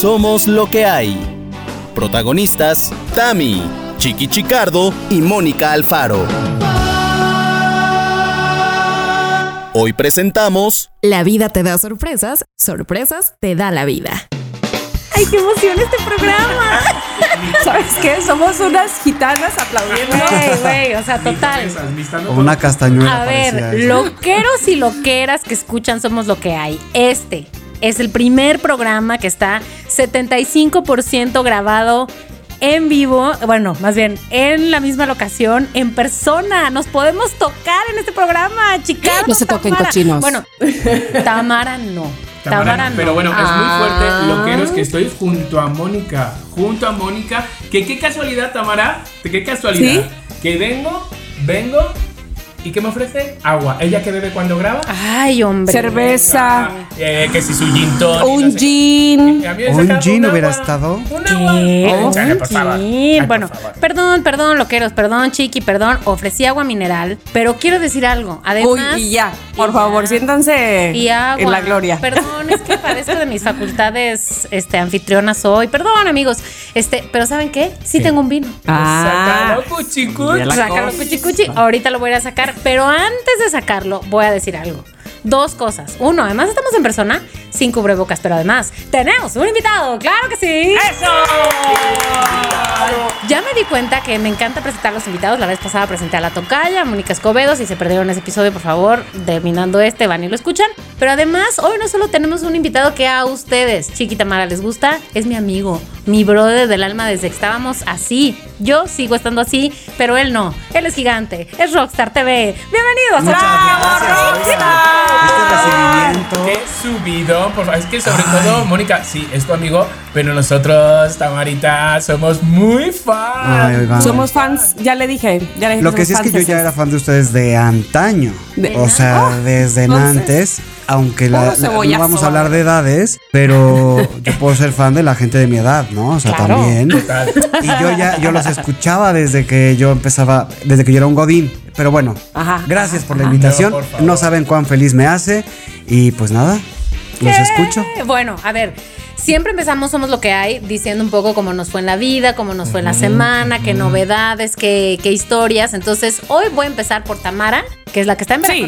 Somos lo que hay. Protagonistas, Tami, Chiqui Chicardo y Mónica Alfaro. Hoy presentamos La vida te da sorpresas, sorpresas te da la vida. ¡Ay, qué emoción este programa! ¿Sabes qué? Somos unas gitanas aplaudiendo. Güey, güey, o sea, total. Una castañuela. A ver, parecía loqueros y loqueras que escuchan somos lo que hay. Este es el primer programa que está 75% grabado en vivo, bueno, más bien en la misma locación, en persona. Nos podemos tocar en este programa, chicas. No se toquen cochinos. Bueno, Tamara no. Tamara, no. Pero bueno, es Ah. muy fuerte lo que es que estoy junto a Mónica. Junto a Mónica. Que qué casualidad, Tamara. Que qué casualidad. Que vengo, vengo. ¿Y qué me ofrece? Agua. ¿Ella que bebe cuando graba? Ay, hombre. Cerveza, Eh, que si su gin tonic, no un sé. gin. Y a mí me Un saca gin un hubiera agua, estado. Un ¿Qué? agua. ¿Un Échale, por favor. gin? Ay, por bueno, favor. perdón, perdón, loqueros, perdón, chiqui, perdón. Ofrecí agua mineral, pero quiero decir algo. Además. Uy, y ya, por y favor, ya. siéntanse Y agua. en la gloria. Perdón, es que padezco de mis facultades este, anfitrionas hoy. Perdón, amigos. Este, pero ¿saben qué? Sí ¿Qué? tengo un vino. Ah, Sácalo, cuchicuchi. Sácalo, cosa. cuchi, cuchi. Ahorita lo voy a sacar. Pero antes de sacarlo, voy a decir algo. Dos cosas. Uno, además estamos en persona, sin cubrebocas, pero además tenemos un invitado. ¡Claro que sí! Ya me di cuenta que me encanta presentar a los invitados. La vez pasada presenté a la tocaya, a Mónica Escobedo. Si se perdieron ese episodio, por favor, terminando este, van y lo escuchan. Pero además, hoy no solo tenemos un invitado que a ustedes, Chiquita Mara, les gusta, es mi amigo, mi brother del alma desde que estábamos así. Yo sigo estando así, pero él no. Él es gigante, es Rockstar TV. Bienvenidos Muchas a gracias, oigan. Este recibimiento. Qué por favor. Es que sobre todo, Mónica, sí, es tu amigo, pero nosotros, Tamarita, somos muy fans. Ay, somos fans, ya le dije. Ya le dije Lo que sí es que yo ya era fan de ustedes de antaño. De- o sea, desde entonces, antes. Aunque la- puro la- no vamos a hablar de edades, pero yo puedo ser fan de la gente de mi edad, ¿no? O sea, Claro. también. Total. Y yo ya, yo los escuchaba desde que yo empezaba, desde que yo era un godín. Pero bueno, Ajá, gracias por la invitación. No, por. No saben cuán feliz me hace. Y pues nada, los escucho. Bueno, a ver, siempre empezamos Somos lo que hay, diciendo un poco cómo nos fue en la vida, cómo nos fue en la semana, qué novedades, qué, qué historias. Entonces, hoy voy a empezar por Tamara, que es la que está en Sí.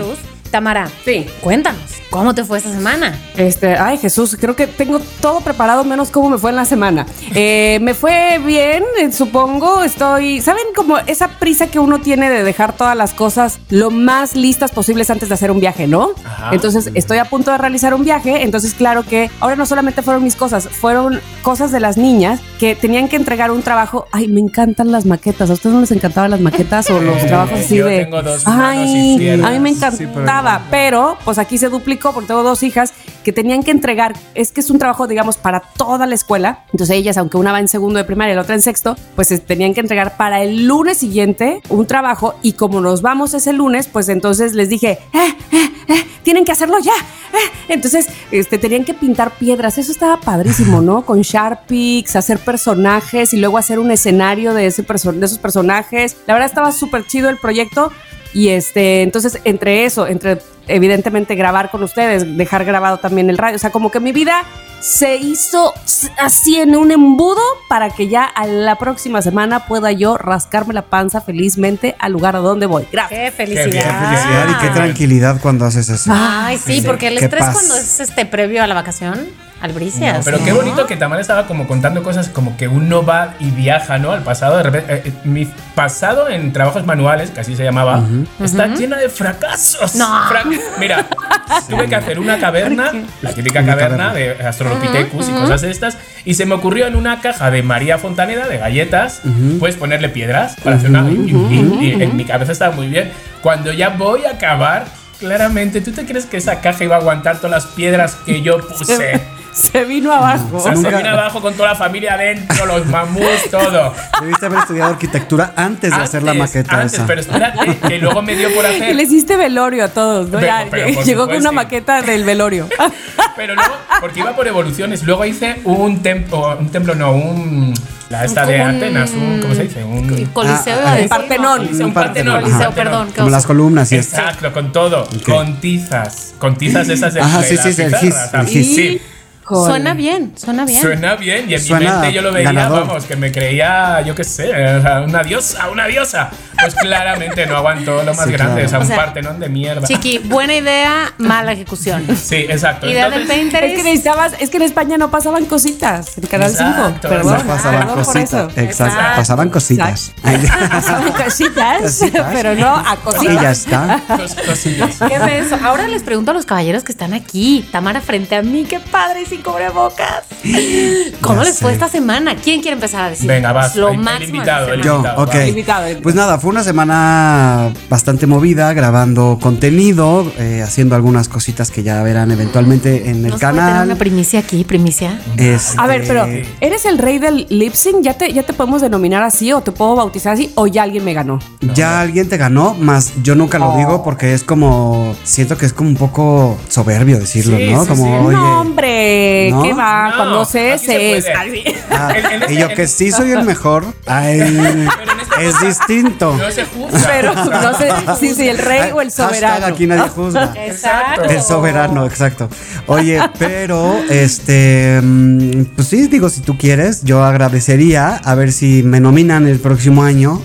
Tamara, Sí. cuéntanos, ¿cómo te fue esta semana? Este, ay Jesús, creo que tengo todo preparado menos cómo me fue en la semana. Eh, me fue bien, eh, supongo. Estoy, ¿saben como esa prisa que uno tiene de dejar todas las cosas lo más listas posibles antes de hacer un viaje, ¿no? Ajá. Entonces estoy a punto de realizar un viaje, entonces claro que ahora no solamente fueron mis cosas, fueron cosas de las niñas que tenían que entregar un trabajo. Ay, me encantan las maquetas. ¿A ustedes no les encantaban las maquetas o los Eh, trabajos así yo de? tengo dos manos Ay, a mí me encantaba, Sí, pero- pero pues aquí se duplicó porque tengo dos hijas que tenían que entregar, es que es un trabajo, digamos, para toda la escuela. Entonces ellas, aunque una va en segundo de primaria y la otra en sexto, pues tenían que entregar para el lunes siguiente un trabajo y como nos vamos ese lunes, pues entonces les dije, eh, eh, eh, tienen que hacerlo ya. eh". Entonces, este, tenían que pintar piedras. Eso estaba padrísimo, ¿no? Con Sharpies, hacer personajes y luego hacer un escenario de, ese de esos personajes. La verdad estaba súper chido el proyecto. Y este, entonces, entre eso, entre evidentemente grabar con ustedes, dejar grabado también el radio, o sea, como que mi vida se hizo así en un embudo para que ya a la próxima semana pueda yo rascarme la panza felizmente al lugar a donde voy. Gracias. ¡Qué felicidad! Qué. Felicidad y qué tranquilidad cuando haces eso. Ay, sí, Sí, porque el estrés paz. cuando es este previo a la vacación, albricias. No, pero qué bonito que Tamara estaba como contando cosas como que uno va y viaja, ¿no? Al pasado. De repente, eh, eh, mi pasado en trabajos manuales, que así se llamaba, está llena de fracasos. No. Fra- Mira, tuve que hacer una caverna, la típica caverna caverna. de Australopithecus y cosas de estas, y se me ocurrió en una caja de María Fontaneda de galletas, pues ponerle piedras para hacer una. y- y- y en mi cabeza estaba muy bien. Cuando ya voy a acabar. Claramente, ¿tú te crees que esa caja iba a aguantar todas las piedras que yo puse? Se vino abajo. O sea, Nunca- se vino abajo con toda la familia adentro, los mamuts, todo. Debiste haber estudiado arquitectura antes de hacer la maqueta antes, esa. pero espérate, que luego me dio por Y hacer. le hiciste velorio a todos, ¿no? Pero- Ya, pero llegó con una maqueta del velorio. Pero luego, porque iba por evoluciones, luego hice un templo, un templo no, un. La esta de Atenas, un. ¿Cómo se dice? Un. Coliseo Ah, a ah, Partenón. ¿no? Un Un Partenón. Partenón, Coliseo, perdón. Como las columnas y esto. Exacto, con todo. Ok. Con tizas. Con tizas esas de, de sí, las sí, sí, el gis. Sí. Híjole. Suena bien, suena bien. Suena bien y en Suena mi mente yo lo veía, ganador. vamos, que me creía, yo qué sé, una diosa, una diosa. Pues claramente no aguantó lo más Sí, grande, claro. o sea, O un sea, Partenón de mierda. Chiqui, buena idea, mala ejecución. Sí, exacto. Idea de Entonces, Pinterest. Es que necesitabas, es que en España no pasaban cositas en Canal 5. Exacto, Perdón, exacto. pasaban por cositas. eso. Exacto. Exacto. Pasaban cositas. Pasaban cositas, Cositas. pero no a Y cositas. ya está. cos- cosillas. ¿Qué beso? Ahora les pregunto a los caballeros que están aquí. Tamara frente a mí, qué padre y sin cubrebocas. ¿Cómo Ya les fue esta semana? ¿Quién quiere empezar a decir? Venga, vas, Lo el- el máximo invitado, el. Yo, invitado, ok. Invitado, invitado. Pues nada, fue una semana bastante movida grabando contenido, eh, haciendo algunas cositas que ya verán eventualmente en el ¿No puede tener canal. una primicia aquí, primicia? Este, A ver, pero ¿eres el rey del lip sync? ¿Ya te, ¿Ya te podemos denominar así o te puedo bautizar así o ya alguien me ganó? Ya alguien te ganó, más yo nunca lo Oh. digo porque es como, siento que es como un poco soberbio decirlo, Sí, ¿no? sí, como, sí. oye, no, hombre, ¿no? ¿qué va? No, Cuando se se es. ah, en este- y yo que sí soy el mejor, ay, este es distinto. No se juzga. Pero no sé si sí, el rey o el Hashtag soberano. aquí nadie juzga. Exacto. El soberano, exacto. Oye, pero este, mm, pues sí, digo, si tú quieres, yo agradecería a ver si me nominan el próximo año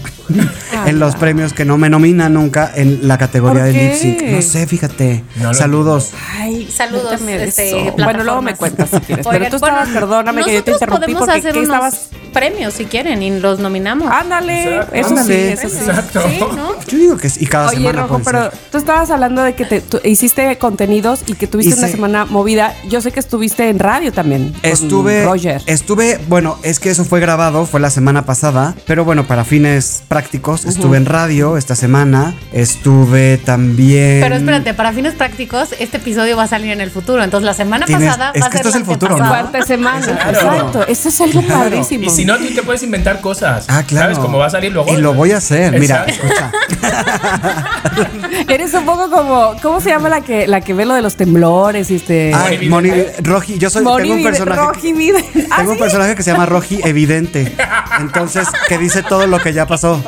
en los premios que no me nominan nunca en la categoría ¿Por de lip sync. No sé, fíjate. No Saludos. Ay, Saludos, este. Bueno, luego me cuentas si quieres. Oigan, pero tú bueno, estabas, perdóname que yo te nosotros interrumpí podemos porque hacer ¿qué unos estabas? Premios si quieren y los nominamos. Ándale, Exacto. eso Ándale. sí, eso sí. Exacto. Sí, ¿no? Yo digo que sí, y cada Oye, semana Rojo, puede pero ser. tú estabas hablando de que te, tú hiciste contenidos y que tuviste una semana movida. Yo sé que estuviste en radio también. con Estuve, Roger. estuve, bueno, es que eso fue grabado, fue la semana pasada, pero bueno, para fines prácticos, estuve en radio esta semana, estuve también... Pero espérate, para fines prácticos, este episodio va a salir en el futuro. Entonces, la semana Tienes- pasada es va a ser esto es la el futuro, ¿no? Fuerte semana. Claro. Exacto. Eso es algo Claro. padrísimo. Y si no, tú te puedes inventar cosas. Ah, claro. ¿Sabes cómo va a salir luego? Y lo voy a hacer, mira, escucha. Eres un poco como, ¿cómo se llama la que la que ve lo de los temblores y este Ay, Moni, Roji, yo soy, Moni tengo un personaje. Roji Vide. Ah, Tengo un personaje que se llama Roji Evidente. Entonces, que dice todo lo que ya pasó.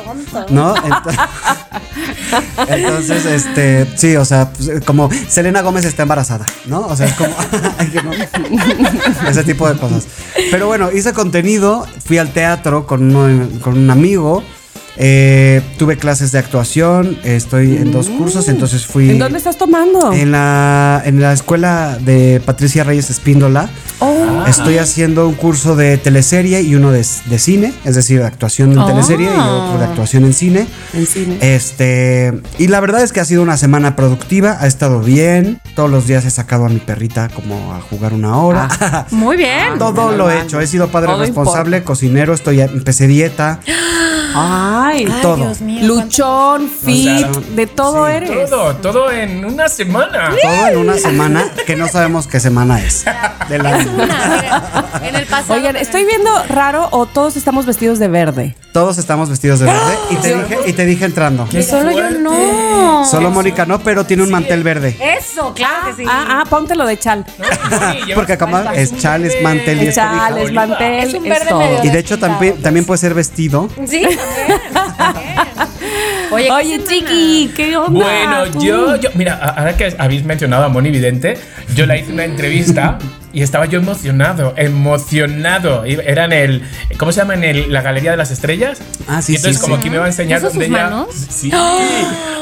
¿No? Ent- Entonces, este, sí, o sea, pues, como Selena Gómez está embarazada, ¿no? O sea, es como que ese tipo de cosas. Pero bueno, hice contenido, fui al teatro con, con un amigo. Eh, tuve clases de actuación, estoy en dos cursos, entonces fui ¿En dónde estás tomando? en la, en la escuela de Patricia Reyes Espíndola. Oh. Estoy haciendo un curso de teleserie y uno de, de cine, es decir, de actuación en Oh. teleserie y otro de actuación en cine. En cine. Este, y la verdad es que ha sido una semana productiva, ha estado bien. Todos los días he sacado a mi perrita como a jugar una hora. Muy bien. Todo lo he hecho, he sido padre Todo responsable, cocinero, estoy empecé dieta. Ay, Ay, todo. Dios mío. luchón, fit, O sea, de todo eres. Todo, todo en una semana. Todo en una semana que no sabemos qué semana es. Del Es año. una, miren, en el pasado. Oigan, estoy viendo raro o todos estamos vestidos de verde. Todos estamos vestidos de verde y te dije, y te dije entrando. Qué Solo yo no. Solo Mónica no, pero tiene un mantel verde. Eso, claro que sí. Ah, ah, póntelo de chal. No, Moni, llevas- Porque acá es chal, es mantel y es Chal, es mantel, Es un es verde todo. medio Y de hecho también, también puede ser vestido. Sí. Oye, Oye, ¿qué Chiqui, ¿qué onda? Bueno, yo, yo, mira, ahora que habéis mencionado a Moni Vidente, yo la hice una entrevista y estaba yo emocionado, emocionado. Y Era en el, ¿cómo se llama? En el- la Galería de las Estrellas. Ah, sí, Y entonces sí, como sí. que me iba a enseñar ¿Puso dónde sus ella- manos? Sí.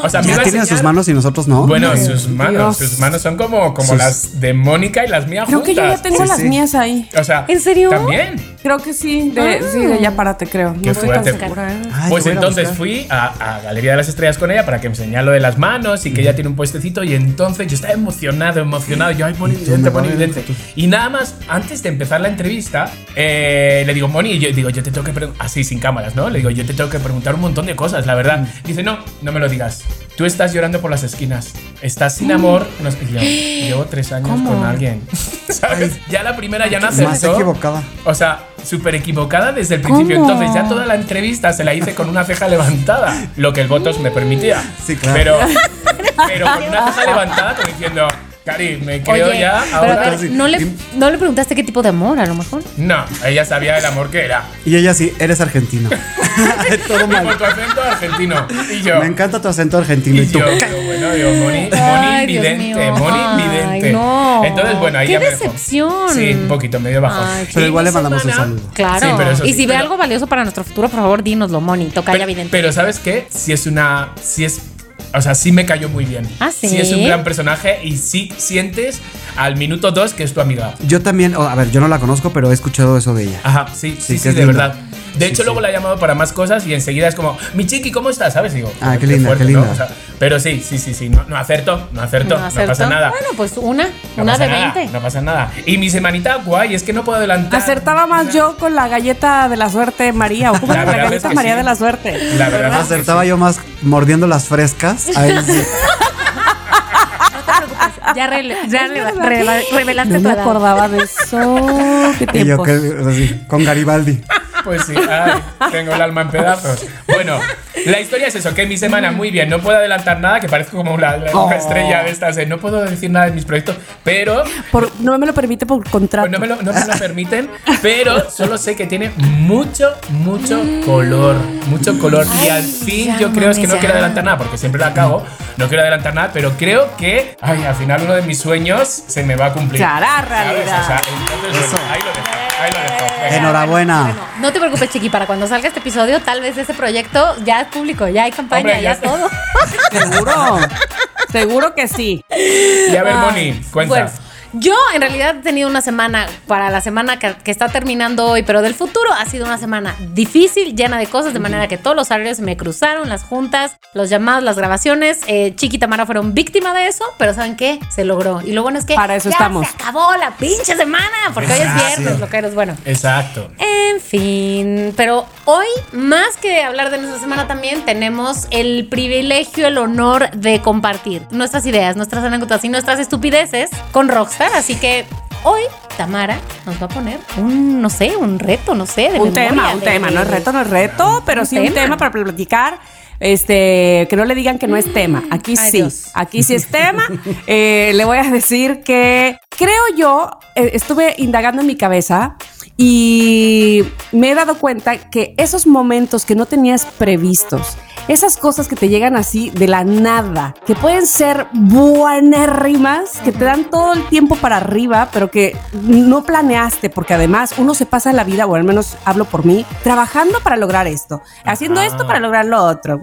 O sea, me iba a tienen enseñar- sus manos y nosotros no. Bueno, sus manos, Dios. sus manos son como, como Sus- las de Mónica y las mías Creo que yo ya tengo Sí, las sí. mías ahí. O sea, ¿En serio? También. Creo que sí, de, sí, de ya párate, creo. Qué no estoy tan. ¿eh? Ay, pues a entonces fui a, a Galería de las Estrellas con ella para que me enseñara lo de las manos y que ella tiene un puestecito y entonces yo estaba emocionado, emocionado. Yo, ay, Moni Vidente, me Moni va bien, Vidente. Y nada más, antes de empezar la entrevista, eh, le digo, Moni, yo digo, yo te tengo que preguntar, así sin cámaras, ¿no? Le digo, yo te tengo que preguntar un montón de cosas, la verdad. Dice, no, no me lo digas. Tú estás llorando por las esquinas. Estás sin amor. No yo, llevo tres años con alguien. ¿Sabes? Ya la primera ya no Más acertó. equivocada. O sea, súper equivocada desde el principio. ¿Cómo? Entonces, ya toda la entrevista se la hice con una ceja levantada, lo que el Botox me permitía. Sí, claro. Pero, pero con una ceja levantada, como diciendo. Cari, me creo Oye, ya pero a ahora. ver, ¿no le, ¿no le preguntaste qué tipo de amor a lo mejor? No, ella sabía el amor que era. Y ella sí, eres argentino. Todo mal. tu acento argentino. Y yo. Me encanta tu acento argentino. Y Y tú, yo, digo, bueno, digo, Moni, Ay, Moni vidente. Moni Ay, vidente. no. Entonces, bueno, ahí Qué ya me dejó. decepción. Sí, un poquito, medio bajo. Ay, Pero igual le mandamos un semana- saludo. Claro. Sí, pero eso y sí, si ve pero- algo valioso para nuestro futuro, por favor, dínoslo, Moni. Toca ya Pero, evidente. pero ¿sabes qué? Si es una. Si es. O sea, sí me cayó muy bien. ¿Ah, sí? es un gran personaje y sí sientes al minuto dos que es tu amiga. Yo también, oh, a ver, yo no la conozco, pero he escuchado eso de ella. Ajá, sí, sí, Sí, sí, de linda. verdad. De hecho, luego la he llamado para más cosas y enseguida es como, mi chiqui, ¿cómo estás? ¿Sabes? Y digo, Ah, qué linda, fuerte, qué ¿no? linda. O sea, pero sí, sí, sí, sí, no, no acerto, no acerto, no, acertó. pasa nada. Bueno, pues una, No una de nada, 20. No pasa nada. Y mi semanita, guay, es que no puedo adelantar. Acertaba más yo con la galleta de la suerte María. ¿O cómo La la verdad galleta es que María sí. de la suerte? La verdad. que Acertaba sí. yo más mordiendo las frescas. Ahí sí. No preocupes, ya, rele- ya re- re- revelaste No tu me acordaba de eso. Qué Y yo que, así, con Garibaldi. Pues sí, ay, tengo el alma en pedazos. Bueno, la historia es eso, que mi semana muy bien, no puedo adelantar nada, que parezco como la, la Oh. estrella de estas, de no puedo decir nada de mis proyectos, pero Por- no me lo permite por contrato. Pues no me, lo, no me lo permiten, pero solo sé que tiene mucho, mucho color. Mucho color. y al fin yo creo es que no quiero adelantar nada, porque siempre la cago. No quiero adelantar nada, pero creo que, ay, al final uno de mis sueños se me va a cumplir. ¿Sabes? realidad. O sea, entonces, bueno, ahí lo dejo. Ahí lo dejo. Venga. Enhorabuena. Bueno, no te preocupes, Chiqui, para cuando salga este episodio, tal vez ese proyecto ya es público, ya hay campaña, Hombre, ya todo. Seguro. Seguro que sí. Y a ver, Moni, cuenta. Bueno, yo en realidad he tenido una semana, para la semana que, que está terminando hoy, pero del futuro ha sido una semana difícil, llena de cosas, de manera que todos los horarios me cruzaron, las juntas, los llamados, las grabaciones. Eh, Chiqui y Tamara fueron víctima de eso, pero ¿saben qué? Se logró. Y lo bueno es que Para eso ya estamos. se acabó la pinche semana, porque hoy es viernes, lo que eres bueno. Exacto. En fin, pero hoy, más que hablar de nuestra semana también, tenemos el privilegio, el honor de compartir nuestras ideas, nuestras anécdotas y nuestras estupideces con Rockstar. Así que hoy Tamara nos va a poner un, no sé, un reto, no sé, de Un memoria, tema, un de- tema. No es reto, no es reto, pero Un sí un tema. tema para platicar. Este, que no le digan que no es tema. Aquí Ay, sí, Dios. aquí sí es tema. Eh, le voy a decir que creo yo, eh, estuve indagando en mi cabeza y me he dado cuenta que esos momentos que no tenías previstos, esas cosas que te llegan así de la nada, que pueden ser buenérrimas, que te dan todo el tiempo para arriba, pero que no planeaste, porque además uno se pasa la vida, o al menos hablo por mí, trabajando para lograr esto, haciendo esto para lograr lo otro.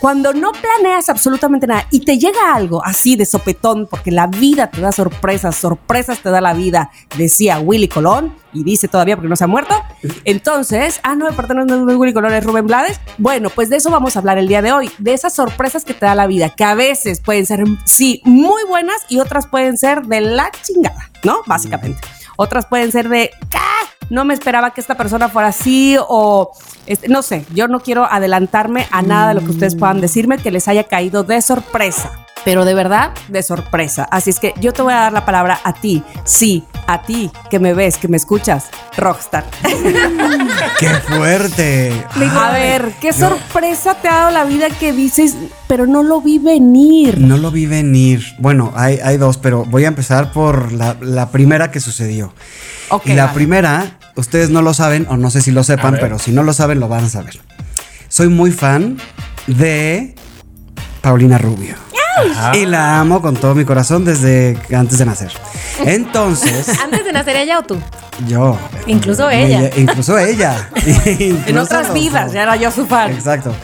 Cuando no planeas absolutamente nada y te llega algo así de sopetón, porque la vida te da sorpresas, sorpresas te da la vida, decía Willy Colón, y dice todavía porque no se ha muerto. Entonces, ah, no, perdón, no es Willy Colón, es Rubén Blades. Bueno, pues de eso vamos a hablar el día de hoy, de esas sorpresas que te da la vida, que a veces pueden ser, sí, muy buenas y otras pueden ser de la chingada, ¿no? Básicamente. Otras pueden ser de, ¡ah! No me esperaba que esta persona fuera así o, este, no sé, yo no quiero adelantarme a nada de lo que ustedes puedan decirme que les haya caído de sorpresa. Pero de verdad, de sorpresa. Así es que yo te voy a dar la palabra a ti. Sí, a ti que me ves, que me escuchas, Rockstar. ¡Qué fuerte! A ver, ¿qué sorpresa te ha dado la vida que dices, pero no lo vi venir? No lo vi venir. Bueno, hay, hay dos, pero voy a empezar por la, la primera que sucedió. Ok, y la vale. primera, ustedes no lo saben, o no sé si lo sepan, pero si no lo saben, lo van a saber. Soy muy fan de Paulina Rubio. Ajá. Y la amo con todo mi corazón desde antes de nacer. Entonces, Antes de nacer ella o tú. yo. Incluso ella. Incluso ella. En otras los vidas, ya era yo su fan. Exacto.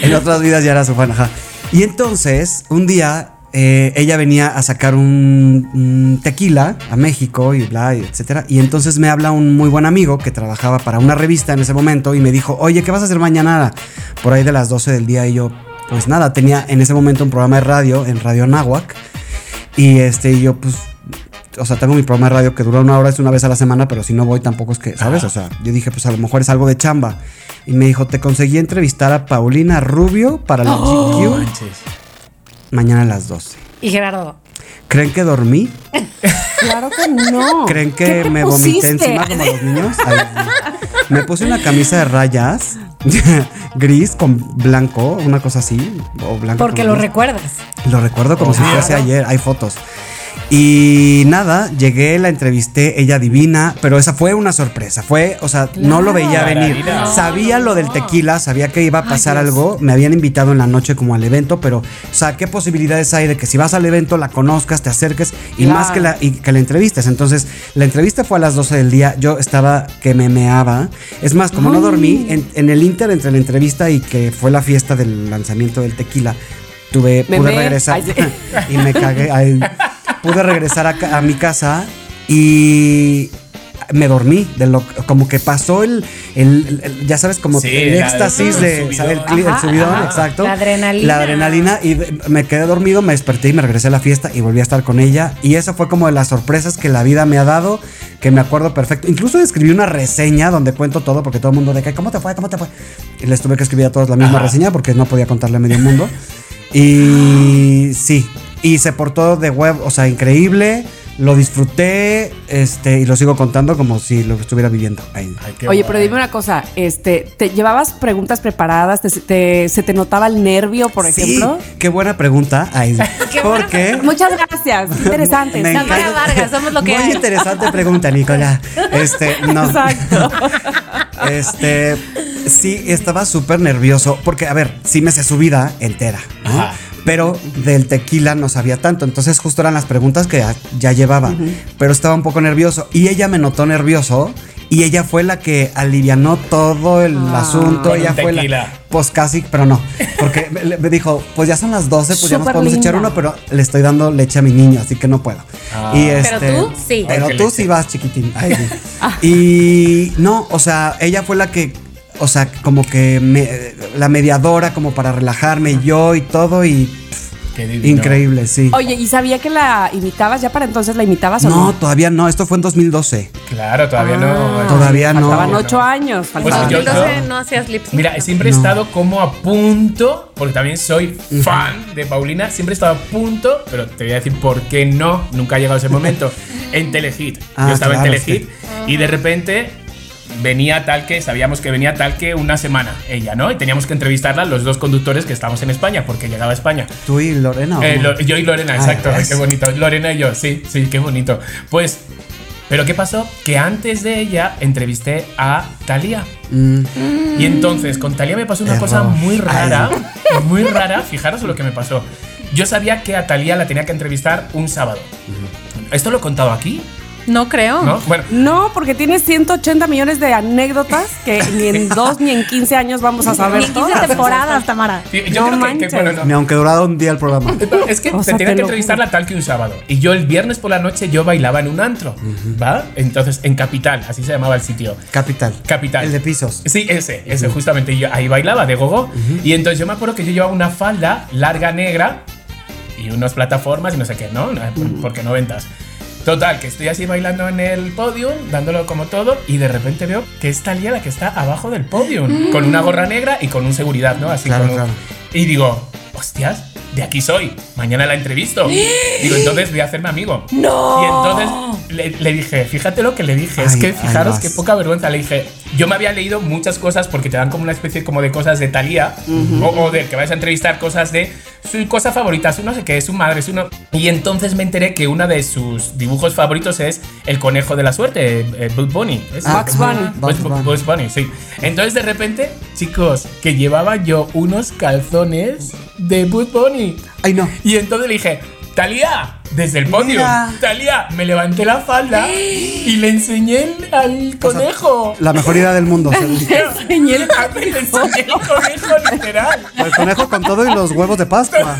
En otras vidas ya era su fan, ajá. Y entonces, un día, eh, ella venía a sacar un, un tequila a México y bla, y etcétera. Y entonces me habla un muy buen amigo que trabajaba para una revista en ese momento y me dijo, oye, ¿qué vas a hacer mañana? Por ahí de las 12 del día. Y yo, pues nada, tenía en ese momento un programa de radio en Radio Nahuac. Y este, yo, pues, o sea, tengo mi programa de radio que dura una hora, es una vez a la semana, pero si no voy tampoco es que, ¿sabes? O sea, yo dije, pues a lo mejor es algo de chamba. Y me dijo, te conseguí entrevistar a Paulina Rubio para la GQ Manches. mañana a las 12. Y Gerardo. ¿Creen que dormí? Claro que no. ¿Creen ¿Qué que me vomité encima como los niños? Ay, me puse una camisa de rayas gris con blanco, una cosa así. O blanco Porque con lo gris. recuerdas. Lo recuerdo como si fuese ayer, hay fotos. Y nada, llegué, la entrevisté, ella divina, pero esa fue una sorpresa. Fue, o sea, no lo veía venir. Sabía lo del tequila, sabía que iba a pasar algo. Me habían invitado en la noche como al evento, pero, o sea, ¿qué posibilidades hay de que si vas al evento la conozcas, te acerques y Claro. más que la, y que la entrevistes? Entonces, la entrevista fue a las 12 del día. Yo estaba que me meaba. Es más, como no dormí, en, en el inter entre la entrevista y que fue la fiesta del lanzamiento del tequila, tuve, Me pude regresar y me cagué. ay, pude regresar a, mi casa y me dormí de lo como que pasó el, el- el- ya sabes como Sí, el éxtasis el de subidón. ¿sabes? el, cli- el Ajá, subidón ajá. exacto La adrenalina. la adrenalina y me quedé dormido me desperté y me regresé a la fiesta y volví a estar con ella y eso fue como de las sorpresas que la vida me ha dado que me acuerdo perfecto incluso escribí una reseña donde cuento todo porque todo el mundo de que cómo te fue cómo te fue y les tuve que escribir a todos la misma Ajá. reseña porque no podía contarle a medio mundo y sí, y se portó de web, o sea, increíble. Lo disfruté, este, y lo sigo contando como si lo estuviera viviendo. Ahí. Ay, qué Oye, guay. pero dime una cosa, este, ¿te llevabas preguntas preparadas? ¿Te, te- se te notaba el nervio, por Sí, ejemplo? qué buena pregunta. Ay, Qué buena porque Muchas gracias, interesante. Me Tamara encanta- Vargas, somos lo que Muy hay. interesante pregunta, Nicola. Este, no. Exacto. Este, sí, estaba súper nervioso porque, a ver, sí me sé su vida entera, ¿no? Ajá. Pero del tequila no sabía tanto, entonces justo eran las preguntas que ya, ya llevaba, pero estaba un poco nervioso y ella me notó nervioso y ella fue la que alivianó todo el asunto, Con ella fue la tequila. pues casi, pero no, porque me, me dijo, pues ya son las 12, pues ya nos podemos echar linda. uno, pero le estoy dando leche a mi niño, así que no puedo. Ah. Y Pero este, tú, sí. Pero tú leche. sí vas, chiquitín. Ay, sí. y no, o sea, ella fue la que, o sea, como que me- la mediadora como para relajarme yo y todo y Qué divino. increíble, sí. Oye, ¿y sabía que la imitabas? ¿Ya para entonces la imitabas o No, no? todavía no, esto fue en 2012. Claro, todavía no. Todavía no. Faltaban ocho años. Pues faltaban. yo- Entonces no hacías lip sync. Mira, siempre he estado como a punto, porque también soy fan de Paulina, siempre he estado a punto, pero te voy a decir por qué no, nunca ha llegado ese momento, en Telehit. Ah, Yo estaba claro, en Telehit y de repente venía tal que, sabíamos que venía tal que una semana ella, ¿no? Y teníamos que entrevistarla los dos conductores que estábamos en España, porque llegaba a España. Tú y Lorena. ¿o Eh? Lo- yo y Lorena, Ay, exacto. Ay, ¿ves? qué bonito. Lorena y yo, sí, sí, qué bonito. Pues, pero ¿qué pasó? Que antes de ella entrevisté a Thalía. Mm, Y entonces con Talía me pasó una Error. cosa muy rara, muy rara, fijaros lo que me pasó. Yo sabía que a Talía la tenía que entrevistar un sábado. ¿Esto lo he contado aquí? No creo. ¿No? Bueno, No, porque tienes 180 millones de anécdotas que ni en dos ni en 15 años vamos a saber. Ni en 15 todas. temporadas, Tamara. yo creo No que- que, bueno, no. Ni aunque durara un día el programa. Es que O te sea, tenía te que lo entrevistarla tal que un sábado. Y yo el viernes por la noche yo bailaba en un antro, ¿va? Entonces, en Capital, así se llamaba el sitio. Capital. Capital. El de pisos. Sí, ese, ese justamente. Y yo ahí bailaba de gogo. Y entonces yo me acuerdo que yo llevaba una falda larga negra y unas plataformas y no sé qué, ¿no? No, por- Porque noventas. Total, que estoy así bailando en el podium, dándolo como todo, y de repente veo que es Talía la que está abajo del podium, con una gorra negra y con un seguridad, ¿no? Así Claro, como- claro. Y digo, hostias, de aquí soy, mañana la entrevisto. Digo, entonces voy a hacerme amigo. ¡No! Y entonces le, le dije, fíjate lo que le dije, es Ay, que fijaros qué poca vergüenza. Le dije, yo me había leído muchas cosas porque te dan como una especie como de cosas de Talía o, o de que vais a entrevistar cosas de su cosa favorita, su no sé qué, su madre, su no. Y entonces me enteré que uno de sus dibujos favoritos es el conejo de la suerte, eh, Bugs Bunny. ¿Es? Ah, Bugs Bunny. Bugs, Bugs Bunny. Bugs Bunny, sí. Entonces de repente, chicos, que llevaba yo unos calzones de Bugs Bunny. Ay, no. Y entonces le dije, Talía, desde el podio, Mira. Talía, me levanté la falda y le enseñé el- al conejo. La mejor idea del mundo. según- enseñé el, le enseñé el conejo literal. El conejo con todo y los huevos de Pascua.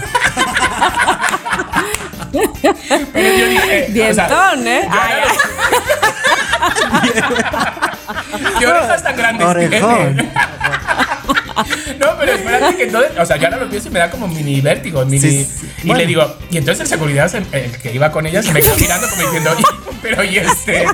Pero yo dije, o sea, Dientón, ¿eh? yo ¿Qué orejas tan grandes Orejón. tiene? No, pero espérate que entonces, o sea, yo ahora lo pienso y me da como mini vértigo, mini. Sí, sí. Y Bueno. le digo, y entonces el seguridad, se- el que iba con ella, se me quedó mirando como diciendo, "Oye, pero ¿y este?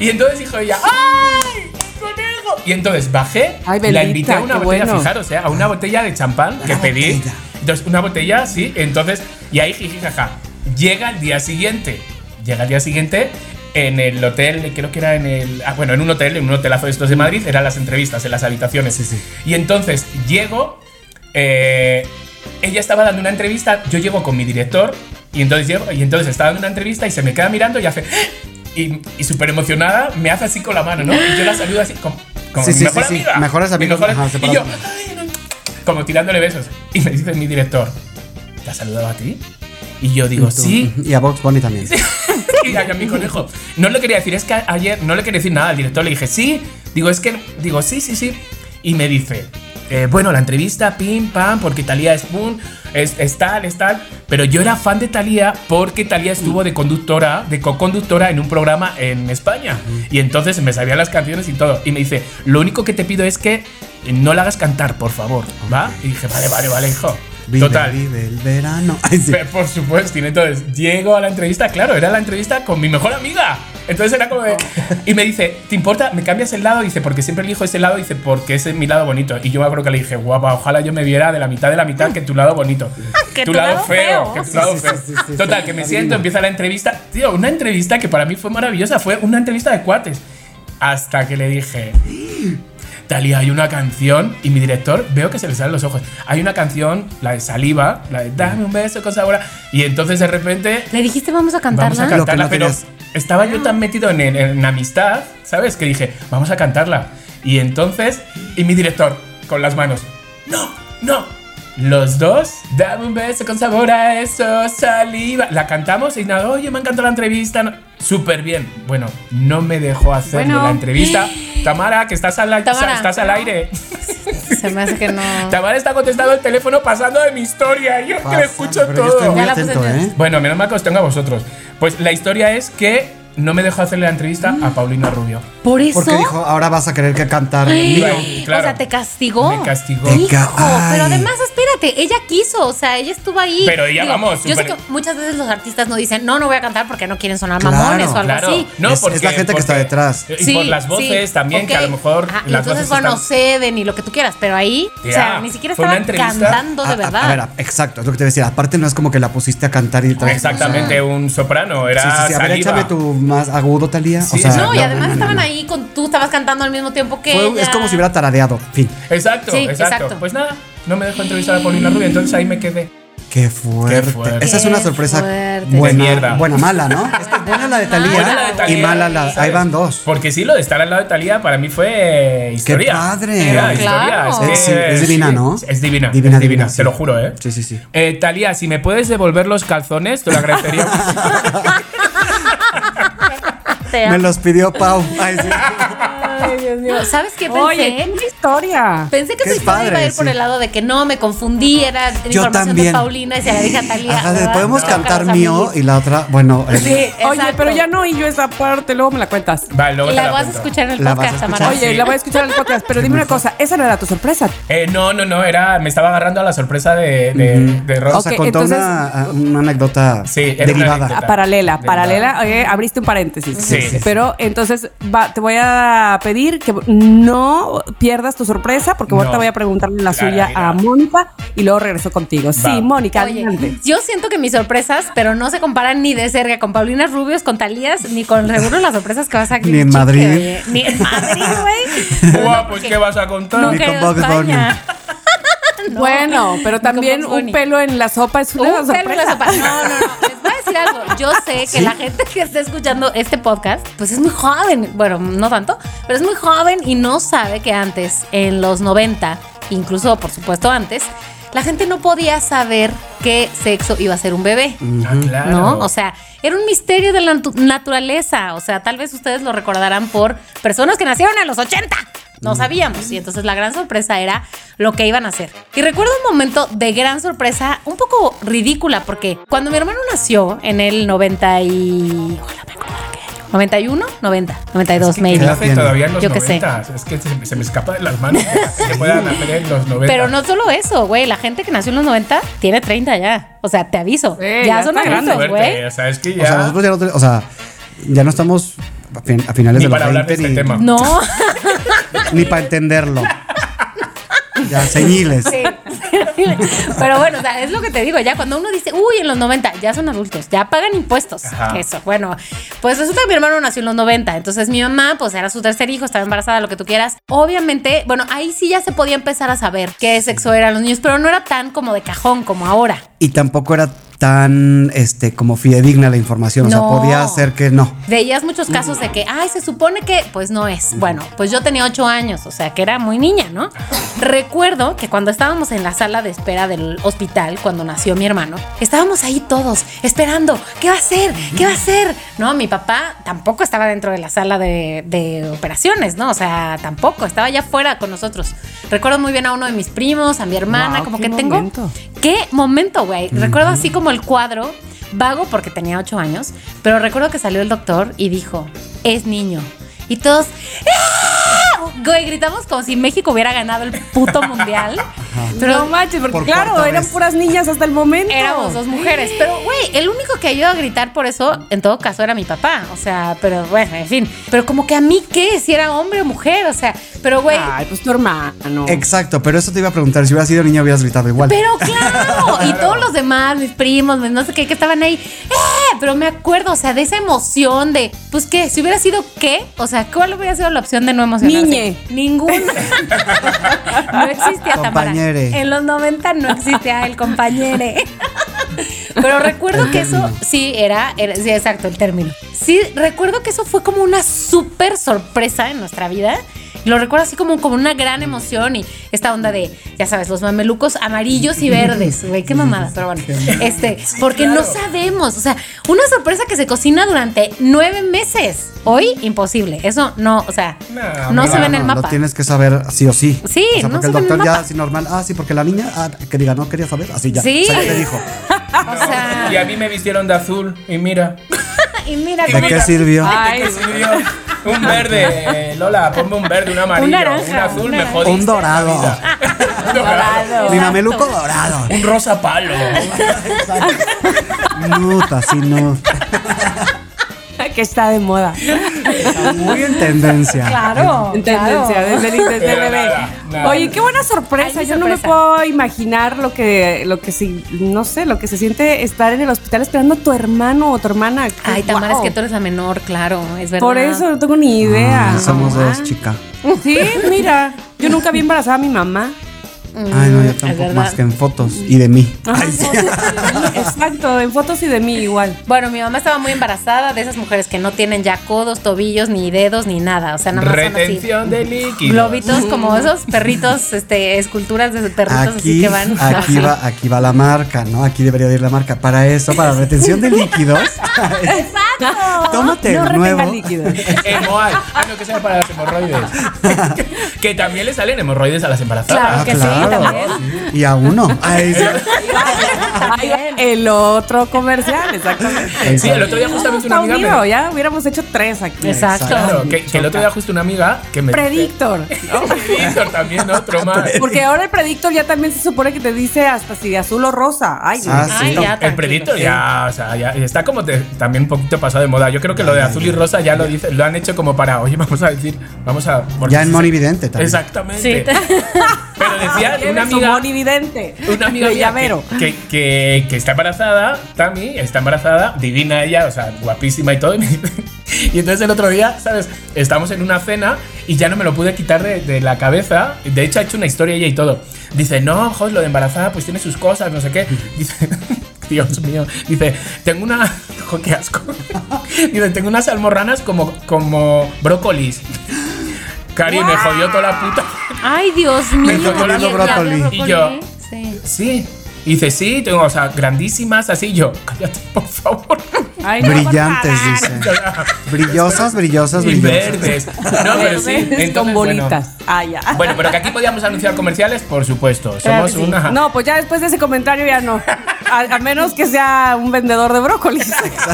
Y entonces dijo ella, ¡ay! ¡Conejo! Y entonces bajé, Ay, la bendita, invité a una botella, bueno. fijaros, ¿eh? a una botella de champán que pedí. botella. Entonces, una botella, sí, entonces, y ahí jiji, jaja. Llega el día siguiente, llega el día siguiente en el hotel, creo que era en el. Ah, bueno, en un hotel, en un hotelazo de estos de Madrid, eran las entrevistas, en las habitaciones. Sí, sí. Y entonces llego, eh, ella estaba dando una entrevista, yo llego con mi director, y entonces llego, y entonces estaba dando una entrevista y se me queda mirando y hace. Y, y súper emocionada, me hace así con la mano, ¿no? Y yo la saludo así, como, como Sí, mi mejor amiga. Mejores Mi amigos, mejor- ajá, y yo, "Ay, no", como tirándole besos. Y me dice mi director, ¿te ha saludado a ti? Y yo digo, sí. Y a Box Bunny también. y mi conejo. No le quería decir, es que ayer no le quería decir nada al director. Le dije, sí. Digo, es que. Digo, sí, sí, sí. Y me dice, eh, bueno, la entrevista, pim, pam, porque Talía es boom, es, es tal, es tal. Pero yo era fan de Talía porque Talía estuvo de conductora, de co-conductora en un programa en España. Y entonces me sabía las canciones y todo. Y me dice, lo único que te pido es que no la hagas cantar, por favor. ¿Va? Y dije, vale, vale, vale, hijo. Total. vive el verano. Ay, sí. Pe- Por supuesto, y entonces llego a la entrevista, claro, era la entrevista con mi mejor amiga. Entonces era como de. Y me dice, ¿te importa? ¿Me cambias el lado? Dice, porque siempre elijo ese lado. Dice, porque ese es mi lado bonito. Y yo me acuerdo que le dije, guapa, ojalá yo me viera de la mitad de la mitad que tu lado bonito. Que tu tu lado lado feo. feo. Que tu Sí, lado sí, feo. sí, sí, sí, Total, sí, que me siento, empieza la entrevista. Tío, una entrevista que para mí fue maravillosa. Fue una entrevista de cuates. Hasta que le dije, Talía, hay una canción y mi director veo que se le salen los ojos. Hay una canción, la de Saliva, la de Dame un beso con sabor. a-". Y entonces de repente Le dijiste, vamos a cantarla. vamos a Lo que cantarla, no pero estaba yo tan metido en, en- en amistad, ¿sabes? Que dije, vamos a cantarla. Y entonces, y mi director, con las manos, no, no. Los dos, dame un beso con sabor a eso, saliva. La cantamos y nada, oye, me ha encantado la entrevista. no- Súper bien. Bueno, no me dejó hacer Bueno. la entrevista. Tamara, que estás al, Tamara. estás al aire. Se me hace que no. Tamara está contestando el teléfono pasando de mi historia. Yo que Pasa, le escucho pero yo todo. estoy muy Ya atento, en- ¿eh? Bueno, menos mal que os tengo a vosotros. Pues la historia es que no me dejó hacerle la entrevista a Paulina Rubio. Por eso. Porque dijo, ahora vas a querer que cantar Ay, claro. O sea, te castigó. Me castigó. Te Hijo, pero además, espérate, ella quiso, o sea, ella estuvo ahí. Pero ella, vamos, Yo sé que muchas veces los artistas no dicen, no, no voy a cantar porque no quieren sonar Claro, mamones o algo Claro, así. no, Es- es la gente que está detrás. Y por las voces también, que a lo mejor Ajá, y las entonces, voces bueno, están- ceden y lo que tú quieras, pero ahí, o sea, ni siquiera estaban cantando de A- a- verdad. A, ver, exacto, es lo que te decía. Aparte, no es como que la pusiste a cantar y tal. Exactamente, un soprano, era Sí, sí, sí. A ver, échame tu más agudo, Talía. Sí, o sea, no, y además estaban ahí con tú estabas cantando al mismo tiempo que Fue- ella. es como si hubiera tarareado. Fin. Exacto, exacto. Pues nada, no me dejó entrevistar a Paulina Rubio, entonces ahí me quedé. Qué fuerte. fuerte. Esa es una Qué sorpresa fuerte. buena, De mierda. buena, mala, ¿no? Es buena la de Talía de Thalía, y mala la. ¿sabes? Ahí van dos. Porque sí, lo de estar al lado de Talía para mí fue historia. padre! Era Claro. historia. Es- sí, es divina, sí, ¿no? Es divina, Divina, es divina, divina, sí. te lo juro, ¿eh? Sí, sí, sí. Eh, Talía, si me puedes devolver los calzones, te lo agradecería Me los pidió Pau. Ay, sí. Ay, Dios mío. ¿Sabes qué pensé? Oye, qué historia. Pensé que Qué su historia padre, iba a ir por el lado de que no, me confundí, era Yo información también. de Paulina y se la dije a Talía. Ajá, podemos No, cantar mío y la otra, bueno, el- Sí, Oye, pero ya no, y yo esa parte, luego me la cuentas. Vale, luego Y te la la vas a escuchar en el La podcast. Tamara. Oye, sí. la voy a escuchar en el podcast, pero dime una cosa, esa no era tu sorpresa. Eh, no, no, no, era, me estaba agarrando a la sorpresa de, de, de Ross. o sea, contó entonces- una, una anécdota Sí, una derivada. anécdota. Ah, paralela, paralela, eh, abriste un paréntesis. Sí, sí, sí. Pero entonces va- te voy a pedir que no pierdas tu sorpresa, porque ahorita No. voy a preguntarle la Claro, suya mira. a Mónica y luego regreso contigo. Sí. Mónica, Oye, adelante. yo siento que mis sorpresas, pero no se comparan ni de cerca con Paulina Rubios, con Talías, ni con seguro las sorpresas que vas a Ni en Madrid. oye. Ni en Madrid, güey. Guau, pues, ¿qué vas a contar? No Ni con. España. No. Bueno, pero también un pelo en la sopa es una Un pelo en sorpresa. la sopa. No, no, no. Les voy a decir algo. Yo sé que la gente que está escuchando este podcast, pues es muy joven. Bueno, no tanto, pero es muy joven y no sabe que antes, en los 90, incluso por supuesto antes, la gente no podía saber qué sexo iba a ser un bebé. Ah, claro. ¿No? O sea, era un misterio de la natu- naturaleza. O sea, tal vez ustedes lo recordarán por personas que nacieron en los 80. No sabíamos. Y entonces la gran sorpresa era lo que iban a hacer. Y recuerdo un momento de gran sorpresa, un poco ridícula, porque cuando mi hermano nació en el 90 y... Ojalá me acordara qué año. 91, 90, 92, Es que maybe. ¿qué hace todavía en los Yo qué sé. 90? Es que se, se me escapa de las manos que se puedan hacer en los 90. Pero no solo eso, güey. La gente que nació en los 90 tiene 30 ya. O sea, te aviso. Sí, ya, ya son adultos, güey. O sea, es que O ya. sea, nosotros ya no, o sea, ya no estamos a, fin- a finales Ni de los para hablar de 20 este ni, tema. No. ni para entenderlo. ya, señiles. Sí. Pero bueno, o sea, es lo que te digo, ya cuando uno dice, uy, en los 90, ya son adultos, ya pagan impuestos. Ajá. Eso, bueno, pues resulta que mi hermano nació en los 90, entonces mi mamá, pues era su tercer hijo, estaba embarazada, lo que tú quieras. Obviamente, bueno, ahí sí ya se podía empezar a saber qué sexo eran los niños, pero no era tan como de cajón como ahora. Y tampoco era tan este como fidedigna la información. O sea, podía ser que no. Veías muchos casos de que, ay, se supone que, pues no es. Bueno, pues yo tenía ocho años, o sea, que era muy niña, ¿no? Recuerdo que cuando estábamos en la sala de espera del hospital, cuando nació mi hermano, estábamos ahí todos esperando, ¿qué va a hacer? ¿Qué va a hacer? No, mi papá tampoco estaba dentro de la sala de, de operaciones, ¿no? O sea, tampoco, estaba allá afuera con nosotros. Recuerdo muy bien a uno de mis primos, a mi hermana, como que tengo... momento. ¿Qué momento, güey? Recuerdo así como el cuadro, vago porque tenía ocho años, pero recuerdo que salió el doctor y dijo, es niño. Y todos, ¡ah! Güey, gritamos como si México hubiera ganado el puto mundial. Pero no manches, porque Por claro, eran vez. puras niñas hasta el momento. Éramos dos mujeres. Pero, güey, el único que ayudó a gritar por eso, en todo caso, era mi papá. O sea, pero bueno, en fin. Pero como que a mí, ¿qué? Si era hombre o mujer. O sea, pero, güey. Ay, pues tu hermano. Exacto, pero eso te iba a preguntar. Si hubieras sido niña, hubieras gritado igual. Pero claro, y todos los demás, mis primos, no sé qué, que estaban ahí. ¡Eh! Pero me acuerdo, o sea, de esa emoción de, pues qué, si hubiera sido qué, o sea, ¿cuál hubiera sido la opción de no emocionarse? Niñe. Ninguna. no existía Tamara. Compañere. En los 90 no existía el compañere. Pero recuerdo El que eso sí era, era- sí, exacto, el término. Sí, recuerdo que eso fue como una súper sorpresa en nuestra vida. Lo recuerdo así como, como una gran emoción y esta onda de, ya sabes, los mamelucos amarillos y verdes. Güey, qué mamada, pero bueno. Este, porque no sabemos. O sea, una sorpresa que se cocina durante nueve meses. Hoy, imposible. Eso no, o sea, No, se ve en el mapa. Lo tienes que saber sí o sí. Sí, o sea, no porque se el ve en el doctor ya mapa. así normal. Ah, sí, porque la niña, ah, que diga, no quería saber. Así ya. Sí. O sea, ya te dijo. O sea, Y a mí me vistieron de azul y mira. y mira ¿De cómo- qué sirvió? Ay, ¿Qué sirvió? Un verde, Lola, ponme un verde, un amarillo, un, naranja, azul, un me jodiste Un dorado. Un dorado. Mi mameluco dorado. Un rosa palo. Nuta, sí, no. que está de moda. Está muy en tendencia. Claro. En tendencia, desde, desde Pero bebé. nada, nada. Oye, qué buena sorpresa. Ay, Yo no me puedo imaginar lo que, lo que sí, no sé, lo que se siente estar en el hospital esperando a tu hermano o tu hermana. Ay, Tamara, Wow. es que tú eres la menor, claro, es verdad. Por eso no tengo ni idea. Ah, somos Ah. dos, chica. Sí, mira, yo nunca vi embarazada a mi mamá. Ay, no, yo Mm, tampoco más que en fotos y de mí. Ay, sí. Exacto, en fotos y de mí igual. Bueno, mi mamá estaba muy embarazada de esas mujeres que no tienen ya codos, tobillos, ni dedos, ni nada. O sea, nada más son así. Retención de líquido. Globitos como esos perritos, este, esculturas de perritos así que van. aquí va, aquí va la marca, ¿no? Aquí debería de ir la marca. Para eso, para retención de líquidos. Tómate no el nuevo. líquidos. Hemoal. Ah, no, que sea para las hemorroides. que también le salen hemorroides a las embarazadas. Claro que sí, también. Y a uno. el otro comercial, exactamente. Sí, el otro día justamente una Está amiga unido, me... ya hubiéramos hecho tres aquí. Exacto. Claro, que, que el otro día justo una amiga que me... Predictor. No, Predictor también, otro más. Porque ahora el predictor ya también se supone que te dice hasta si de azul o rosa. Ay. Ah, Ay, sí. ya, El tranquilo. predictor ya, o sea, ya está como te- también un poquito pasado de moda. Yo creo que lo de azul y rosa ya lo dice, lo han hecho como para, oye, vamos a decir, vamos a. Ya en sí, Monividente también. Exactamente. Sí. Pero decía una amiga. monividente. Una amiga De llavero. que, que- que está embarazada, Tami, está embarazada, divina ella, o sea, guapísima y todo. Y, me entonces el otro día, ¿sabes? Estamos en una cena y ya no me lo pude quitar de, de la cabeza. De hecho, ha hecho una historia ella y todo. Dice, no, joder, lo de embarazada pues tiene sus cosas, no sé qué. Dice, Dios mío. Dice, tengo una. Jo, qué asco. Dice, tengo unas almorranas como, como brócolis. Cari, me jodió toda la puta. Ay, Dios mío. estoy comiendo ¿Y- y brócoli. había Y yo- Sí. Sí. Y dice, sí, tengo, o sea, grandísimas, así. Yo, cállate, por favor. Ay, no, Brillantes, dice. Brillosas, brillosas, y brillosas. verdes. No, pero sí. Verdes Entonces, con bueno. bolitas. Ah, ya. Bueno, pero que aquí podíamos anunciar comerciales, por supuesto. Somos sí. una. No, pues ya después de ese comentario ya no. a, a menos que sea un vendedor de brócolis.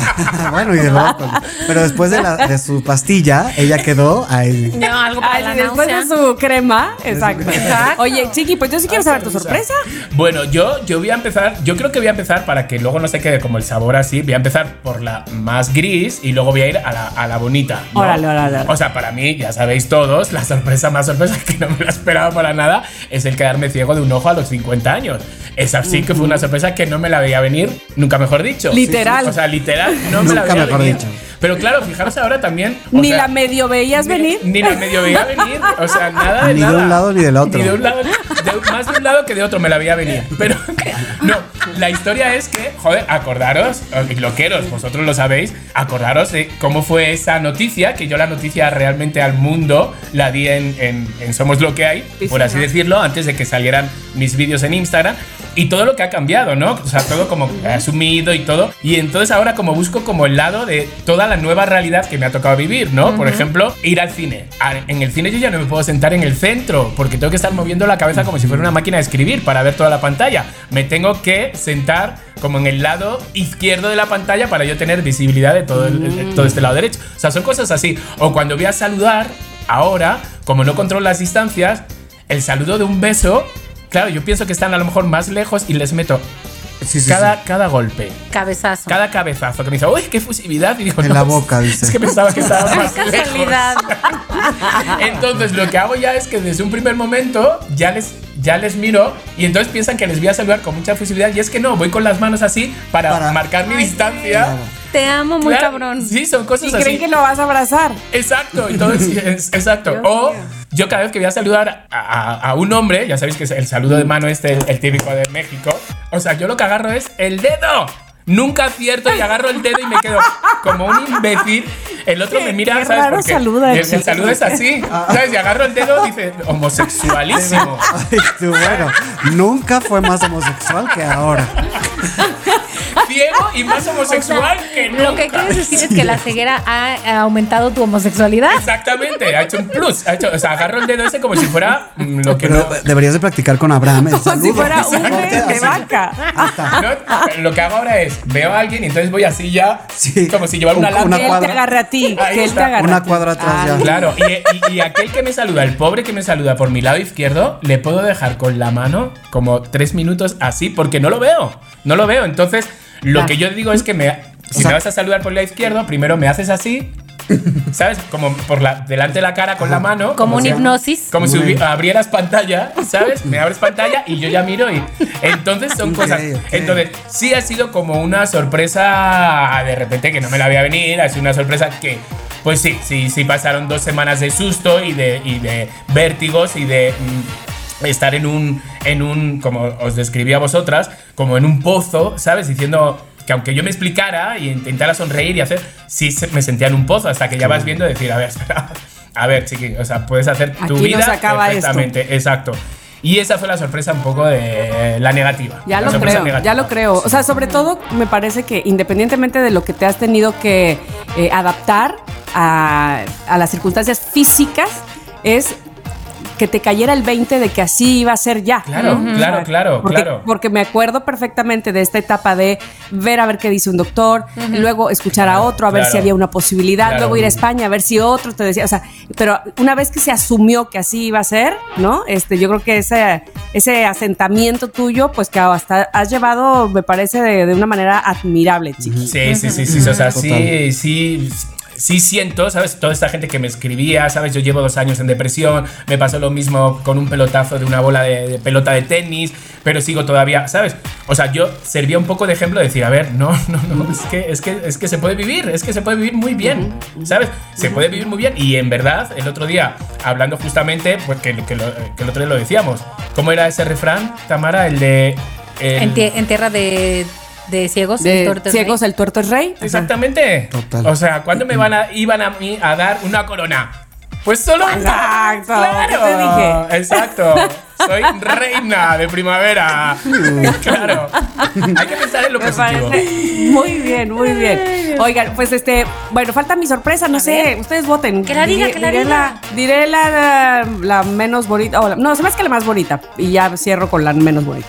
bueno, y de brócoli. Pero después de, la- de su pastilla, ella quedó ahí. No, algo para Ay, la después de su crema. Exacto. Exacto. Oye, Chiqui, pues yo sí quiero saber tu sorpresa. Bueno, yo, yo voy a empezar, yo creo que voy a empezar para que luego no se quede como el sabor así, voy a empezar por la más gris y luego voy a ir a la, a la bonita. ¿no? Órale, órale, órale. O sea, para mí, ya sabéis todos, la sorpresa más sorpresa que no me la esperaba para nada es el quedarme ciego de un ojo a los 50 años. Esa sí que fue una sorpresa que no me la veía venir, nunca mejor dicho. Literal. O sea, literal, no me la Nunca veía mejor venir. dicho. Pero claro, fijaros ahora también. o Ni sea, la medio veías ni- venir. Ni la medio veía venir. O sea, nada de Ni de nada. un lado ni del otro. Ni de un lado, de- más de un lado que de otro me la veía venir. Pero no, la historia es que, joder, acordaros, eh, loqueros, vosotros lo sabéis, acordaros de cómo fue esa noticia, que yo la noticia realmente al mundo la di en, en- en Somos lo que hay, por así decirlo, antes de que salieran mis vídeos en Instagram. Y todo lo que ha cambiado, ¿no? O sea, todo como asumido y todo. Y entonces ahora como busco como el lado de toda la nueva realidad que me ha tocado vivir, ¿no? Por ejemplo, ir al cine. En el cine yo ya no me puedo sentar en el centro porque tengo que estar moviendo la cabeza como si fuera una máquina de escribir para ver toda la pantalla. Me tengo que sentar como en el lado izquierdo de la pantalla para yo tener visibilidad de todo, el- de todo este lado derecho. O sea, son cosas así. O cuando voy a saludar, ahora, como no controlo las distancias, el saludo de un beso, claro, yo pienso que están a lo mejor más lejos y les meto Sí, sí, cada, sí. cada golpe. Cabezazo. Cada cabezazo que me dice, uy, qué fusividad. Y digo, En "No, la boca, dice. Es que pensaba que estaba más casualidad. Entonces, lo que hago ya es que desde un primer momento ya les, ya les miro y entonces piensan que les voy a saludar con mucha fusividad. Y es que no, voy con las manos así para, Para- marcar mi distancia. Te amo muy Claro, cabrón. Sí, son cosas Y así. creen que lo vas a abrazar. Exacto, entonces, es- exacto. Dios o mío. yo cada vez que voy a saludar a, a- a un hombre, ya sabéis que es el saludo de mano este, el, el típico de México, o sea, yo lo que agarro es el dedo. Nunca acierto y agarro el dedo y me quedo como un imbécil. El otro Qué- me mira, qué ¿sabes? raro Porque saluda, el, saludo es así, ¿sabes? Y agarro el dedo y dice, homosexualísimo. Ay, tú, bueno, nunca fue más homosexual que ahora. Ciego y más homosexual que nunca. Lo que quieres decir es que la ceguera ha, aumentado tu homosexualidad. Exactamente, ha hecho un plus. Ha hecho, o sea, agarro el dedo ese como si fuera mm, lo que Pero no. deberías de practicar con Abraham. el Como si saludo. fuera un de vaca. No, lo que hago ahora es veo a alguien y entonces voy así ya, Sí. como si llevara una Un- lámpara. una Que él te cuadra. agarre a ti. Que él te está, agarre una cuadra atrás Ah, ya. Claro, y, y- y aquel que me saluda, el pobre que me saluda por mi lado izquierdo, le puedo dejar con la mano como tres minutos así porque no lo veo, no lo veo. Entonces, lo Claro. que yo digo es que me, si sea- me vas a saludar por el lado izquierdo, primero me haces así, ¿sabes? Como por la, delante de la cara con la mano. Como una si- hipnosis. Como si hubi- abrieras pantalla, ¿sabes? Me abres pantalla y yo ya miro y. Entonces son cosas. Entonces, sí ha sido como una sorpresa de repente que no me la veía venir. Ha sido una sorpresa que. Pues sí, sí, sí pasaron dos semanas de susto y de, y de vértigos y de. mm, estar en un, en un, como os describí a vosotras, como en un pozo, ¿sabes? Diciendo que aunque yo me explicara y intentara sonreír y hacer, sí se- me sentía en un pozo hasta que ya vas viendo y decir, a ver, espera, a ver, chiqui, o sea, puedes hacer tu Aquí vida se acaba esto. perfectamente, exacto. Y esa fue la sorpresa un poco de la negativa. Ya la lo creo, negativa. ya lo creo. O sea, sobre todo me parece que independientemente de lo que te has tenido que eh, adaptar a, a las circunstancias físicas, es que te cayera el 20 de que así iba a ser ya. Claro, ¿no? claro, claro, porque, claro. Porque me acuerdo perfectamente de esta etapa de ver a ver qué dice un doctor, luego escuchar a otro, a ver Claro. si había una posibilidad, Claro. luego ir a España a ver si otro te decía, o sea, pero una vez que se asumió que así iba a ser, ¿no? Este, yo creo que ese, ese asentamiento tuyo, pues que hasta has llevado, me parece, de, de una manera admirable, chiqui. Sí, sí, sí, sí, o sea, Total. sí, sí siento, ¿sabes? Toda esta gente que me escribía, ¿sabes? Yo llevo dos años en depresión, me pasó lo mismo con un pelotazo de una bola de, de pelota de tenis, pero sigo todavía, ¿sabes? O sea, yo servía un poco de ejemplo de decir, a ver, no, no, no, es que, es que, es que se puede vivir, es que se puede vivir muy bien, ¿sabes? Se puede vivir muy bien y en verdad, el otro día, hablando justamente, pues que, que, lo- que el otro día lo decíamos, ¿cómo era ese refrán, Tamara? El de... el- tie- en tierra de, de ciegos. De tortas, ciegos, el tuerto es rey. Exactamente. Total. O sea, ¿cuándo me van a, iban a mí a dar una corona? Pues solo. Exacto, Claro. ¿qué te dije? Exacto. Soy reina de primavera. claro. Hay que pensar en lo Me positivo. parece muy bien, muy bien. Oigan, pues este, bueno, falta mi sorpresa, no A sé, ver. ustedes voten. Que la diga, que la diré diga. La, diré la, la menos bonita, o la- no, se me hace que la más bonita y ya cierro con la menos bonita.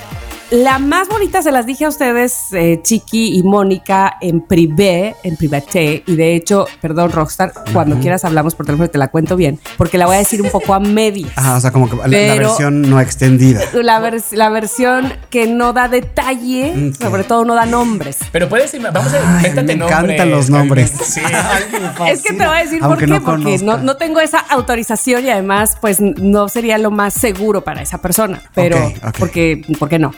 La más bonita se las dije a ustedes, eh, Chiqui y Mónica, en privé, en privaté. Y de hecho, perdón, Rockstar, cuando quieras hablamos por teléfono te la cuento bien, porque la voy a decir un poco a medias. Ajá, o sea, como que la- versión no extendida. La, vers- la versión que no da detalle, Ok. sobre todo no da nombres. Pero puedes ir, vamos a Ay, me nombres. encantan los nombres. Sí. Es que te voy a decir Aunque por qué, no porque no, no tengo esa autorización y además, pues no sería lo más seguro para esa persona. Pero, Ok, ok. Porque, ¿por qué no?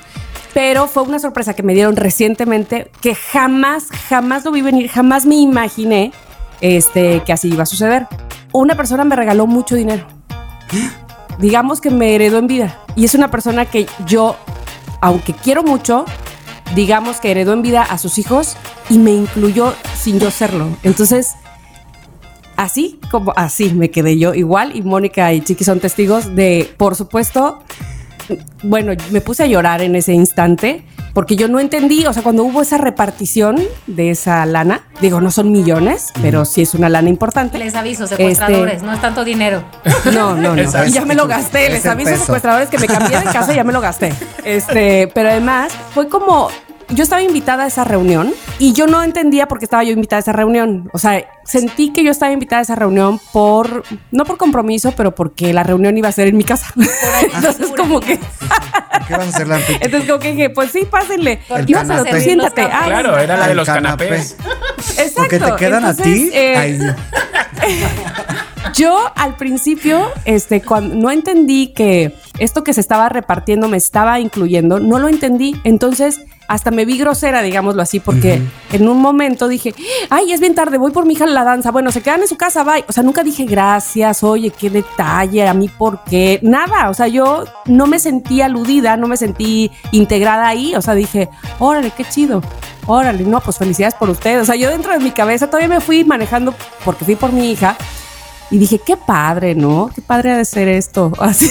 Pero fue una sorpresa que me dieron recientemente que jamás, jamás lo vi venir, jamás me imaginé este, que así iba a suceder. Una persona me regaló mucho dinero. Digamos que me heredó en vida. Y es una persona que yo, aunque quiero mucho, digamos que heredó en vida a sus hijos y me incluyó sin yo serlo. Entonces, así como así me quedé yo igual y Mónica y Chiqui son testigos de, por supuesto, bueno, me puse a llorar en ese instante porque yo no entendí, o sea, cuando hubo esa repartición de esa lana, digo, no son millones, pero sí es una lana importante. Les aviso, secuestradores, Este- no es tanto dinero. No, no, no. Y ya me lo gasté. Es Les aviso peso. secuestradores que me cambié de casa y ya me lo gasté. Este, pero además fue como yo estaba invitada a esa reunión y yo no entendía por qué estaba yo invitada a esa reunión. O sea, sentí que yo estaba invitada a esa reunión por no por compromiso, pero porque la reunión iba a ser en mi casa. Entonces como que ¿Por qué vas a hacer la entonces como que dije, pues sí, pásenle. No, pero tú siéntate. Ah, Claro, era la de los canapé. canapés. Exacto. Porque te quedan a Entonces, ti. eh, Ay, no. Yo al principio, este, cuando no entendí que esto que se estaba repartiendo me estaba incluyendo, no lo entendí. Entonces, hasta me vi grosera, digámoslo así, porque en un momento dije, ay, es bien tarde, voy por mi hija a la danza. Bueno, se quedan en su casa, bye. O sea, nunca dije gracias, oye, qué detalle, a mí por qué, nada. O sea, yo no me sentí aludida, no me sentí integrada ahí. O sea, dije, órale, qué chido. Órale, no, pues felicidades por ustedes. O sea, yo dentro de mi cabeza todavía me fui manejando porque fui por mi hija. Y dije, qué padre, ¿no? Qué padre ha de ser esto. Así,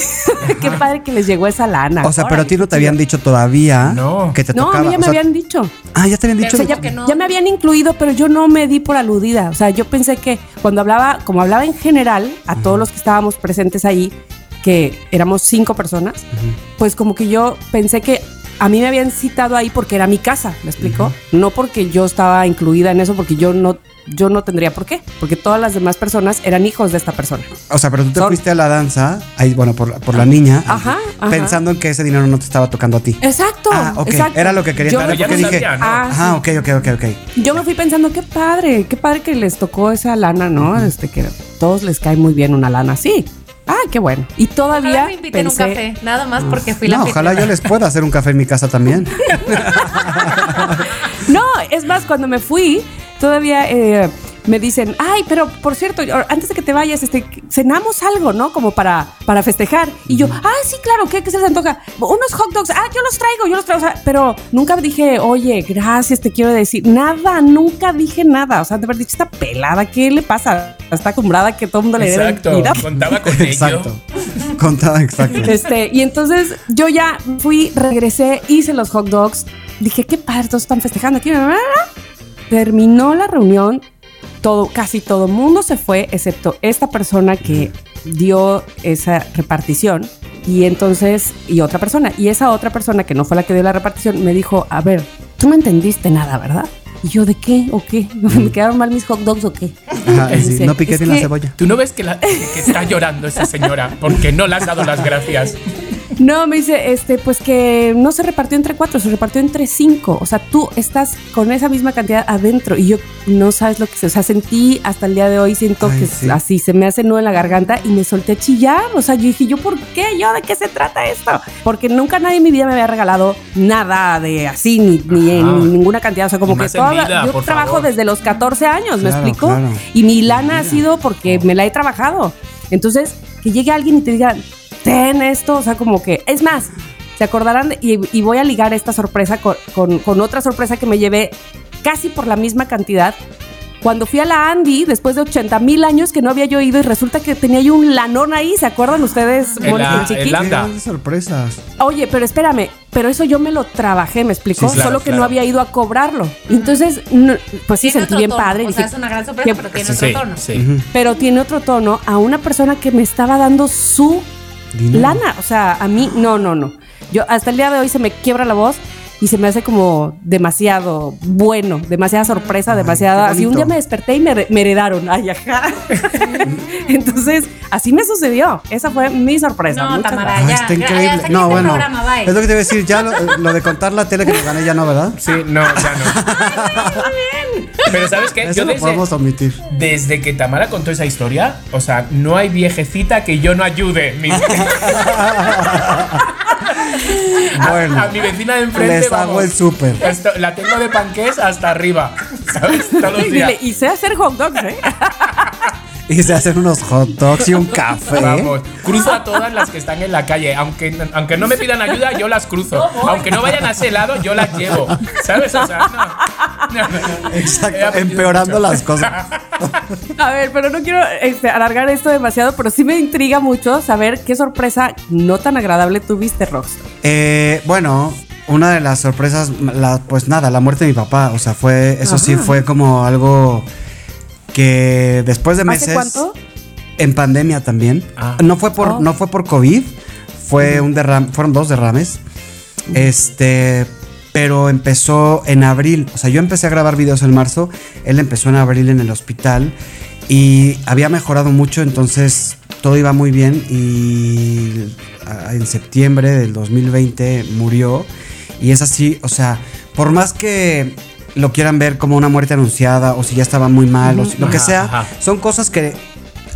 qué padre que les llegó esa lana. O sea, pero a ti no te habían dicho todavía No. que te No, tocaba. a mí ya o me sea, habían dicho. Ah, ya te habían dicho. O sea, ¿Cómo ya, que no? ya me habían incluido, pero yo no me di por aludida. O sea, yo pensé que cuando hablaba, como hablaba en general a todos los que estábamos presentes ahí, que éramos cinco personas, pues como que yo pensé que a mí me habían citado ahí porque era mi casa, ¿me explico? No porque yo estaba incluida en eso, porque yo no, yo no tendría por qué, porque todas las demás personas eran hijos de esta persona. O sea, pero tú te Son- fuiste a la danza, ahí, bueno, por, por la niña, Ajá, ajá. pensando en que ese dinero no te estaba tocando a ti. Exacto. Ah, ok. exacto. Era lo que quería Yo ya porque no dije. sabía, ¿no? Ah, Ajá, ok, ok, ok, ok. Yo me fui pensando, qué padre, qué padre que les tocó esa lana, ¿no? Este, que a todos les cae muy bien una lana así. Ah, qué bueno. Y todavía Ojalá me inviten pensé, un café, nada más porque fui la No, ojalá yo les pueda hacer un café en mi casa también. No, es más, cuando me fui, todavía eh, me dicen, ay, pero por cierto, antes de que te vayas, este, cenamos algo, ¿no? Como para, para festejar. Y yo, ah, sí, claro, ¿qué, qué se les antoja? Unos hot dogs, ah, yo los traigo, yo los traigo. O sea, pero nunca dije, oye, gracias, te quiero decir. Nada, nunca dije nada. O sea, de haber dicho, esta pelada, ¿qué le pasa? Está acostumbrada que todo el mundo le dé Exacto. Contaba con ello. Exacto. Contaba, exacto. Este, y entonces yo ya fui, regresé, hice los hot dogs. Dije, qué padre, todos están festejando aquí. Terminó la reunión, todo, casi todo el mundo se fue, excepto esta persona que dio esa repartición. Y entonces, y otra persona. Y esa otra persona que no fue la que dio la repartición me dijo, a ver, tú no entendiste nada, ¿verdad? Y yo, ¿de qué? ¿O qué? ¿Me quedaron mal mis hot dogs o qué? Ajá, Y sí, dice, no piqué "Es bien la cebolla. Tú no ves que, la- que está llorando esa señora porque no le has dado las gracias. No, me dice, este, pues que no se repartió entre cuatro, se repartió entre cinco. O sea, tú estás con esa misma cantidad adentro y yo no sabes lo que se, o sea, sentí hasta el día de hoy, siento Ay, que sí. así se me hace nudo en la garganta y me solté a chillar. O sea, yo dije, ¿yo por qué? ¿Yo de qué se trata esto? Porque nunca nadie en mi vida me había regalado nada de así, ni, ni ninguna cantidad. O sea, como Y que toda vida, yo trabajo favor. desde los 14 años, ¿me Claro, explico? claro. Y mi lana ha sido porque me la he trabajado. Entonces, que llegue alguien y te diga, ten esto, o sea, como que, es más, se acordarán, y, y voy a ligar esta sorpresa con, con- con otra sorpresa que me llevé casi por la misma cantidad. Cuando fui a la Andy, después de 80 mil años que no había yo ido, y resulta que tenía yo un lanón ahí, ¿se acuerdan ustedes? En la- Anda. grandes sorpresas. Oye, pero espérame, pero eso yo me lo trabajé, ¿me explicó? Sí, claro, Solo que claro. no había ido a cobrarlo. Entonces, no- pues sí, sentí bien tono, padre. O dije, sea, es una gran sorpresa, ¿qué- pero tiene Sí, otro sí, tono. sí. pero tiene otro tono a una persona que me estaba dando su Lana. O sea, a mí, no, no, no. Yo hasta el día de hoy se me quiebra la voz y se me hace como demasiado bueno, demasiada sorpresa, Ay, demasiada. Así un día me desperté y me, me heredaron. Ay, ajá. Entonces, así me sucedió. Esa fue mi sorpresa. No, Muchas Tamara, gracias. Ah, ya, está increíble. ya, no, este bueno. programa. Es lo que te iba a decir. Ya lo, lo de contar la tele que me gané ya no, ¿verdad? Sí, no, ya no. Pero ¿sabes qué? Eso Yo lo desde, podemos omitir. desde que Tamara contó esa historia, o sea, no hay viejecita que yo no ayude. Mi- Bueno, a mi vecina de enfrente, les hago vamos, el súper. la tengo de panqués hasta arriba, ¿sabes? Todos los Y, días. dile, y sé hacer hot dogs, ¿eh? Y se hacen unos hot dogs y un café. Vamos, cruzo a todas las que están en la calle. Aunque, aunque no me pidan ayuda, yo las cruzo. Aunque no vayan a ese lado, yo las llevo. ¿Sabes? O sea, no. Exacto, empeorando mucho. las cosas. A ver, pero no quiero este, alargar esto demasiado, pero sí me intriga mucho saber qué sorpresa no tan agradable tuviste, Rox. Eh, bueno, una de las sorpresas, la- pues nada, la muerte de mi papá. O sea, fue, eso sí fue como algo que después de ¿Hace meses. cuánto? En pandemia también. Ah. No fue por, Oh. no fue por COVID, fue un derrame, fueron dos derrames. Este, pero empezó en abril. O sea, yo empecé a grabar videos en marzo, él empezó en abril en el hospital y había mejorado mucho, entonces todo iba muy bien y ah, en septiembre del 2020 murió y es así, o sea, por más que lo quieran ver como una muerte anunciada o si ya estaba muy mal o si- lo que sea, ajá. son cosas que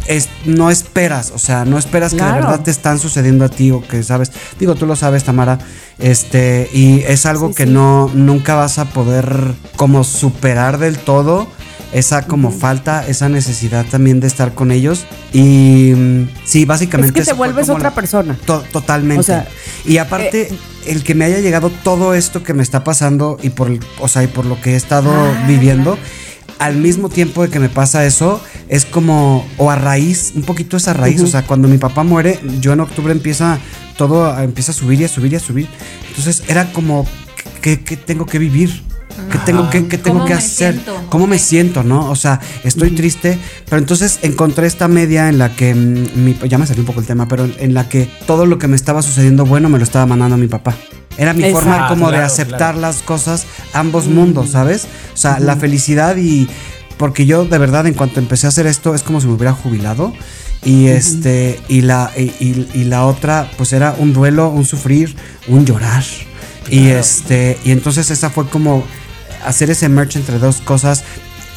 es- no esperas, o sea, no esperas que de verdad te están sucediendo a ti o que sabes, digo, tú lo sabes, Tamara, este, y es algo Sí, que sí. no, nunca vas a poder como superar del todo, esa como falta, esa necesidad también de estar con ellos, y mm, sí, básicamente... Es que te vuelves otra la- persona. To- totalmente. O sea, y aparte, eh, el que me haya llegado todo esto que me está pasando y por, o sea, y por lo que he estado Ah, viviendo, al mismo tiempo de que me pasa eso, es como, o a raíz, un poquito esa raíz. O sea, cuando mi papá muere, yo en octubre empieza todo, a- empieza a subir y a subir y a subir. Entonces era como, ¿qué, qué tengo que vivir? ¿Qué tengo, que, qué tengo ¿Cómo que me hacer? siento? ¿Cómo me siento, no? O sea, estoy triste, pero entonces encontré esta media en la que, mm, mi- ya me salió un poco el tema, pero en la que todo lo que me estaba sucediendo bueno me lo estaba mandando mi papá. Era mi Exacto. forma como de aceptar claro. las cosas, ambos mundos, ¿sabes? O sea, la felicidad y... Porque yo de verdad en cuanto empecé a hacer esto es como si me hubiera jubilado. Y este, y la, y, y- y la otra, pues era un duelo, un sufrir, un llorar. Y este, y entonces esa fue como hacer ese merch entre dos cosas,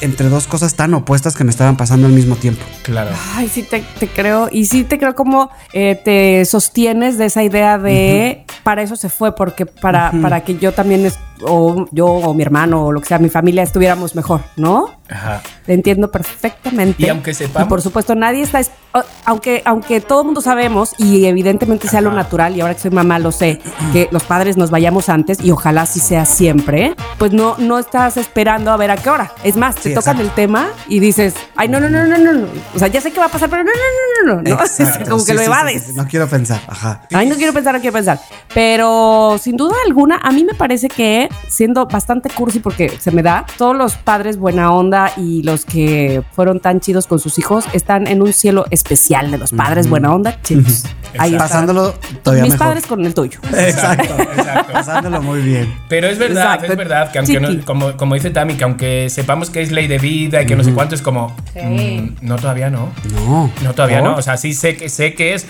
entre dos cosas tan opuestas que me estaban pasando al mismo tiempo. Claro. Ay, sí te, te creo. Y sí te creo como eh, te sostienes de esa idea de para eso se fue, porque para, para que yo también, es- o yo o mi hermano o lo que sea, mi familia estuviéramos mejor, ¿no? Ajá. Te entiendo perfectamente. Y aunque sepamos- Y por supuesto, nadie está. aunque, aunque todo el mundo sabemos, y evidentemente sea lo natural, y ahora que soy mamá lo sé, que los padres nos vayamos antes, y ojalá así sea siempre, pues no, no estás esperando a ver a qué hora. Es más, te tocan exacto. el tema y dices, ay, no, no, no, no, no, no. O sea, ya sé qué va a pasar, pero no, no, no, no, no. no. Exacto. Como que Sí, lo evades. sí. No quiero pensar, ajá. Ay, no quiero pensar, no quiero pensar. Pero sin duda alguna, a mí me parece que, siendo bastante cursi porque se me da, todos los padres buena onda y los que fueron tan chidos con sus hijos están en un cielo especial de los padres buena onda chidos. Ahí están. Pasándolo todavía Mis mejor. padres con el tuyo. Exacto. Exacto. Pasándolo muy bien. Pero es verdad, Exacto. es verdad que aunque no- como, como dice Tami, que aunque sepamos que es ley de vida y que no sé cuánto, es como. Sí. mm, no, todavía no. No. No, todavía ¿Por? no. O sea, sí sé que sé que es.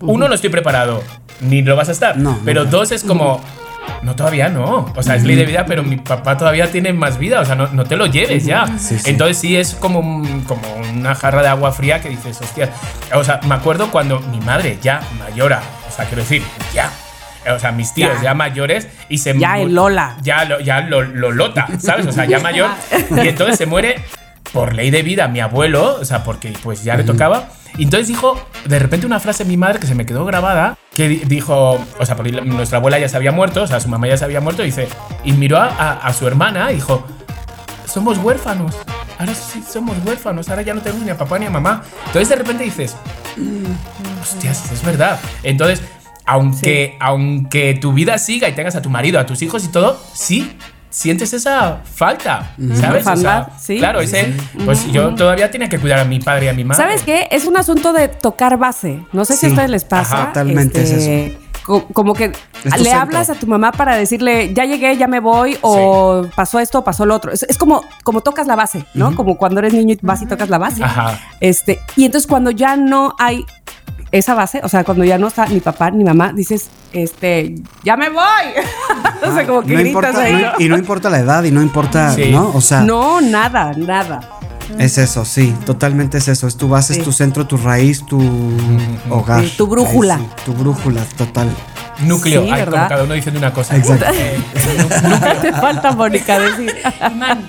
Uno, no estoy preparado, ni lo vas a estar. No, no, pero no. dos, es como. No, todavía no. O sea, es ley de vida, pero mi papá todavía tiene más vida. O sea, no, no te lo lleves ya. Sí, sí. Entonces sí es como, un- como una jarra de agua fría que dices, hostia. O sea, me acuerdo cuando mi madre ya mayora, o sea, quiero decir, ya. O sea, mis tíos Ya. ya, mayores y se Ya en Lola. Ya lo, ya lo, lo lota, ¿sabes? O sea, ya mayor. Y entonces se muere por ley de vida mi abuelo, o sea, porque pues ya le tocaba. Y entonces dijo de repente una frase mi madre que se me quedó grabada, que di- dijo, o sea, porque nuestra abuela ya se había muerto, o sea, su mamá ya se había muerto, y dice, y miró a, a- a su hermana y dijo, somos huérfanos. Ahora sí somos huérfanos, ahora ya no tenemos ni a papá ni a mamá. Entonces de repente dices, hostias, es verdad. Entonces, aunque, aunque tu vida siga y tengas a tu marido, a tus hijos y todo, sí sientes esa falta, ¿sabes? O sea, sí. Claro, ese, pues yo todavía tenía que cuidar a mi padre y a mi madre. ¿Sabes qué? Es un asunto de tocar base. No sé si Sí. a ustedes les pasa. Ajá, totalmente es este, co- Como que Es le centro. hablas a tu mamá para decirle, ya llegué, ya me voy, o pasó esto, pasó lo otro. Es, es como, como tocas la base, ¿no? Como cuando eres niño y vas y tocas la base. Ajá. Este, y entonces cuando ya no hay esa base, o sea, cuando ya no está ni papá ni mamá, dices, este, ya me voy. o sea, como que no gritas importa, ahí. no- y no importa la edad y no importa, Sí. ¿no? O sea, No, nada, nada. es eso, sí, totalmente es eso. Es tu base, Sí. es tu centro, tu raíz, tu hogar. Sí, tu brújula. Ahí sí, tu brújula, total. Núcleo. Sí, Ay, como cada uno diciendo una cosa. Exacto. Eh, Te falta, Mónica, decir. Imán,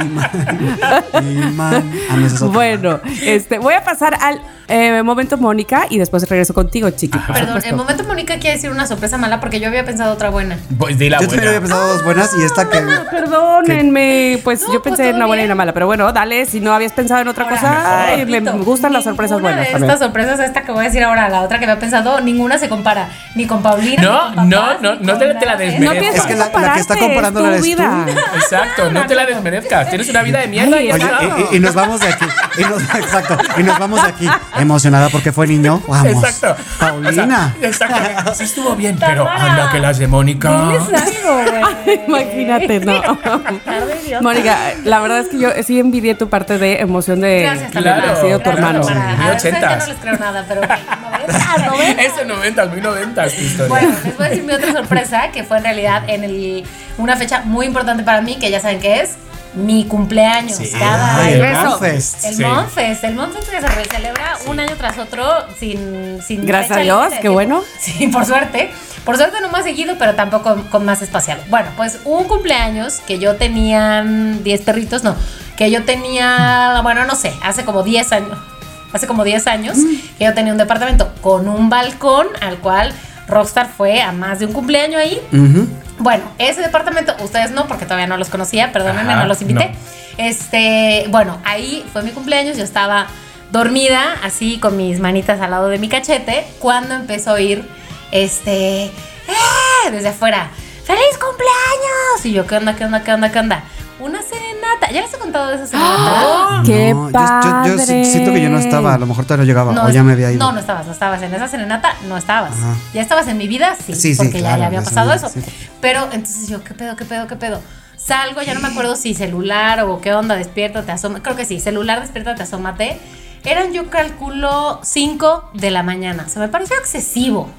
imán. Imán. Ah. Bueno, este, voy a pasar al eh, momento Mónica y después regreso contigo, chiqui. Perdón, supuesto. el momento Mónica quiere decir una sorpresa mala porque yo había pensado otra buena. Pues di la Yo también buena. había pensado dos buenas y esta que. Ah, Perdónenme, pues No, yo pues, pensé en una buena y una mala, pero bueno, dale, si no habías pensado en otra cosa, ay, me, Repito, me gustan las sorpresas buenas de también. estas sorpresas, esta que voy a decir ahora, la otra que había pensado, ninguna se compara ni con Paulina. No, ni con no, papás, no, ni no con te- te la eso. No desmerezcas. pienses Es que la- la que está comparando es tu eres tú. vida. Exacto, no te la desmerezcas. Tienes una vida de mierda y Oye, está. y, y- y nos vamos de aquí. Y nos, exacto. Y nos vamos de aquí. Emocionada porque fue niño. Vamos. Exacto. Paulina. O sea, exacto. Sí estuvo bien, pero Tamara, anda que las de Mónica. Diles algo, güey. Imagínate, no. Tarde, idiota. Mónica, la verdad es que yo sí envidié tu parte de emoción de Gracias, de Claro, haber Tamara. sido tu claro, hermano. Tamara. A ya ochentas. no les creo nada, pero 90, 90. Ese 90, muy 90 tu historia. Bueno, les voy a decir mi otra sorpresa, que fue en realidad en el, una fecha muy importante para mí, que ya saben que es mi cumpleaños. Sí. Cada Ay, año. el. Monfest. El Sí. Monfest, el Monfest que se celebra un año tras otro sin, sin Gracias a Dios, qué bueno. Sí, por suerte. Por suerte no más seguido, pero tampoco con más espacial. Bueno, pues un cumpleaños que yo tenía mm, 10 perritos, no, que yo tenía, bueno, no sé, hace como 10 años, hace como 10 años, que yo tenía un departamento con un balcón al cual Rockstar fue a más de un cumpleaños ahí. Bueno, ese departamento, ustedes no, porque todavía no los conocía, perdónenme, Ajá, no los invité. no. Este, bueno, ahí fue mi cumpleaños, yo estaba dormida, así con mis manitas al lado de mi cachete, cuando empezó a oír, este, ¡eh! desde afuera, ¡Feliz cumpleaños! Y yo, ¿qué onda, qué onda, qué onda, qué onda? Una serenata. ¿Ya les he contado de esa serenata? ¡Qué No, yo- yo, yo, padre! siento que yo no estaba. A lo mejor todavía no llegaba. o es- ya me había ido. No, no estabas, no estabas. En esa serenata no estabas. Ajá. Ya estabas en mi vida, sí. Sí, sí, porque ya- claro, ya, había pasado eso. sí. Pero entonces yo, ¿qué pedo, qué pedo, qué pedo? Salgo, ya no me acuerdo si celular o qué onda, despiértate, asómate. Creo que sí, celular, despiértate, asómate. Eran, yo calculo, 5 de la mañana. Se me pareció excesivo.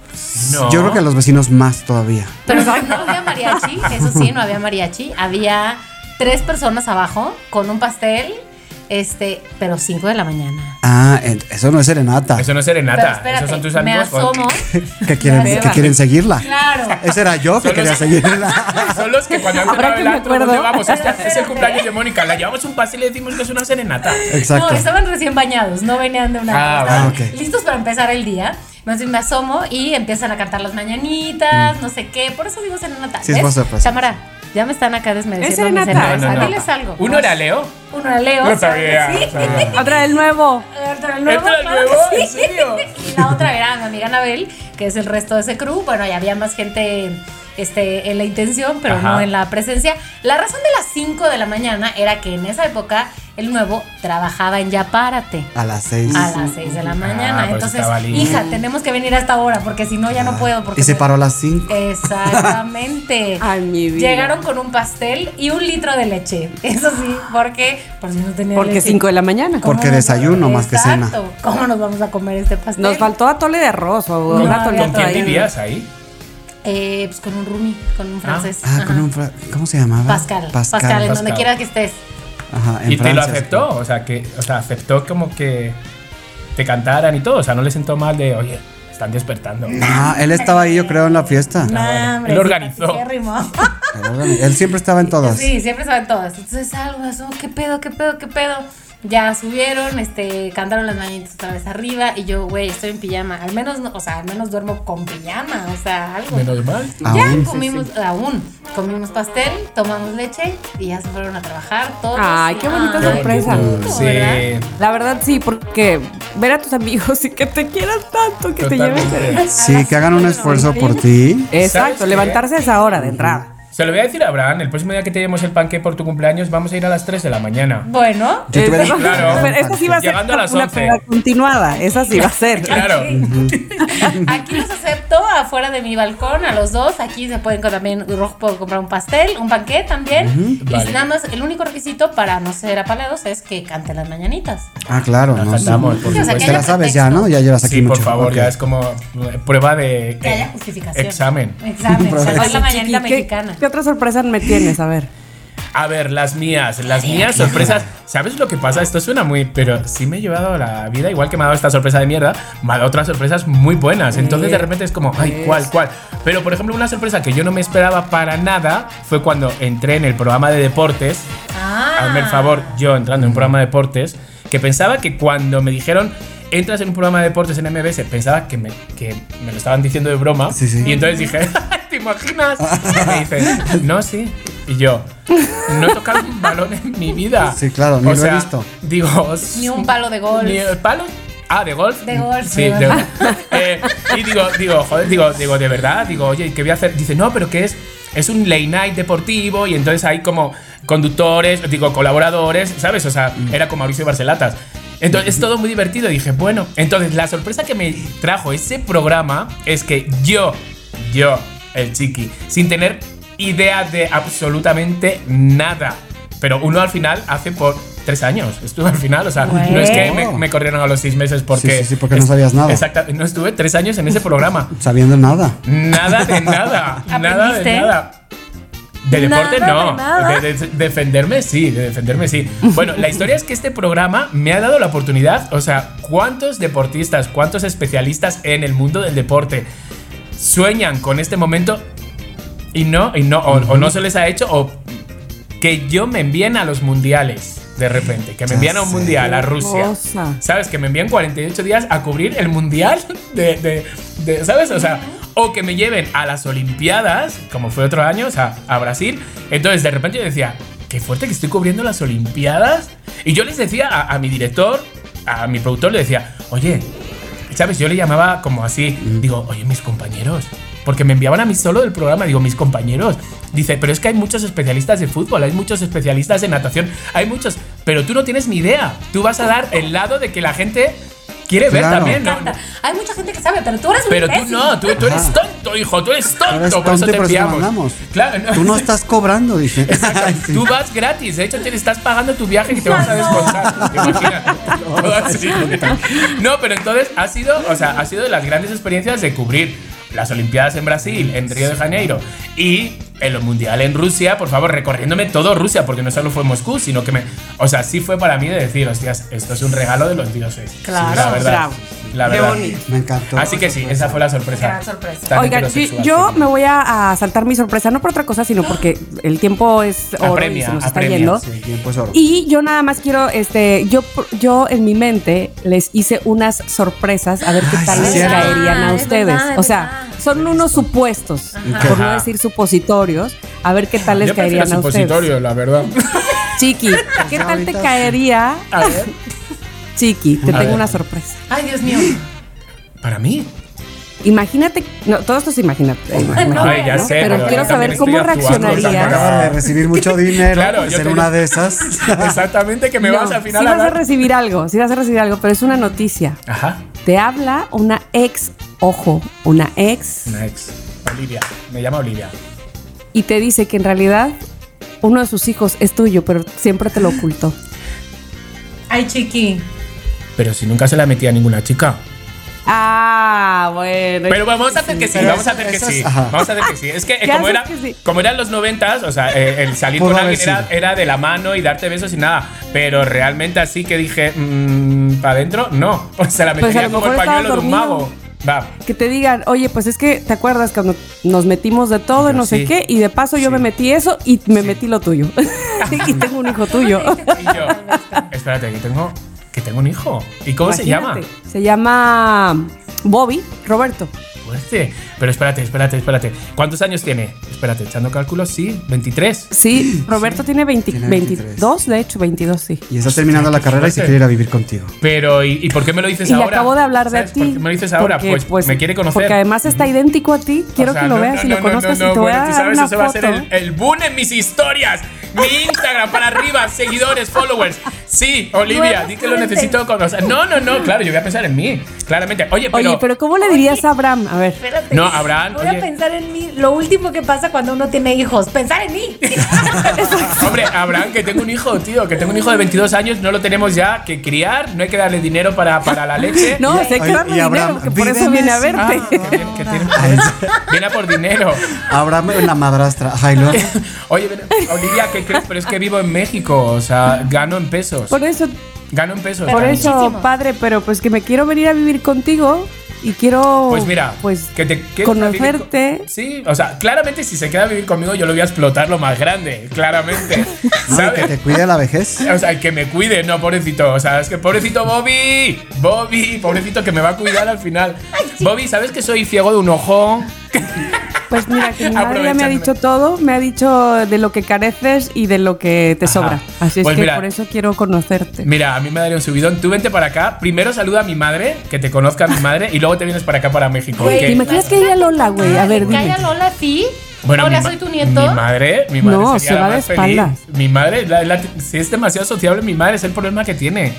No. Yo creo que a los vecinos más todavía. Pero no había mariachi, eso sí, no había mariachi. Había tres personas abajo con un pastel, este, pero 5 de la mañana. Ah, eso no es serenata. Eso no es serenata. espérate, Esos son tus me amigos. con- asomo. que quieren, que quieren seguirla. Claro. Ese era yo que Son quería los- seguirla. Son los que cuando han Ahora que el me acuerdo. ¿dónde vamos? Este es el cumpleaños de Mónica. La llevamos un pastel y le decimos que es una serenata. Exacto. No, estaban recién bañados, no venían de una. Ah, estaban vale. ok. Listos para empezar el día. Entonces me asomo y empiezan a cantar las mañanitas, no sé qué. Por eso digo serenata. Mm. Sí, es ¿ves? Ya me están acá desmereciendo. Es mi serenata. No, no, no. Diles algo. Uno era Leo. Uno era Leo. No ¿sabes? sabía, Sí. Otra del nuevo. Otra el nuevo, ¿Entra el claro nuevo? que ¿En serio? Y la otra era mi amiga Anabel, que es el resto de ese crew. Bueno, ya había más gente este, en la intención, pero Ajá. no en la presencia. La razón de las 5 de la mañana era que en esa época el nuevo trabajaba en Ya Párate. A las seis. A las 6 de la mañana. pues Entonces, hija, tenemos que venir a esta hora porque si no ya no puedo. Porque Ah, Y se paró a las cinco. Exactamente. Ay, mi vida. Llegaron con un pastel y un litro de leche. Eso sí, porque por si no tenía Porque leche. 5 de la mañana. ¿Cómo Porque desayuno más que cena. Exacto. ¿Cómo nos vamos a comer este pastel? Nos faltó atole de arroz o No, un había atolito ¿Con quién ahí. vivías ahí? Eh, pues con un roomie, con un francés. Ah, con un. fra- ¿Cómo se llamaba? Pascal. Pascal, en donde quiera que estés. Ajá, en ¿Y te lo aceptó? O sea, que, o sea, aceptó como que te cantaran y todo. O sea, no le sentó mal de, oye, están despertando. Ah, él estaba ahí, yo creo, en la fiesta. bueno. hombre, Él organizó. Él siempre estaba en todas. Sí, siempre saben todas. Entonces algo, eso, ¿qué pedo, qué pedo, qué pedo? Ya subieron, este, cantaron las mañanitas otra vez arriba y yo, güey, estoy en pijama. Al menos, no- o sea, al menos duermo con pijama, o sea, algo. Menos mal. Ya Aún. comimos, aún, comimos pastel, tomamos leche y ya se fueron a trabajar todos. Ay, qué bonita sorpresa. qué bonito, Sí. ¿verdad? La verdad sí, porque ver a tus amigos y que te quieran tanto, que te lleven. Sí, que hagan un esfuerzo por ti. Exacto, levantarse a esa hora de entrada. Se lo voy a decir a Abraham, el próximo día que te llevemos el panque por tu cumpleaños vamos a ir a las 3 de la mañana. Bueno, Claro. Pero esa sí va a ser Llegando a las una 11. prueba continuada. Esa sí va a ser. Claro. aquí los acepto afuera de mi balcón a los dos. Aquí se pueden también, Rojo puedo comprar un pastel, un panqué también. Y vale. nada más, el único requisito para no ser apaleados es que cante las mañanitas. Ah, claro, Las no. cantamos, por Sí, o sea, Te la sabes ya. ¿no? Ya llevas aquí Sí, por mucho. favor, Ok. ya es como eh, prueba de Que haya eh, justificación. examen. Examen. Cantar la mañanita ¿qué, mexicana. ¿Qué otra sorpresa me tienes? A ver. A ver, las mías, las mías sorpresas. ¿Sabes lo que pasa? Esto suena muy. Pero sí me he llevado a la vida, igual que me ha dado esta sorpresa de mierda, me ha dado otras sorpresas muy buenas. Entonces de repente es como, ay, ¿cuál, cuál? Pero por ejemplo, una sorpresa que yo no me esperaba para nada fue cuando entré en el programa de deportes. Ah. Hazme el favor, yo entrando en un programa de deportes, que pensaba que cuando me dijeron. Entras en un programa de deportes en MBS, pensaba que me, que me lo estaban diciendo de broma. Sí, sí. Y entonces dije, ¿te imaginas? Y me dicen, no, sí. Y yo, no he tocado un balón en mi vida. Sí, claro, ni lo he visto. Digo, Ni un palo de golf. ni el palo. Ah, de golf. De golf, Sí, de golf. Eh, y digo, digo, joder, digo, digo, de verdad, digo, oye, ¿qué voy a hacer? Dice, no, pero que es, es un late night deportivo y entonces hay como conductores, digo, colaboradores, ¿sabes? O sea, era como Mauricio Barcelatas. Entonces es todo muy divertido. Dije, bueno, entonces la sorpresa que me trajo ese programa es que yo, yo, el chiqui, sin tener idea de absolutamente nada, pero uno al final hace por tres años. Estuve al final, o sea, no es que me, me corrieron a los seis meses porque. Sí, sí, sí, porque no sabías nada. Exacto, no estuve tres años en ese programa. Sabiendo nada. Nada de nada. nada de nada. De deporte Nada no. de nada. De, de- defenderme sí, de defenderme sí. Bueno, la historia es que este programa me ha dado la oportunidad, o sea, ¿cuántos deportistas, cuántos especialistas en el mundo del deporte sueñan con este momento y no, y no, o, o no se les ha hecho, o que yo me envíen a los mundiales de repente, que me envían a un mundial a Rusia. Cosa. ¿Sabes? Que me envían 48 días a cubrir el mundial de, de- de- ¿sabes? O sea, o que me lleven a las Olimpiadas, como fue otro año, o sea, a Brasil. Entonces, de repente yo decía, qué fuerte que estoy cubriendo las Olimpiadas. Y yo les decía a, a mi director, a mi productor, le decía, oye, ¿sabes? Yo le llamaba como así, digo, oye, mis compañeros. Porque me enviaban a mí solo del programa, digo, mis compañeros. Dice, pero es que hay muchos especialistas de fútbol, hay muchos especialistas en natación, hay muchos, pero tú no tienes ni idea. Tú vas a dar el lado de que la gente quiere ver Claro. también, ¿no? Hay mucha gente que sabe, pero tú eres un Pero tú imbécil. no, tú, tú eres tonto, hijo, tú eres tonto, eres por eso tonto te por eso enviamos. mandamos. Claro, no. Tú no estás cobrando, dice. Sí. Tú vas gratis, de hecho te estás pagando tu viaje que te vas a descontar. ¿Te. No, pero entonces ha sido, o sea, ha sido de las grandes experiencias de cubrir las Olimpiadas en Brasil, en Río de Janeiro y el Mundial en Rusia, por favor, recorriéndome todo Rusia, porque no solo fue Moscú, sino que me. O sea, sí fue para mí de decir, hostias, esto es un regalo de los dioses. Claro, la verdad. bravo. La Qué verdad. bonito. Me encantó. Así que sí, esa fue la sorpresa. Gran sorpresa. Tan Oigan, yo, heterosexual. yo me voy a, a saltar mi sorpresa, no por otra cosa, sino porque el tiempo es oro y Apremia, se nos está apremia, yendo. Sí, bien, pues oro. Y yo nada más quiero, este, yo, yo en mi mente les hice unas sorpresas a ver qué Ay, tal sí, les cierto. caerían a Es ustedes. verdad, es o sea, verdad. son unos supuestos, por no Ajá. decir supositorios, a ver qué tal les Yo prefiero caerían a ustedes. supositorio, la verdad. Chiqui, ¿qué tal te ahorita sí. caería? A ver. Chiqui, te A tengo ver. una sorpresa. Ay, Dios mío. Para mí. Imagínate, no, todo esto es imagínate. imagínate, Ay, ya ¿no? sé, pero, pero quiero saber cómo reaccionarías. de recibir mucho dinero. Claro, ser una de esas. Exactamente, que me No, vas al final sí a vas a dar. recibir algo, sí vas a recibir algo, pero es una noticia. Ajá. Te habla una ex, ojo, una ex, Una ex. Olivia. Me llama Olivia. y te dice que en realidad uno de sus hijos es tuyo, pero siempre te lo ocultó. Ay, chiqui. Pero si nunca se la metía a ninguna chica. Ah, bueno. Pero vamos a hacer que sí, vamos a hacer que es- sí. ajá. Vamos a hacer que sí. Es que eh, ¿Qué como, era, que sí? como eran los noventas, o sea, eh, el salir Pudo con alguien era, era de la mano y darte besos y nada. Pero realmente así que dije, para adentro, no. O sea, la Pues metería lo como el pañuelo de un dormido. mago. Va. que te digan, oye, pues es que te acuerdas cuando nos metimos de todo y Yo no sé sí. qué, y de paso yo Sí. me metí eso y me metí lo tuyo. y tengo un hijo tuyo. Y yo, espérate, que tengo, tengo un hijo. ¿Y cómo se llama? Imagínate. Se llama Bobby Roberto. fuerte. Pero espérate, espérate, espérate. ¿Cuántos años tiene? Espérate, echando cálculos, sí, 23. Sí, Roberto tiene, 20 Tiene 22, de hecho, 22, sí. Y está terminando la carrera y se quiere ir a vivir contigo. Pero, ¿y, y por qué me lo dices Y ahora? acabo de hablar de ¿Sabes ti. ¿Por qué me lo dices ahora? porque, Pues, me quiere conocer. Porque además está idéntico a ti. Quiero O sea, que lo no, veas no, y no, lo no, conozcas no, y te voy bueno, a dar sabes, una eso va a ser foto. el, el boom en mis historias. Mi Instagram para arriba, seguidores, followers. Sí, Olivia, di que lo necesito conocer. No, no, no, claro, yo voy a pensar en mí. Claramente. Oye, pero. Oye, pero ¿cómo le dirías a Abraham? A ver. Espérate. No, Abraham, Voy a pensar en mí. Lo último que pasa cuando uno tiene hijos. Pensar en mí. Hombre, Abraham, que tengo un hijo, tío, que tengo un hijo de 22 años, no lo tenemos ya que criar, no hay que darle dinero para, para la leche. No, sé que darle y Abraham, dinero, que por eso viene a. Ah, verte. que tiene, que tiene- viene a por dinero. Abraham, una madrastra. Ay, luego. Oye, ven, Olivia, ¿qué Pero es que vivo en México, o sea, gano en pesos. Por eso, Gano en pesos. por eso, muchísimo. padre, pero pues que me quiero venir a vivir contigo y quiero Pues mira, pues que te conocerte. con- Sí, o sea, claramente si se queda a vivir conmigo yo lo voy a explotar lo más grande, claramente. ¿Sabes? que te cuide la vejez. O sea, que me cuide, no, pobrecito. O sea, es que pobrecito Bobby. Bobby, pobrecito que me va a cuidar al final. Bobby, ¿sabes que soy ciego de un ojo? Pues mira, que mi madre ya me ha dicho todo, me ha dicho de lo que careces y de lo que te Ajá. sobra. Así es Pues que mira. por eso quiero conocerte. Mira, a mí me daría un subidón. Tú vente para acá. Primero saluda a mi madre, que te conozca mi madre, y luego te vienes para acá, para México. Güey, que- ¿Te imaginas que ella Lola, güey? A ver, dime. Calla Lola, sí. Bueno, Hola, soy tu nieto. Mi madre, mi madre No, sería se la va de más feliz. espaldas. Mi madre, la- la- si es demasiado sociable, mi madre es el problema que tiene.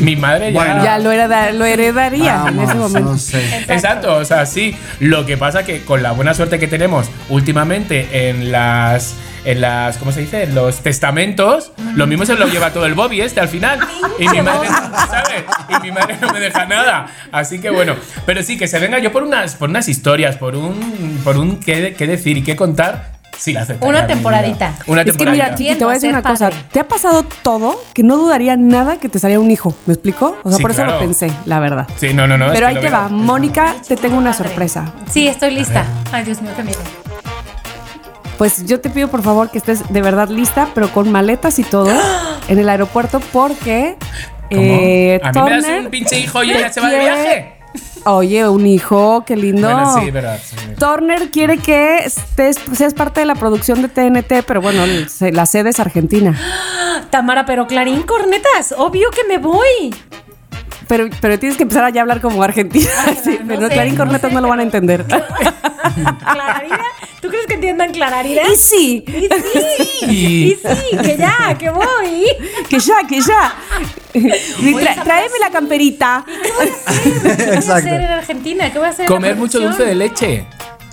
Mi madre ya. Bueno. Ya lo, hereda- lo heredaría en ese momento. no sé. Exacto, o sea, sí. Lo que pasa que con la buena suerte que tenemos últimamente en las. En las, ¿cómo se dice? En los testamentos, lo mismo se lo lleva todo el Bobby este al final. Y mi madre, ¿sabes? Y mi madre no me deja nada. Así que bueno, pero sí, que se venga yo por unas, por unas historias, por un, por un qué, qué decir y qué contar. Sí, la aceptaría, Una temporadita. Una Es que temporadita. mira, Chiqui, te voy a decir una cosa. ¿Te ha pasado todo que no dudaría nada que te saliera un hijo? ¿Me explico? O sea, Sí, por eso claro. lo pensé, la verdad. Sí, no, no, no. Pero ahí te veo. va. Mónica, te tengo una sorpresa. Sí, estoy lista. Ay, Dios mío, qué miedo. Pues yo te pido por favor que estés de verdad lista, pero con maletas y todo en el aeropuerto porque. Eh, a mí me das Turner un pinche hijo y ella se va de quiere- viaje. Oye, un hijo, qué lindo. Bueno, sí, verdad. sí. Turner quiere que estés, seas parte de la producción de TNT, pero bueno, la sede es Argentina. Tamara, pero Clarín Cornetas, obvio que me voy. Pero, pero tienes que empezar a ya hablar como argentina. Sí, no pero sé, Clarín no Cornetas sé, no lo van a entender. ¿Clararira? ¿Tú crees que entiendan Clararira? y sí, Y sí, Y- y sí, que ya, que voy. que ya, que ya. Y tra- tráeme la camperita. ¿Qué voy a Exacto. hacer en Argentina? ¿Qué voy a hacer Comer mucho dulce de leche.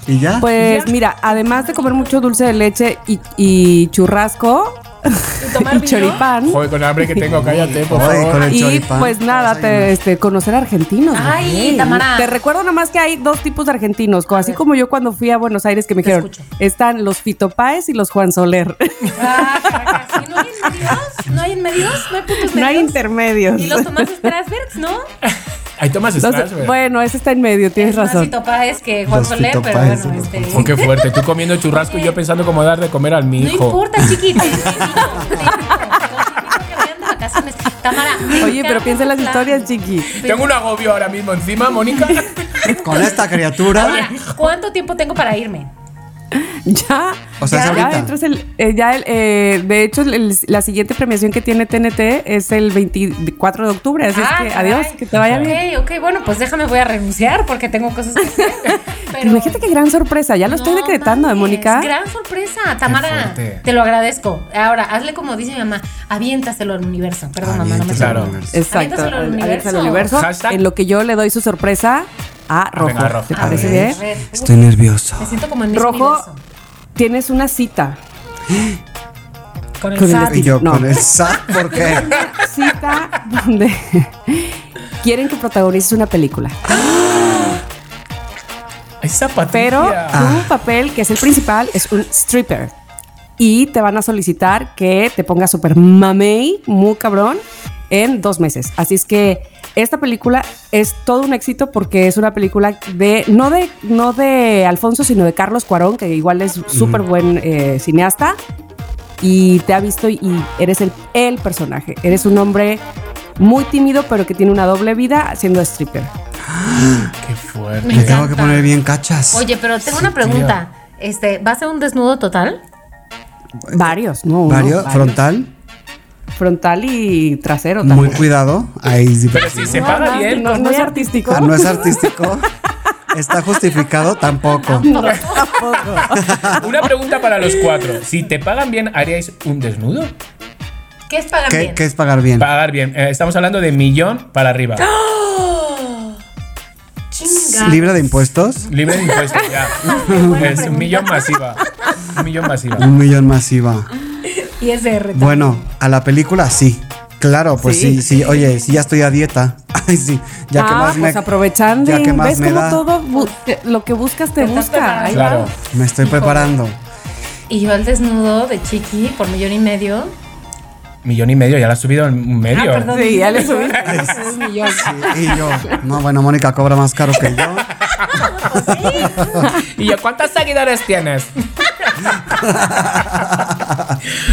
¿Y ya? Pues mira, además de comer mucho dulce de leche y, y churrasco ¿Y tomar y choripán. Joder, con el hambre que tengo, cállate, por Ay, favor. con el Y choripán. pues nada, te, este, conocer argentinos. Ay. Tamara. Te recuerdo nomás que hay dos tipos de argentinos, así como yo cuando fui a Buenos Aires que me Te dijeron, escucho. están los Fito Páez y los Juan Soler. Ah. ¿No hay en medios? ¿No hay en medios? ¿No hay puntos medios? no hay intermedios. Y los Tomás Strasbergs, ¿no? Ahí tomas Entonces, Strasberg. bueno, ese está en medio, tienes Es más razón. Fito Páez que Juan Los Soler, pero bueno, ¿no? este... Oh, qué fuerte. Tú comiendo churrasco y yo pensando cómo dar de comer al mi No importa, chiquito. Tamara, Oye, pero piensa en las historias, chiqui. Tengo un agobio ahora mismo encima, Mónica. Con esta criatura. Ahora, ¿cuánto tiempo tengo para irme? Ya, O sea, ya, dentro es el, eh, ya el, eh, de hecho, el- la siguiente premiación que tiene TNT es el 24 de octubre, así Ah, es que caray. adiós, que te vaya Ok, bien. ok, bueno, pues déjame, voy a renunciar porque tengo cosas que hacer. Pero- Imagínate qué gran sorpresa, ya lo estoy decretando, ¿eh, mames, Mónica? Gran sorpresa, Tamara. Te lo agradezco. Ahora, hazle como dice mi mamá, aviéntaselo al universo. Perdón, mamá, no me universo. Exacto, Aviéntaselo al universo. aviéntaselo al universo, Hashtag. en lo que yo le doy su sorpresa a Rojo. venga, Rojo. ¿Te A parece ver. bien? Ver, Estoy nervioso. Me siento como en Rojo, Universo. tienes una cita. Con el con el SAT. Y yo No. con el SAT, ¿por qué? Cita donde quieren que protagonices una película. Esa. Pero Ah. tu papel, que es el principal, es un stripper. Y te van a solicitar que te pongas super mamey, muy cabrón, en dos meses. Así es que esta película es todo un éxito porque es una película de, no de, no de Alfonso, sino de Carlos Cuarón, que igual es súper buen eh, cineasta. Y te ha visto y eres el, el personaje. Eres un hombre muy tímido, pero que tiene una doble vida siendo stripper. Qué fuerte. Me Me tengo que poner bien cachas. Oye, pero tengo una pregunta. Este, ¿va a ser un desnudo total? Varios, ¿no? uno, Vario, frontal, Frontal y trasero muy también. cuidado. Ahí sí. Pero si se paga bien. No, no es artístico. Ah, no es artístico. Está justificado tampoco. Una pregunta para los cuatro. Si te pagan bien, ¿haríais un desnudo? ¿Qué es pagar ¿Qué, bien? qué es pagar bien? Pagar bien. Eh, estamos hablando de millón para arriba. Chinga. ¿Libre de impuestos? Libre de impuestos, ya. es un millón masiva. Un millón masiva. Un millón masiva. Y es de. Bueno, a la película sí. Claro, pues sí, sí. Oye, sí, ya estoy a dieta. Ay, sí. Ya que ah, más pues me, aprovechando. ya que más ¿Ves me cómo da. todo lo que buscas te Te busca? Claro. va. me estoy preparando. Y yo el desnudo de Chiqui por millón y medio. Millón y medio, ya la has subido en un medio. Ah, perdón. Sí, ya le subiste. Es un millón. Y yo, no, bueno, Mónica cobra más caro que yo. ¿Y yo cuántos seguidores tienes?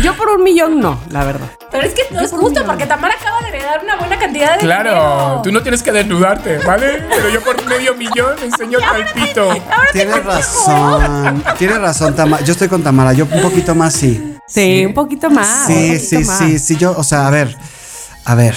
Yo por un millón no, la verdad. Pero es que no es justo porque Tamara acaba de heredar una buena cantidad de Claro, dinero. tú no tienes que desnudarte, ¿vale? Pero yo por medio millón enseño el pito. Tienes razón. Tienes razón, Tamara. Yo estoy con Tamara. Yo un poquito más sí. Sí, un poquito más. un Sí, poquito sí, más. sí, sí. Yo, o sea, a ver. A ver.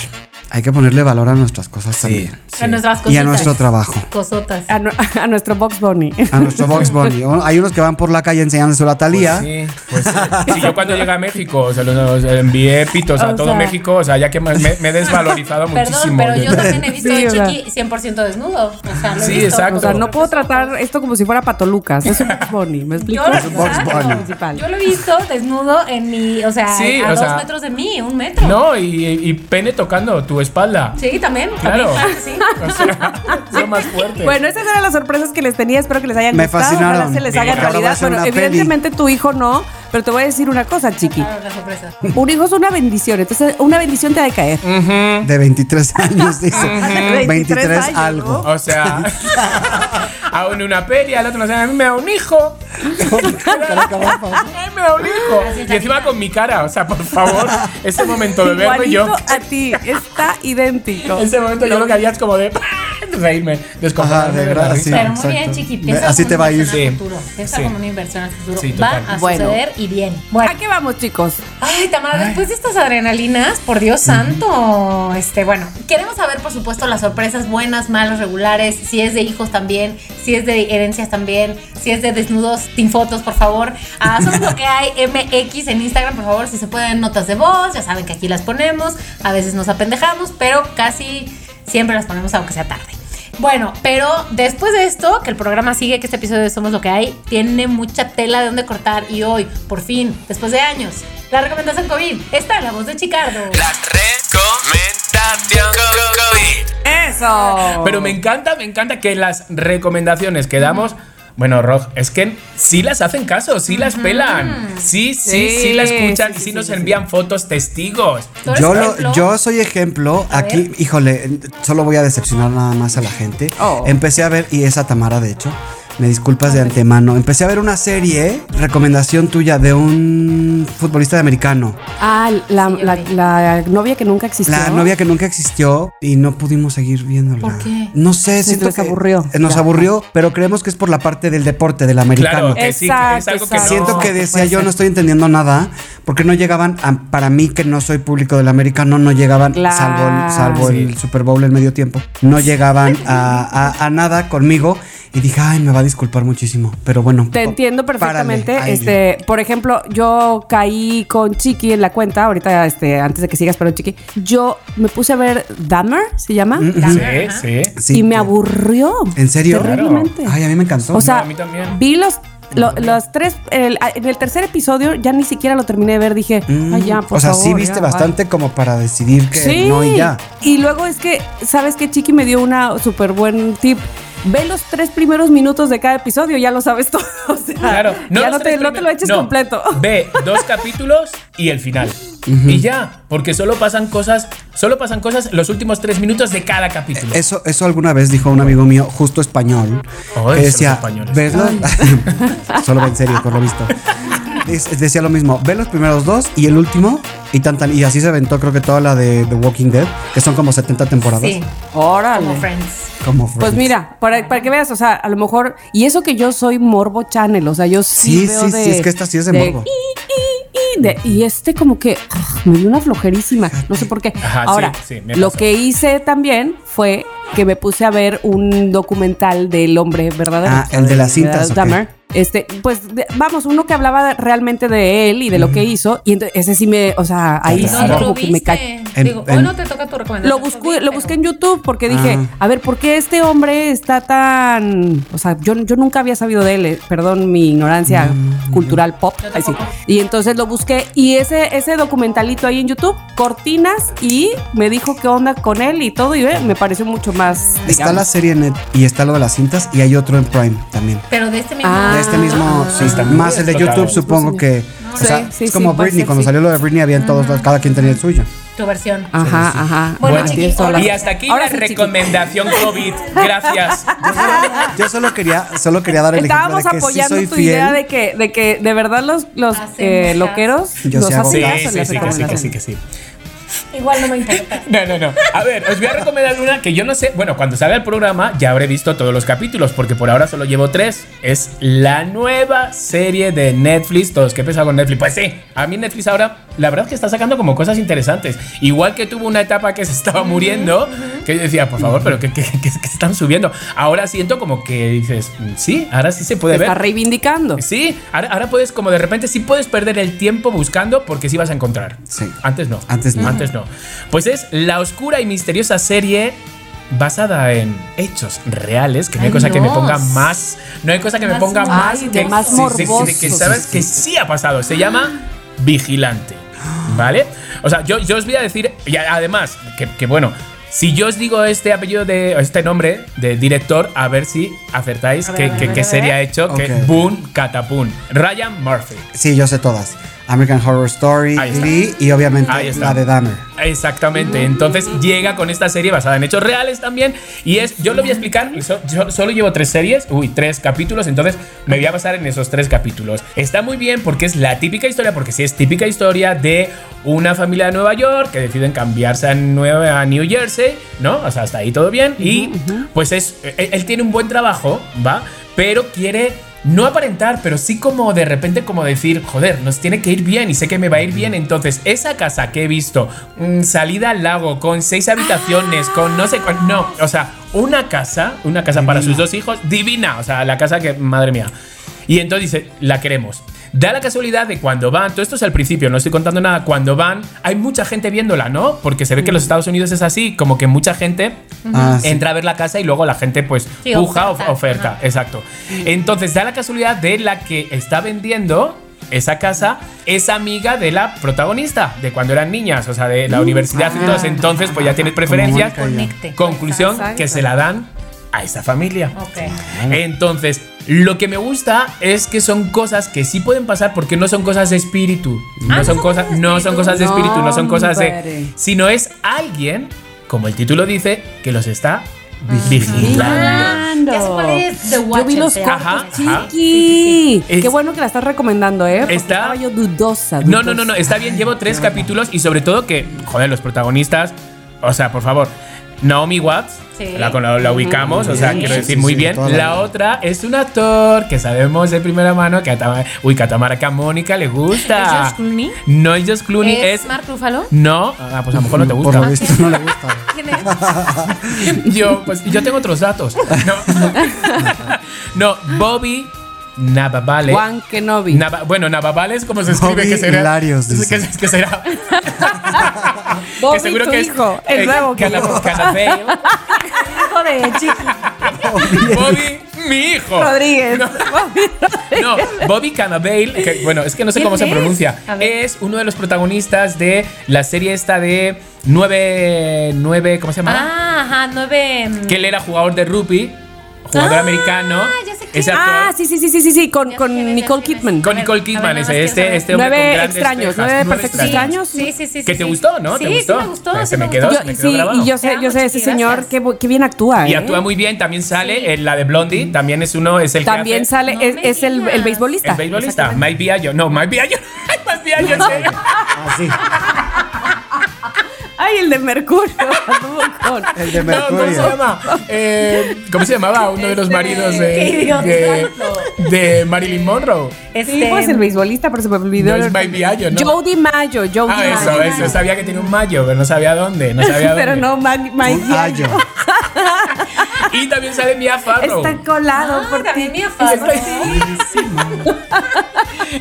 Hay que ponerle valor a nuestras cosas también. A nuestras cositas. Y a nuestro trabajo. Cosotas. A, nu- a nuestro Box Bunny. A nuestro Box Bunny. O- Hay unos que van por la calle enseñándose la talía. Sí, pues sí. Si yo cuando llegué a México se los, los envié pitos a O todo sea- México, o sea, ya que me, me he desvalorizado Perdón, muchísimo. pero yo también he visto Sí, a o sea. Chiqui 100% desnudo. O sea, lo he Sí, visto. exacto. O sea, no puedo tratar esto como si fuera Patolucas. Es un Box Bunny. ¿Me explico? Yo, Es un Box. Bunny. Principal. Yo lo he visto desnudo en mi, o sea, Sí, a o dos sea, metros de mí, un metro. No, y, y pene tocando tu espalda. Sí, también. Claro. también, sí. O sea, más fuerte. Bueno, esas eran las sorpresas que les tenía. Espero que les hayan Me gustado. fascinaron. Ojalá se les haga ahora a realidad. Bueno, peli. evidentemente tu hijo no, pero te voy a decir una cosa, chiqui. Claro, la sorpresa. Un hijo es una bendición. Entonces, una bendición te ha de caer. De 23 años, dice. 23 23 años, algo. O sea, aún una peli, al otro no sé, a mí me da un hijo. A mí me da un hijo. Y encima con mi cara, o sea, por favor, ese momento de verlo yo. A ti. Está idéntico. Ese momento yo lo que haría es como de reírme, descojonarme de verdad, sí. Pero muy bien, exacto. Chiqui. Piensa así te va a ir. Sí. futuro. Piensa Sí. como una inversión al futuro. Sí, va a Bueno. suceder y bien. Bueno. ¿A qué vamos, chicos? Ay, Tamara, después de estas adrenalinas, por Dios santo, este, bueno, queremos saber, por supuesto, las sorpresas buenas, malas, regulares, si es de hijos también, si es de herencias también, si es de desnudos sin fotos, por favor. Ah, somos lo que hay MX en Instagram, por favor, si se pueden notas de voz, ya saben que aquí las ponemos, a veces nos apendejamos, pero casi siempre las ponemos aunque sea tarde. Bueno, pero después de esto, que el programa sigue, que este episodio de Somos lo que hay, tiene mucha tela de donde cortar y hoy, por fin, después de años, la recomendación COVID está en la voz de Chicardo. La recomendación COVID. Eso. Pero me encanta, me encanta que las recomendaciones que damos. Bueno, Rog, es que sí las hacen caso, sí las pelan. Sí, sí, sí, Sí, la escuchan sí, y sí, sí, nos sí, sí. envían fotos testigos. ¿Tú eres Yo, lo- yo soy ejemplo. A Aquí, ver. híjole, solo voy a decepcionar nada más a la gente. Oh. Empecé a ver, y esa Tamara, de hecho, me disculpas de antemano. Empecé a ver una serie, recomendación tuya, de un futbolista de americano. Ah, la, la- la novia que nunca existió. La novia que nunca existió y no pudimos seguir viéndola. ¿Por qué? No sé, siento que aburrió. Nos aburrió, pero creemos que es por la parte del deporte, del americano. Claro, que sí, que es Exacto, algo que exacto. no. Siento que decía yo no estoy entendiendo nada porque no llegaban a- para mí que no soy público del americano no llegaban Claro. salvo el, salvo Sí. el Super Bowl en medio tiempo no llegaban a, a- a nada conmigo y dije ay me va a disculpar muchísimo pero bueno Te entiendo perfectamente. párale, ahí. este, por ejemplo, yo caí con Chiqui en la cuenta, ahorita, este, antes de que sigas, pero Chiqui, yo me puse a ver Dahmer, ¿se llama? Mm, Sí, sí. Sí, y me aburrió. ¿En serio? Terriblemente. ay a mí me encantó O sea, No, a mí también. vi los, lo- los tres, el- en el tercer episodio ya ni siquiera lo terminé de ver, dije, Mm, ay ya, por o sea favor, sí viste bye". bastante como para decidir que Sí. no y ya Y luego es que, ¿sabes qué? Chiqui me dio una súper buen tip. Ve los tres primeros minutos de cada episodio, ya lo sabes todo. O sea, Claro, ya no te, tres no te lo eches no, completo. Ve dos capítulos y el final. Y ya, porque solo pasan cosas, solo pasan cosas los últimos tres minutos de cada capítulo. Eso, eso alguna vez dijo un amigo mío, justo español, Ay, que decía, españoles. ¿ves los-" Solo va en serio, por lo visto. Dice- Decía lo mismo, ve los primeros dos y el último Y, tan, tan- y así se aventó creo que toda la de The Walking Dead, que son como 70 temporadas. Sí, Órale. como Friends. Como Pues mira, para, para que veas, o sea, a lo mejor, y eso que yo soy Morbo Channel, o sea, yo sí, Sí, veo sí, de, sí, es que esta sí es de morbo. y, y, y, de- y este como que ah, me dio una flojerísima, no sé por qué. Ajá, sí, Ahora, sí, lo que hice también fue que me puse a ver un documental del hombre verdadero. Ah, el de las cintas, de ok. Dahmer. Este, pues, de- vamos, uno que hablaba realmente de él y de lo que hizo, y entonces ese sí me, o sea, ahí sí Claro. como que me cae. Digo, en- hoy no te toca tu recomendación. Lo busqué, lo busqué en YouTube porque dije, Ah. a ver, ¿por qué este hombre está tan. O sea, yo, yo nunca había sabido de él, eh, perdón mi ignorancia Mm. cultural pop. Ay, sí. Y entonces lo busqué y ese, ese documentalito ahí en YouTube, cortinas, y me dijo qué onda con él y todo, y ve, me pareció mucho más. Está digamos. la serie en net y está lo de las cintas y hay otro en Prime también. Pero de este mismo. Ah. Este mismo, sí, más el de. YouTube, supongo que. O Sí, sea, sí, es como puede Britney, ser, cuando sí. salió lo de Britney, habían todos, cada quien tenía el suyo. Tu versión. Ajá, ajá. Bueno, la- Y hasta aquí Ahora la sí, chiqui. recomendación COVID. Gracias. Yo solo quería, solo quería dar el Estábamos ejemplo de que sí apoyando soy tu fiel. idea de que, de que de verdad los, los Hacemos eh, loqueros Yo nos sí Sí, caso en sí, que sí, que sí, recomendaciones. que sí. Igual no me importa. No, no, no. A ver, os voy a recomendar una que yo no sé. Bueno, cuando salga el programa ya habré visto todos los capítulos, porque por ahora solo llevo tres. Es la nueva serie de Netflix. Todos, ¿qué pasa con Netflix? Pues sí, a mí Netflix ahora, la verdad es que está sacando como cosas interesantes. Igual que tuvo una etapa que se estaba muriendo, que yo decía, por favor, pero ¿qué, qué, qué- qué están subiendo? Ahora siento como que dices, "Mm, sí, ahora sí se puede Te ver. está reivindicando. Sí, ahora, ahora puedes, como de repente, sí puedes perder el tiempo buscando porque sí vas a encontrar. Sí. Antes no. Antes no. Antes no. Pues es la oscura y misteriosa serie basada en hechos reales, que no hay Ay, cosa que me ponga más. No hay cosa que me Más ponga morboso. más. Que, más sí, sí, sí, morboso. que sabes que sí ha pasado. Se llama Vigilante. ¿Vale? O sea, yo, yo os voy a decir, y además, que, que bueno. Si yo os digo este apellido de este nombre de director, a ver si acertáis qué, serie ha hecho, que Ok. Boon Catapun. Ryan Murphy. Sí, yo sé todas. American Horror Story, Ahí está. Glee y obviamente Ahí está. la de Dahmer. Exactamente. Entonces llega con esta serie basada en hechos reales también. Y es, yo lo voy a explicar. so- yo solo llevo tres series, uy, tres capítulos. Entonces me voy a basar en esos tres capítulos. Está muy bien porque es la típica historia, porque sí es típica historia de una familia de Nueva York que deciden cambiarse a, Nueva, a New Jersey, ¿no? O sea, hasta ahí todo bien. Y pues es, él, él tiene un buen trabajo, ¿va? Pero quiere no aparentar, pero sí como de repente como decir, joder, nos tiene que ir bien y sé que me va a ir bien. Entonces, esa casa que he visto, mm, salida al lago, con seis habitaciones, con no sé cuál, no, o sea, una casa, una casa para sus dos hijos, divina, o sea, la casa que, madre mía. Y entonces dice, la queremos. Da la casualidad de cuando van, todo esto es al principio, no estoy contando nada, cuando van, hay mucha gente viéndola, ¿no? Porque se ve que en los Estados Unidos es así, como que mucha gente Ah, sí. entra a ver la casa y luego la gente pues Sí, puja, oferta, oferta, ajá. exacto. Entonces da la casualidad de la que está vendiendo esa casa es amiga de la protagonista de cuando eran niñas, o sea, de la universidad y todo. Entonces, pues ya tienes preferencias. Conclusión, que se la dan a esa familia. Ok. Entonces, lo que me gusta es que son cosas que sí pueden pasar porque no son cosas de espíritu. No Ah, son cosas, no son cosas de No, espíritu, no son cosas de. Sino es alguien, como el título dice, que los está vigilando. Es The Yo vi los cortos, chiqui. Qué bueno que la estás recomendando, ¿eh? Porque Está- Estaba yo dudosa. No, no, dudosa. no, no, está bien, llevo tres capítulos y sobre todo que, joder, los protagonistas, o sea, por favor, Naomi Watts, Sí. la, la, la ubicamos, o sea, Sí, quiero decir sí, muy sí, bien. la La otra es un actor que sabemos de primera mano que a, uy, que a Tamara que a Mónica le gusta. ¿Es George Clooney? No es George Clooney, ¿Es es... Mark Ruffalo? No, ah, pues a lo mejor no te Por gusta. lo visto no le gusta. ¿Quién es? Yo, pues yo tengo otros datos. No, no Bobby Navavale. Juan Kenobi. Nava- bueno, Navavale es como se escribe Bobby que será. Hilarios, que, dice. que será. Bobby, que seguro tu que hijo, es el nuevo. Canapeo. Hijo de Chiqui. Bobby, mi hijo. Rodríguez. No, Bobby Cannavale, que, bueno, es que no sé cómo se ¿Quién es? pronuncia. A ver. Es uno de los protagonistas de la serie esta de 9 nueve ¿cómo se llama? Ah, ajá, nueve. mm, Que él era jugador de rugby, jugador ah, americano. ya sé Ese actor- Ah, sí, sí, sí, sí, sí, sí, con, con Nicole. Kidman. Con Nicole Kidman, ese, este, este hombre Nueve con grandes extraños, nueve perfectos Sí, extraños. Sí, sí, sí. Que sí, te sí. gustó, ¿no? ¿Te Sí, gustó? Sí, me gustó. Sí me quedó, se me Yo- quedó sí, grabado. y yo sé, Te yo sé, ese señor, bu- qué bien actúa, Y ¿eh? actúa muy bien, también sale en la de Blondie, también es uno, es el que También hace- sale, No es, es el, el beisbolista. El beisbolista, Mike Biagio. No, Mike Biagio. Mike Biagio, en serio. Así. Ay, el de Mercurio. con- El de No, ¿cómo se Mercurio. llama? Eh, ¿Cómo se llamaba uno de los maridos Qué de, idiota. de, de Marilyn Monroe? Este, Sí, pues el beisbolista, pero se me olvidó. No es Mike Biagio, ¿no? Joe DiMaggio, Joe Ah, eso, eso. Sabía que tenía un mayo, pero no sabía dónde. No sabía dónde. Pero no, Un gallo. Y también sale Mia Farrow. Está colado Ah, por también ti. Mia Farrow.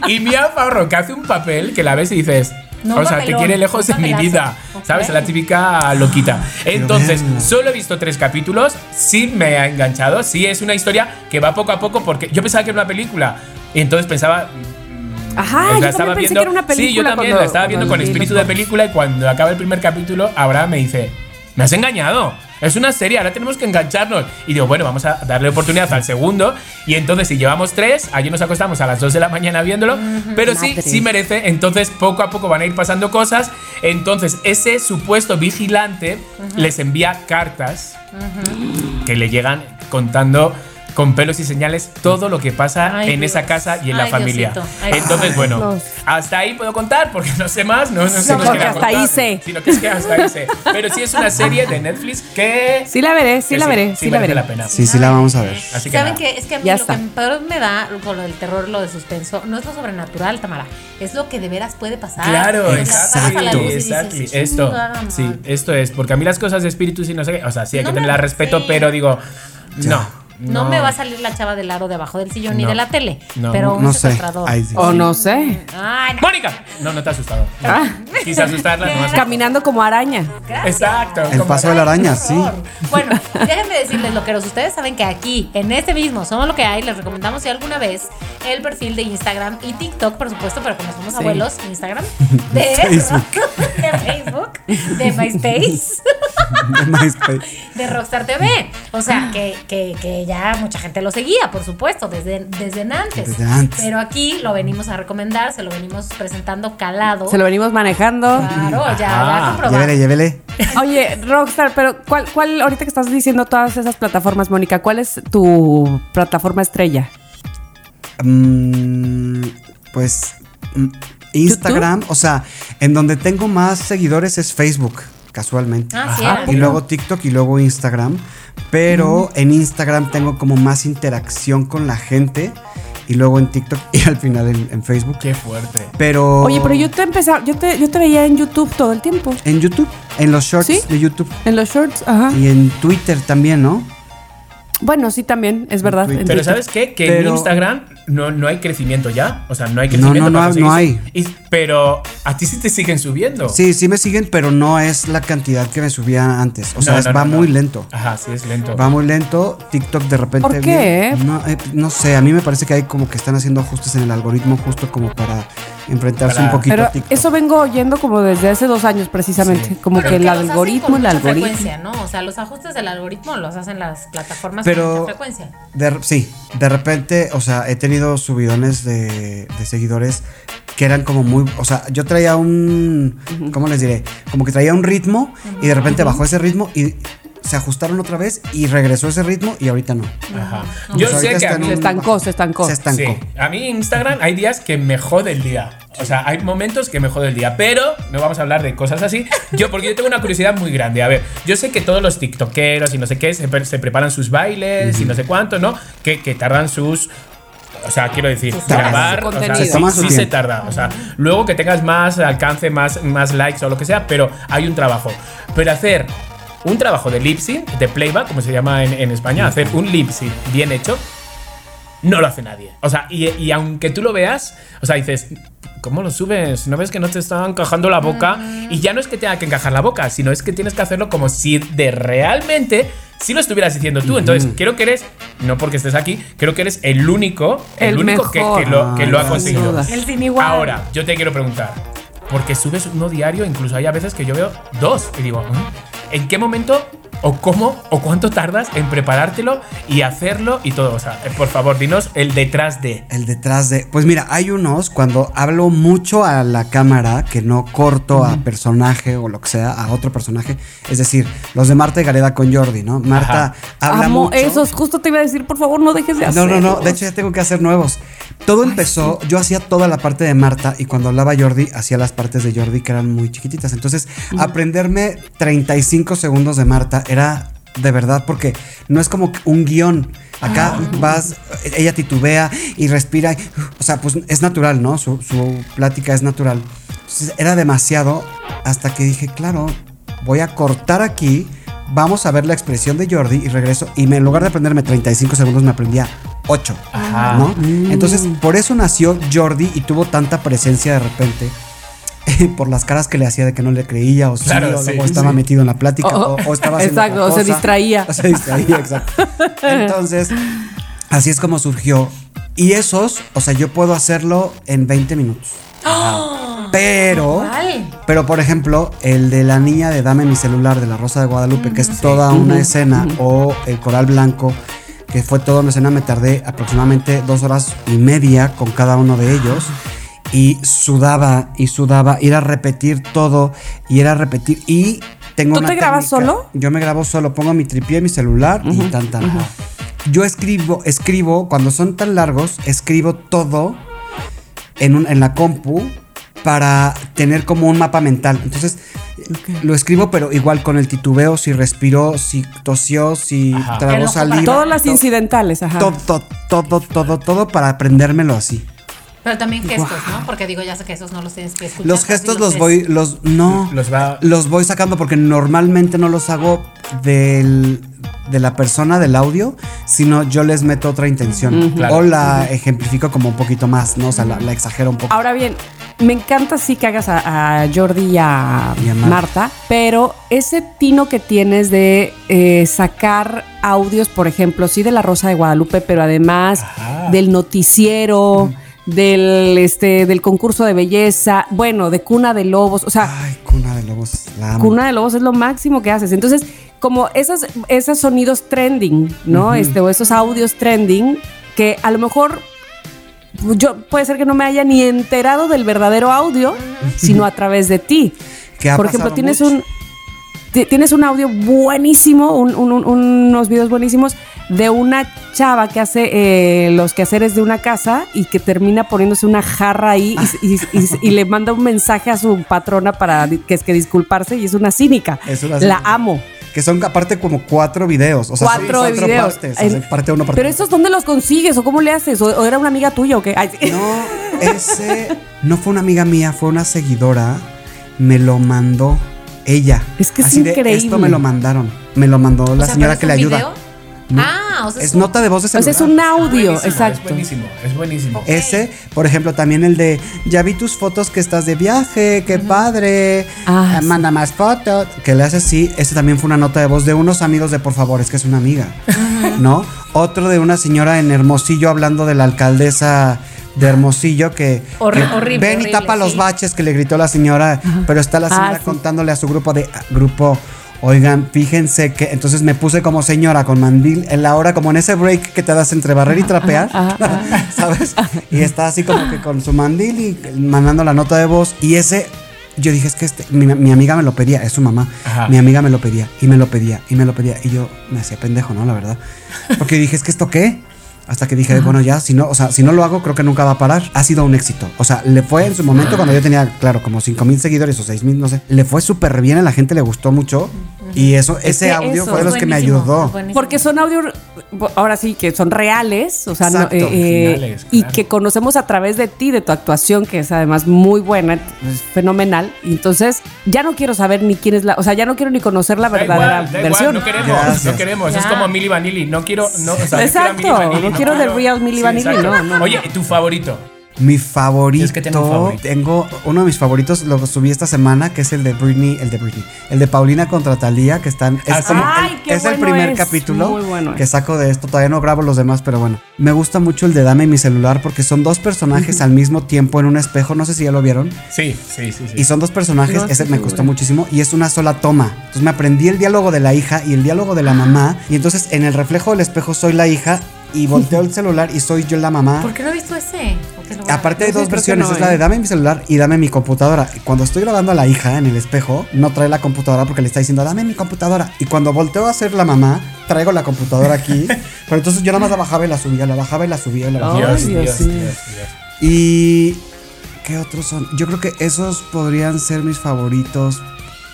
Y Mia Farrow, que hace un papel que la ves y dices. No, o sea, te papelón, quiere lejos en mi vida. Ok. ¿Sabes? La típica loquita. Entonces, solo he visto tres capítulos. Sí me ha enganchado. Sí es una historia que va poco a poco porque yo pensaba que era una película. Y entonces pensaba. Ajá, la yo también pensé que era una película. Sí, yo también cuando- la estaba viendo con espíritu de película y cuando acaba el primer capítulo, Abraham me dice, me has engañado. Es una serie, ahora tenemos que engancharnos. Y digo, bueno, vamos a darle oportunidad al segundo. Y entonces, si llevamos tres, allí nos acostamos a las 2 de la mañana viéndolo. Pero sí, sí merece. Entonces, poco a poco van a ir pasando cosas. Entonces, ese supuesto vigilante les envía cartas que le llegan contando con pelos y señales todo lo que pasa Ay, en esa casa y en la familia. Ay, Entonces, bueno, Dios. hasta ahí puedo contar porque no sé más, no, no sé No, porque queda hasta ahí sé. Sino que es que hasta ahí sé. Pero sí es una serie de Netflix que Sí la veré, sí que la veré, sí, la merece veré. la pena. Sí, sí la vamos a ver. Así que ¿Saben nada. qué? Es que a mí Ya lo está. que peor me da con lo del terror, lo de suspenso, no es lo sobrenatural, Tamara. Es lo que de veras puede pasar. Claro, exacto. la dices, exactly. Esto, "Chingada sí, madre". esto es. Porque a mí las cosas de espíritus y no sé qué. O sea, sí hay No que tenerla respeto, sí. pero digo, no. No, me va a salir la chava del aro debajo del sillón ni de la tele. No, pero un No sé. secuestrador. Sí. O no sé. Ay, no. ¡Mónica! No, no te asustado. Ah. Quise asustarla, no me ha asustado. Caminando como araña. Gracias. Exacto. El paso de la araña, sí. Bueno, déjenme decirles lo que ustedes saben que aquí, en este mismo Somos lo que hay, les recomendamos si alguna vez el perfil de Instagram y TikTok, por supuesto, pero como somos abuelos, Instagram, de Facebook. de Facebook, de MySpace, De MySpace. de Rockstar TV. O sea, que, que, que ya mucha gente lo seguía, por supuesto, desde, desde antes. Desde antes. Pero aquí lo venimos a recomendar, se lo venimos presentando calado. Se lo venimos manejando. Claro, ya, ya Ajá. comprobado. Llévele, llévele. Oye, Rockstar, pero ¿cuál, ¿cuál, ahorita que estás diciendo todas esas plataformas, Mónica, cuál es tu plataforma estrella? Mm, pues mm, Instagram, o sea, en donde tengo más seguidores es Facebook, casualmente. Ah, sí, Ajá. Y luego TikTok y luego Instagram. Pero en Instagram tengo como más interacción con la gente. Y luego en TikTok y al final en, en Facebook. Qué fuerte. Pero. Oye, pero yo te empezaba, yo te, yo te veía en YouTube todo el tiempo. En YouTube, en los shorts ¿Sí? de YouTube. En los shorts, ajá. Y en Twitter también, ¿no? Bueno, sí, también, es verdad. Twitter. Pero. ¿sabes qué? Que Pero- en Instagram no, no hay crecimiento ya. O sea, no hay crecimiento. no, no para hay- conseguir no eso. hay. Y- pero a ti sí te siguen subiendo. Sí, sí me siguen, pero no es la cantidad que me subía antes. O sea, No, es- no, va no, no. muy lento. Ajá, sí, es lento. Va muy lento. TikTok de repente. ¿Por qué? No, eh, no sé, a mí me parece que hay como que están haciendo ajustes en el algoritmo justo como para enfrentarse Para- un poquito Pero a TikTok. eso vengo oyendo como desde hace dos años precisamente. Como Pero que el algoritmo, con el algoritmo. frecuencia, ¿no? O sea, los ajustes del algoritmo los hacen las plataformas Pero- con mucha frecuencia. De sí, de repente, o sea, he tenido subidones de, de seguidores que eran como muy, o sea, yo traía un, ¿cómo les diré? Como que traía un ritmo y de repente bajó ese ritmo y se ajustaron otra vez y regresó ese ritmo y ahorita no. Ajá. Pues Yo ahorita sé que está a mí. Se estancó, se estancó. Se estancó. Sí, a mí Instagram hay días que me jode el día. O sea, hay momentos que me jode el día. Pero no vamos a hablar de cosas así. Yo, porque yo tengo una curiosidad muy grande. A ver, yo sé que todos los tiktokeros y no sé qué se, pre- se preparan sus bailes y no sé cuánto, ¿no? Que, que tardan sus. O sea, quiero decir, grabar, o sea, sí, se tarda. O sea, luego que tengas más alcance, más, más likes o lo que sea, pero hay un trabajo. Pero hacer un trabajo de lip sync, de playback, como se llama en, en España, hacer un lip sync bien hecho, no lo hace nadie. O sea, y, y aunque tú lo veas, o sea, dices, ¿cómo lo subes? ¿No ves que no te está encajando la boca? Y ya no es que tenga que encajar la boca, sino es que tienes que hacerlo como si de realmente si lo estuvieras diciendo tú. Entonces, creo que eres, no porque estés aquí, creo que eres el único, el, El único que, lo, que lo ha conseguido. sin duda. El sin igual. Ahora, yo te quiero preguntar, porque subes uno diario, incluso hay a veces que yo veo dos y digo, "¿Mm? ¿En qué momento o cómo o cuánto tardas en preparártelo y hacerlo y todo? O sea, eh, por favor, dinos el detrás de. El detrás de. Pues mira, hay unos cuando hablo mucho a la cámara que no corto a personaje o lo que sea, a otro personaje. Es decir, los de Marta y Gareda con Jordi, ¿no? Marta habla Amo mucho. esos, justo te iba a decir, por favor, no dejes de No, hacerlo. no, no. De hecho, ya tengo que hacer nuevos. Todo empezó. Yo hacía toda la parte de Marta y cuando hablaba Jordi, hacía las partes de Jordi que eran muy chiquititas. Entonces, aprenderme 35 segundos de Marta era de verdad porque no es como un guion. Acá vas, ella titubea y respira. o sea, pues es natural, ¿no? Su, su plática es natural. Entonces, era demasiado hasta que dije, claro, voy a cortar aquí. Vamos a ver la expresión de Jordi y regreso. Y me, en lugar de aprenderme 35 segundos, me aprendía 8. Ajá. ¿no? Entonces, por eso nació Jordi y tuvo tanta presencia de repente. Por las caras que le hacía de que no le creía, o sí, Claro, o sí, luego estaba sí. metido en la plática, Oh, o, o estaba haciendo exacto, otra o se distraía. O se distraía, exacto. Entonces, así es como surgió. Y esos, o sea, yo puedo hacerlo en 20 minutos. Pero, pero por ejemplo, el de la niña de Dame mi celular de la Rosa de Guadalupe, que es toda una escena, o el Coral Blanco, que fue toda una escena, me tardé aproximadamente dos horas y media con cada uno de ellos. Y sudaba y sudaba, ir a repetir todo y era repetir. Y tengo ¿Tú una te grabas técnica. solo? Yo me grabo solo, pongo mi tripié, mi celular y tan tan. Yo escribo, escribo, cuando son tan largos, escribo todo en, un- en la compu para tener como un mapa mental. Entonces, lo escribo, pero igual con el titubeo, si respiró, si tosió, si ojo saliva. Todas las incidentales, ajá. Todo, todo, todo, todo, todo para aprendérmelo así. Pero también gestos, ¿no? Porque digo, ya sé que esos no los tienes que escuchar. Los gestos los voy, los, no, Los va- los voy sacando porque normalmente no los hago del, de la persona del audio, sino yo les meto otra intención. Claro. O la ejemplifico como un poquito más, ¿no? O sea, la, la exagero un poco. Ahora bien, me encanta sí que hagas a, a Jordi y a, Y a Marta. Marta, pero ese tino que tienes de eh, sacar audios, por ejemplo, sí de la Rosa de Guadalupe, pero además Ajá. del noticiero, del este, del concurso de belleza, bueno, de Cuna de Lobos, o sea, Ay, cuna de lobos, la amo. Cuna de Lobos es lo máximo que haces. Entonces, como esos, esos sonidos trending, ¿no? este, o esos audios trending, que a lo mejor yo puede ser que no me haya ni enterado del verdadero audio, sino a través de ti. Por ejemplo, tienes mucho. un tienes un audio buenísimo, un- un- un- unos videos buenísimos de una chava que hace eh, los quehaceres de una casa y que termina poniéndose una jarra ahí y, y- y- y le manda un mensaje a su patrona para que es que disculparse y es una cínica. Es una La cínica. amo. Que son aparte como cuatro videos. O sea, son Cuatro videos. partes. o En- sea, parte uno, parte Pero esos, ¿dónde los consigues o cómo le haces? ¿O, o era una amiga tuya o qué? Ay, sí. No, ese no fue una amiga mía, fue una seguidora. Me lo mandó ella. Es que es Así de, increíble. esto me lo mandaron. Me lo mandó la O sea, señora ¿pero que le es un ayuda. video? No. Ah, o sea, Es nota de voz de O sea, celular. es un audio, Buenísimo, exacto. Es buenísimo, es buenísimo. Ese, por ejemplo, también el de ya vi tus fotos que estás de viaje, qué padre, Ah, ah, sí. manda más fotos, que le hace así. Ese también fue una nota de voz de unos amigos de por favor, es que es una amiga, ¿no? Otro de una señora en Hermosillo hablando de la alcaldesa de Hermosillo que, Horri- que horrible, ven y horrible, tapa los baches que le gritó la señora, pero está la Ah, señora sí. contándole a su grupo de grupo Oigan, fíjense que entonces me puse como señora con mandil en la hora, como en ese break que te das entre barrer y trapear, ¿sabes? Y está así como que con su mandil y mandando la nota de voz. Y ese, yo dije, es que este, mi, mi amiga me lo pedía, es su mamá. Ajá. Mi amiga me lo pedía y me lo pedía y me lo pedía. Y yo me hacía pendejo, ¿no? La verdad. Porque dije, es que esto qué? Hasta que dije, bueno, ya, si no, o sea, si no lo hago, creo que nunca va a parar. Ha sido un éxito. O sea, le fue en su momento cuando yo tenía, claro, como 5 mil seguidores o 6 mil, no sé. Le fue súper bien, a la gente le gustó mucho. Y eso, ese audio eso fue de los que me ayudó. Porque son audios, ahora sí, que son reales, o sea, no, eh, eh, Originales, y que conocemos a través de ti, de tu actuación, que es además muy buena, es fenomenal. Y entonces ya no quiero saber ni quién es la, o sea, ya no quiero ni conocer la Da verdadera igual, da versión. igual, no queremos, Gracias. no queremos. Es como Milli Vanilli. No quiero, no, o sea, yo quiero a Exacto, Vanilli, no quiero the real Milli Vanilli, exacto. no, no. Oye, ¿y tu favorito? Mi favorito, Es que tengo un favorito. tengo uno de mis favoritos, lo subí esta semana, que es el de Britney, el de Britney, el de Paulina contra Talía, que están, es, Ah, sí. como el- Ay, qué es el bueno primer es, capítulo muy bueno que saco de esto, todavía no grabo los demás, pero bueno. Me gusta mucho el de Dame mi celular porque son dos personajes al mismo tiempo en un espejo, no sé si ya lo vieron. Sí, sí, sí. sí. Y son dos personajes, No, ese estoy me costó segura. muchísimo y es una sola toma. Entonces me aprendí el diálogo de la hija y el diálogo de la mamá y entonces en el reflejo del espejo soy la hija y volteo el celular y soy yo la mamá. ¿Por qué no he visto ese? ¿Por qué lo voy a Aparte hay No dos versiones, no, es la ¿eh? de dame mi celular y dame mi computadora. Cuando estoy grabando a la hija en el espejo, no trae la computadora porque le está diciendo dame mi computadora. Y cuando volteo a ser la mamá, traigo la computadora aquí. Pero entonces yo nada más la bajaba y la subía, la bajaba y la subía y la bajaba. Dios, Dios. Dios. Y ¿qué otros son? Yo creo que esos podrían ser mis favoritos.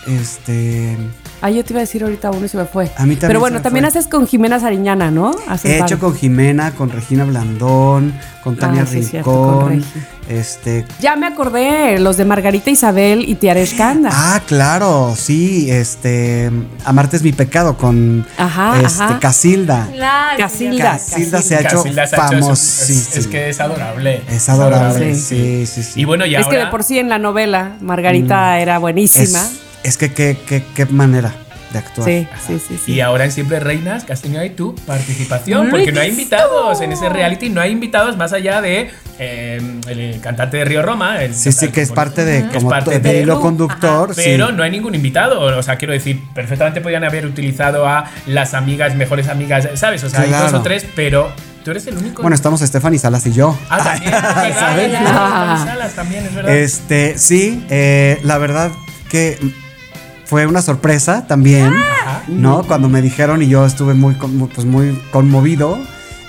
Este, Ah, yo te iba a decir ahorita uno y se me fue. A mí también Pero se bueno, me también fue. haces con Jimena Sariñana, ¿no? Haces he hecho con Jimena, con Regina Blandón, con Tania Ah, sí, cierto, con Rincón. Este, Ya me acordé, los de Margarita Isabel y Tiaresh Kanda. Ah, claro, sí, este, Amarte es mi pecado con Ajá, este, ajá. Casilda. Claro. Casilda. Casilda se ha hecho Casilda se ha hecho- es- famosísima. Es, es que es adorable. Es adorable, Sí. sí, sí, sí. Y bueno, y es que de por sí en la novela Margarita era buenísima. es, es que qué, qué, qué manera de actuar. Sí, sí, sí, sí. Y ahora en Siempre Reinas, que has tenido ahí tu participación, porque no hay invitados en ese reality, no hay invitados más allá de eh, el cantante de Río Roma. el- Sí, sí, que es parte de, es como parte de de- hilo conductor. Pero no hay ningún invitado. O sea, quiero decir, perfectamente podían haber utilizado a las amigas, mejores amigas, ¿sabes? O sea, hay dos o tres, pero tú eres el único. Bueno, estamos Stephanie Salas y yo. Ah, también. ¿sabes? ¿sabes? también, es verdad. Este, sí, eh, la verdad que fue una sorpresa también, ¿no? Cuando me dijeron y yo estuve muy, pues muy conmovido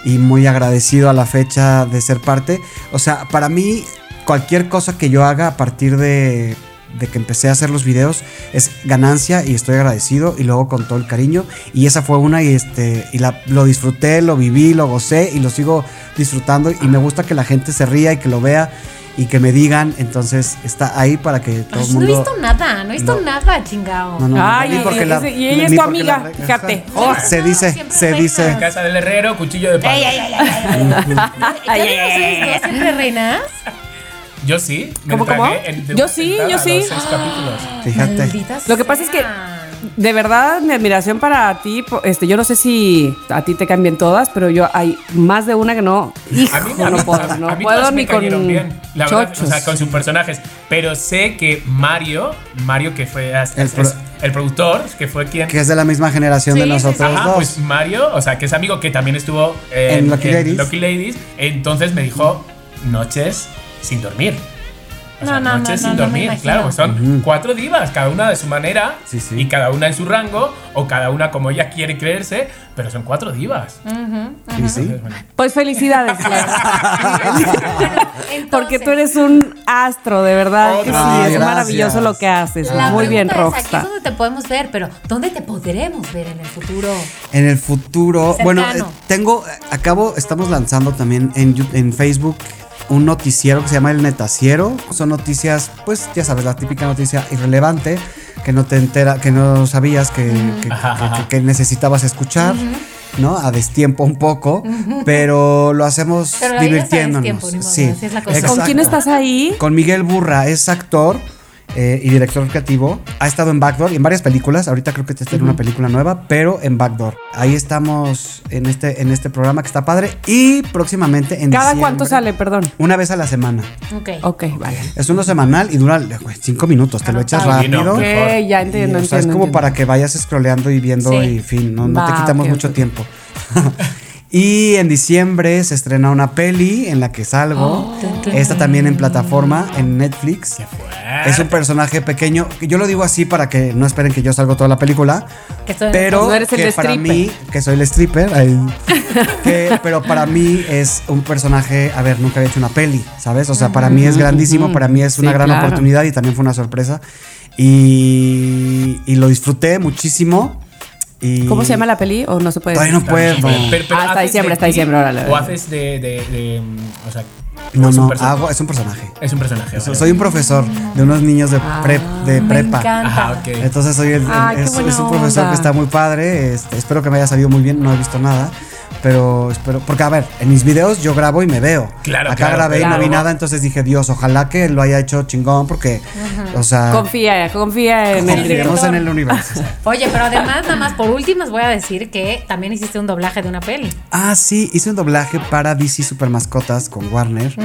y muy agradecido a la fecha de ser parte. O sea, para mí, cualquier cosa que yo haga a partir de, de que empecé a hacer los videos es ganancia y estoy agradecido y luego con todo el cariño. Y esa fue una y este y la, lo disfruté, lo viví, lo gocé y lo sigo disfrutando. Y me gusta que la gente se ría y que lo vea y que me digan. Entonces está ahí para que todo el no he mundo. visto nada, no he visto No. nada, chingao. No, no, no, Ay, y- la- y ella es tu amiga, la- fíjate. Oh, se dice, se reinas. dice. En casa del herrero, cuchillo de palo. Ay, ay, ay, ay, ay, ay. ¿Ya vieron ustedes dos siempre reinas? Yo sí. me ¿Cómo, cómo? en- de Yo sí, yo sí. los seis capítulos. Fíjate. Maldita Lo que pasa es que. De verdad mi admiración para ti, este, yo no sé si a ti te cambien todas, pero yo hay más de una que no, hijo, A mí, a mí- no puedo, a no mí puedo todas me ni con bien, la verdad, chochos. o sea, con sus personajes. Pero sé que Mario, Mario que fue es- El es- pro- el productor, que fue quien Que es de la misma generación de Sí, sí, nosotros Ajá, dos. pues Mario, o sea, que es amigo que también estuvo eh, En Lucky Ladies. Lucky Ladies, entonces me dijo noches sin dormir. O sea, No, no, noches no, sin dormir, claro, son cuatro divas, cada una de su manera Sí, sí. y cada una en su rango o cada una como ella quiere creerse, pero son cuatro divas. Sí, sí. Entonces, bueno. Pues felicidades. Entonces, Porque tú eres un astro, de verdad. que sí, Ay, es gracias. maravilloso lo que haces. la Muy bien, es, Aquí es donde te podemos ver, pero ¿dónde te podremos ver en el futuro? En el futuro, Cercano. bueno, eh, tengo, acabo, estamos lanzando también en Facebook un noticiero que se llama El Netaciero. Son noticias, pues ya sabes, la típica noticia irrelevante que no te entera, que no sabías que, que- que- que- que necesitabas escuchar. ¿No? A destiempo un poco, pero lo hacemos Pero divirtiéndonos. modo, sí, así es la cosa. ¿Con quién estás ahí? Con Miguel Burra, es actor eh, y director creativo. Ha estado en Backdoor y en varias películas. Ahorita creo que te está en una película nueva, pero en Backdoor. Ahí estamos en este, en este programa que está padre. Y próximamente en ¿Cada cuánto sale, perdón? Una vez a la semana. Ok. Ok, vale. Es uno semanal y dura güey, cinco minutos. Te lo echas. Sí, no, rápido. Ok, mejor. ya Y, entiendo, o sea, es como entiendo. para que vayas scrolleando y viendo Sí. y fin, no, no te Va, quitamos ok, mucho ok. tiempo. y en diciembre se estrena una peli en la que salgo. Esta también en plataforma, en Netflix. Es un personaje pequeño. que Yo lo digo así para que no esperen que yo salgo toda la película. Que estoy- Pero No eres el que para stripper. mí, que soy el stripper, que- pero para mí es un personaje, a ver, nunca había hecho una peli, ¿sabes? O sea, para mí es grandísimo, para mí es una Sí, gran claro. oportunidad y también fue una sorpresa. Y, y lo disfruté muchísimo. Y ¿Cómo se llama la peli o no se puede? Todavía no puedo. Pero- pero Ah, hasta diciembre, hasta diciembre, órale, O haces de. de, de, o sea. No, es un no, hago, es un personaje. Es un personaje. Vale. Soy un profesor de unos niños de, prep- de Me prepa. encanta. Ajá, ok. Entonces soy el, el- qué es, es un profesor onda. que está muy padre. este, espero que me haya salido muy bien, no he visto nada. Pero espero, porque a ver, en mis videos yo grabo y me veo. Claro, Acá claro, grabé y no claro. vi nada, entonces dije, Dios, ojalá que lo haya hecho chingón, porque, o sea, Confía, confía en el en el universo. Oye, pero además, nada más por últimas voy a decir que también hiciste un doblaje de una peli. Ah, sí, hice un doblaje para DC Super Mascotas con Warner.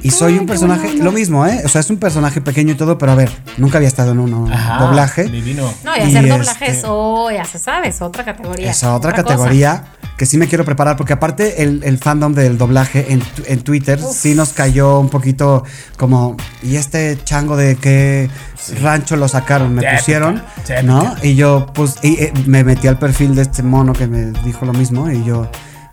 Y soy un personaje, lo mismo, ¿eh? O sea, es un personaje pequeño y todo, pero a ver, nunca había estado en un Ajá, doblaje. Divino. No, y Y hacer este- doblajes, oh, ya se sabe, es otra categoría. Esa otra, cosa. categoría que sí me quiero preparar, porque aparte el, el fandom del doblaje en, Twitter sí nos cayó un poquito como, ¿y este chango de qué rancho lo sacaron? Me pusieron. ¿no? Y yo, pues, y, eh, me metí al perfil de este mono que me dijo lo mismo y yo...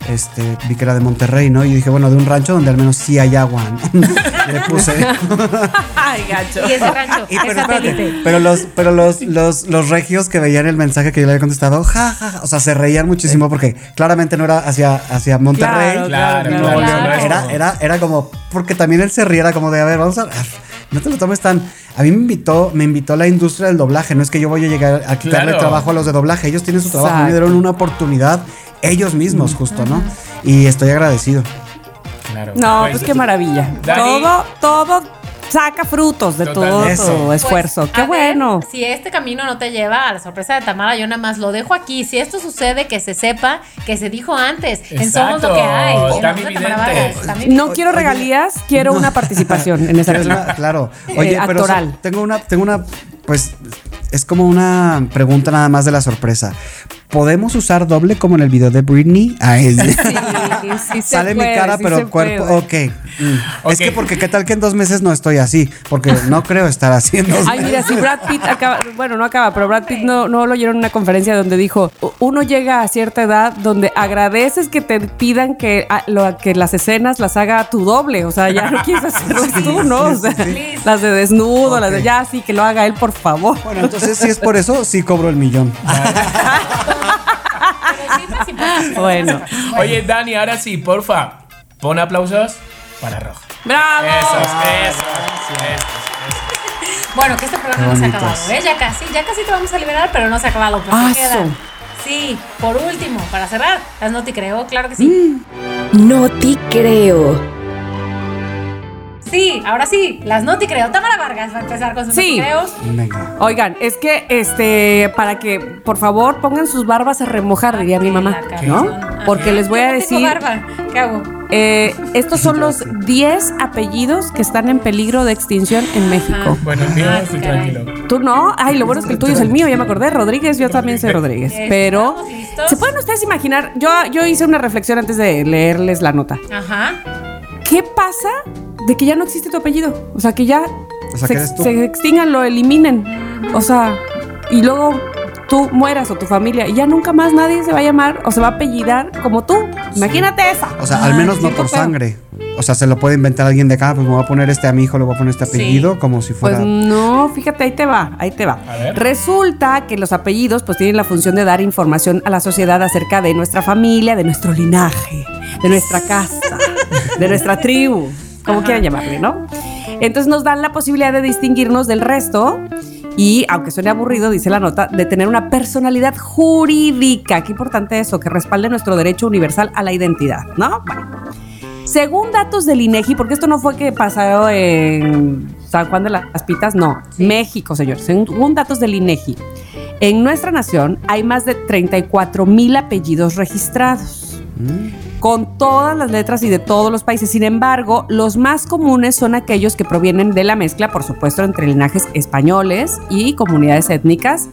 Este, vi que era de Monterrey, ¿no? Y dije, bueno, de un rancho donde al menos sí hay agua, ¿no? Le puse. Ay, gacho. Y ese rancho, Y pero, espérate, pero los, pero los, los, los regios que veían el mensaje que yo le había contestado, ja, ja, ja, o sea, se reían muchísimo porque claramente no era hacia, hacia Monterrey. Claro, Claro, Era, como- era, era como, porque también él se ría, era como de, a ver, vamos a, no te lo tomes tan, a mí me invitó, me invitó la industria del doblaje, no es que yo voy a llegar a quitarle Claro. trabajo a los de doblaje, ellos tienen su trabajo, me dieron una oportunidad ellos mismos, justo, ¿no? Y estoy agradecido. Claro. No, pues qué maravilla. Dani. Todo, todo saca frutos de todo tu Eso. esfuerzo. Pues, qué a ver, bueno. si este camino no te lleva a la sorpresa de Tamara, yo nada más lo dejo aquí. Si esto sucede, que se sepa que se dijo antes. En Somos lo que hay. Exacto, No quiero regalías, quiero una participación en esa película. claro. Eh, Oye, pero o sea, actoral. tengo una, tengo una, pues, es como una pregunta nada más de la sorpresa. ¿Podemos usar doble como en el video de Britney? Ay, Sí, sí Sale mi cara, sí pero cuerpo, puede. ok. Mm. Ok. Es que porque qué tal que en dos meses no estoy así, porque no creo estar haciendo. Ay, mira, si Brad Pitt acaba, bueno, no acaba, pero Brad Pitt no, no lo oyeron en una conferencia donde dijo, uno llega a cierta edad donde agradeces que te pidan que, a- lo- que las escenas las haga tu doble, o sea, ya no quieres hacerlas tú, ¿no? O sea, las de desnudo, las de ya, sí, que lo haga él, por favor. Bueno, entonces si es por eso, sí cobro el millón. Bueno, Oye, Dani, ahora sí, porfa, pon aplausos para Roja. ¡bravo! Esos, esos, esos. Bueno, que este programa no se ha acabado, ¿eh? Ya casi, ya casi te vamos a liberar, pero no se ha acabado. Ah. Sí, por último, para cerrar, las no te creo, claro que sí. No te creo. Sí, ahora sí, las no te creo. Tamara Vargas va a empezar con sus Sí. no te creos. Venga. Oigan, es que este, para que por favor pongan sus barbas a remojar, diría mi mamá. ¿no? Porque les voy a tengo decir, barba. ¿Qué hago? eh, estos son los 10 apellidos que están en peligro de extinción en México. Bueno, el mío, Ah, estoy caray. tranquilo. Tú no, ay, lo bueno es que el tuyo es el mío, ya me acordé, Rodríguez, yo también soy Rodríguez. Pero. ¿se pueden ustedes imaginar? Yo, yo hice una reflexión antes de leerles la nota. Ajá. ¿Qué pasa de que ya no existe tu apellido? O sea, que ya O sea, se, que eres tú. se extingan, lo eliminen. O sea, y luego tú mueras o tu familia y ya nunca más nadie se va a llamar o se va a apellidar como tú. Imagínate esa. O sea, al menos no por feo. sangre. O sea, se lo puede inventar alguien de acá, pues me voy a poner este a mi hijo, le voy a poner este apellido, como si Pues fuera. no, fíjate, ahí te va, ahí te va. A ver. Resulta que los apellidos pues tienen la función de dar información a la sociedad acerca de nuestra familia, de nuestro linaje, de nuestra casa, de nuestra tribu, como quieran llamarle, ¿no? Entonces nos dan la posibilidad de distinguirnos del resto y, aunque suene aburrido, dice la nota, de tener una personalidad jurídica. Qué importante eso, que respalde nuestro derecho universal a la identidad, ¿no? Bueno. Según datos del INEGI, porque esto no fue que pasó en San Juan de las Pitas, no, México, señor. Según datos del INEGI, en nuestra nación hay más de 34 mil apellidos registrados. Con todas las letras y de todos los países. Sin embargo, los más comunes son aquellos que provienen de la mezcla, por supuesto, entre linajes españoles y comunidades étnicas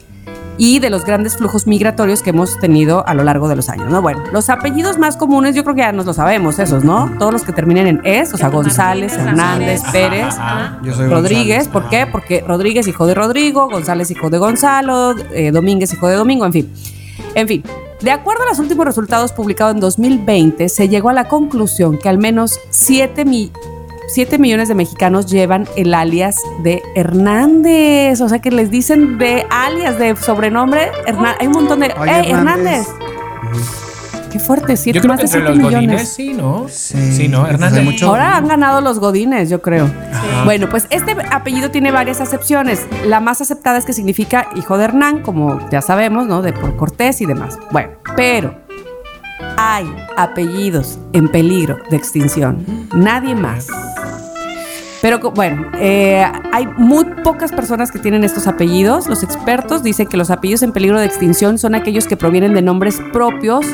y de los grandes flujos migratorios que hemos tenido a lo largo de los años, ¿no? Bueno, los apellidos más comunes yo creo que ya nos lo sabemos, esos, ¿no? Todos los que terminen en es, o sea, González, Hernández, Pérez, Ajá. Yo soy Rodríguez, González. ¿por qué? Porque Rodríguez hijo de Rodrigo, González hijo de Gonzalo, eh, Domínguez hijo de Domingo, en fin. En fin, de acuerdo a los últimos resultados publicados en 2020, se llegó a la conclusión que al menos 7 mi- 7 millones de mexicanos llevan el alias de Hernández. O sea que les dicen de alias, de sobrenombre. Hay un montón de. Oye, ¡Ey, Hernández! Qué fuerte, Yo siete, creo más que de entre 7 los millones. godines sí, ¿no? Sí. Sí, ¿no? Hernández. mucho- Ahora han ganado los godines, yo creo. Bueno, pues este apellido tiene varias acepciones. La más aceptada es que significa hijo de Hernán, como ya sabemos, ¿no? De por Cortés y demás. Bueno, pero hay apellidos en peligro de extinción. Nadie más. Pero bueno, eh, hay muy pocas personas que tienen estos apellidos. Los expertos dicen que los apellidos en peligro de extinción son aquellos que provienen de nombres propios,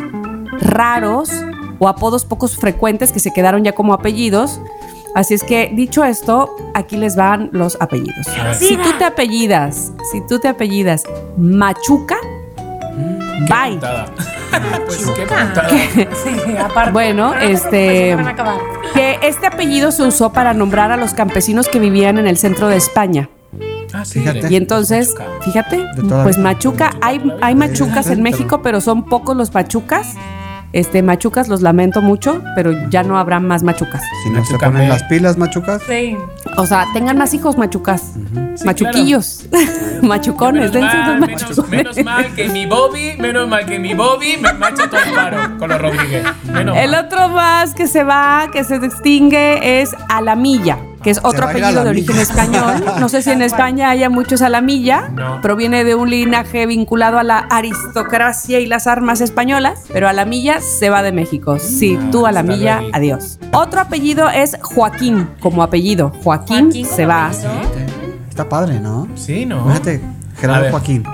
raros o apodos pocos frecuentes que se quedaron ya como apellidos. Así es que, dicho esto, aquí les van los apellidos. Si tú te apellidas, si tú te apellidas Machuca, bye. Puntada. pues qué. Sí, aparte. Bueno, este-. Que este apellido se usó para nombrar a los campesinos que vivían en el centro de España. Ah, sí, Fíjate. Y entonces, fíjate, pues Machuca, hay, hay machucas en México, pero son pocos los machucas. Este, machucas, los lamento mucho, pero ya no habrá más machucas. Si no se ponen las pilas, machucas. Sí. O sea, tengan más hijos machucas. Sí, Machuquillos. Machucones, Menos dense mal, menos, machucones. menos mal que mi Bobby, menos mal que mi Bobby me, me ha hecho todo el paro con los Rodríguez. Menos El mal. otro más que se va, que se extingue, es Alamilla, que es otro a a apellido de origen español. No sé si en España haya muchos Alamilla. No. Proviene de un linaje vinculado a la aristocracia y las armas españolas, pero Alamilla se va de México. Sí, Ah, tú Alamilla, está bien. adiós. Otro apellido es Joaquín, como apellido. Joaquín, Joaquín se va. apellido. Está padre, ¿no? Sí, ¿no? Fíjate, A Gerardo. Joaquín.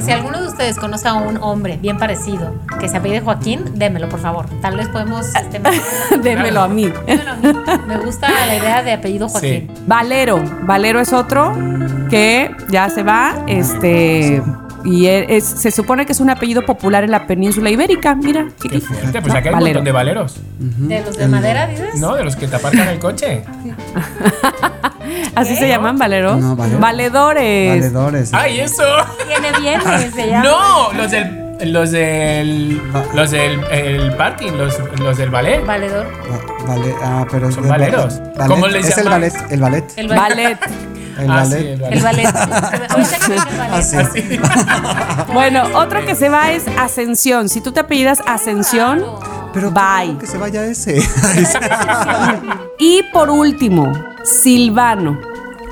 Si alguno de ustedes conoce a un hombre bien parecido que se apellide Joaquín, démelo, por favor. Tal vez podemos. Este, Démelo a mí. démelo a mí. Me gusta la idea de apellido Joaquín. Valero. Valero es otro que ya se va. Este. Y es- se supone que es un apellido popular en la península ibérica. Mira, Qué fuerte, pues aquí hay un Valero. montón de valeros. ¿De los de madera, dices? ¿No? De los que te aparcan el coche. ¿Así se llaman valeros? No, valero. Valedores. Valedores. ¡Ay, eso! Viene bien, se llama. ¡No! Los del. Los del. Los del el parking, los, los del ballet. Valedor. Va- vale, ah, pero es Son de- valeros. ballet. ¿Cómo les Es el llamáis? ballet, el ballet. El ballet. Ballet. El Ah, ballet. sí, el ballet. El ballet. Ahorita que dice el ballet. Así. Así. Bueno, otro que se va es Ascensión. Si tú te apellidas Ascensión, Pero bye. que se vaya ese. Y por último, Silvano.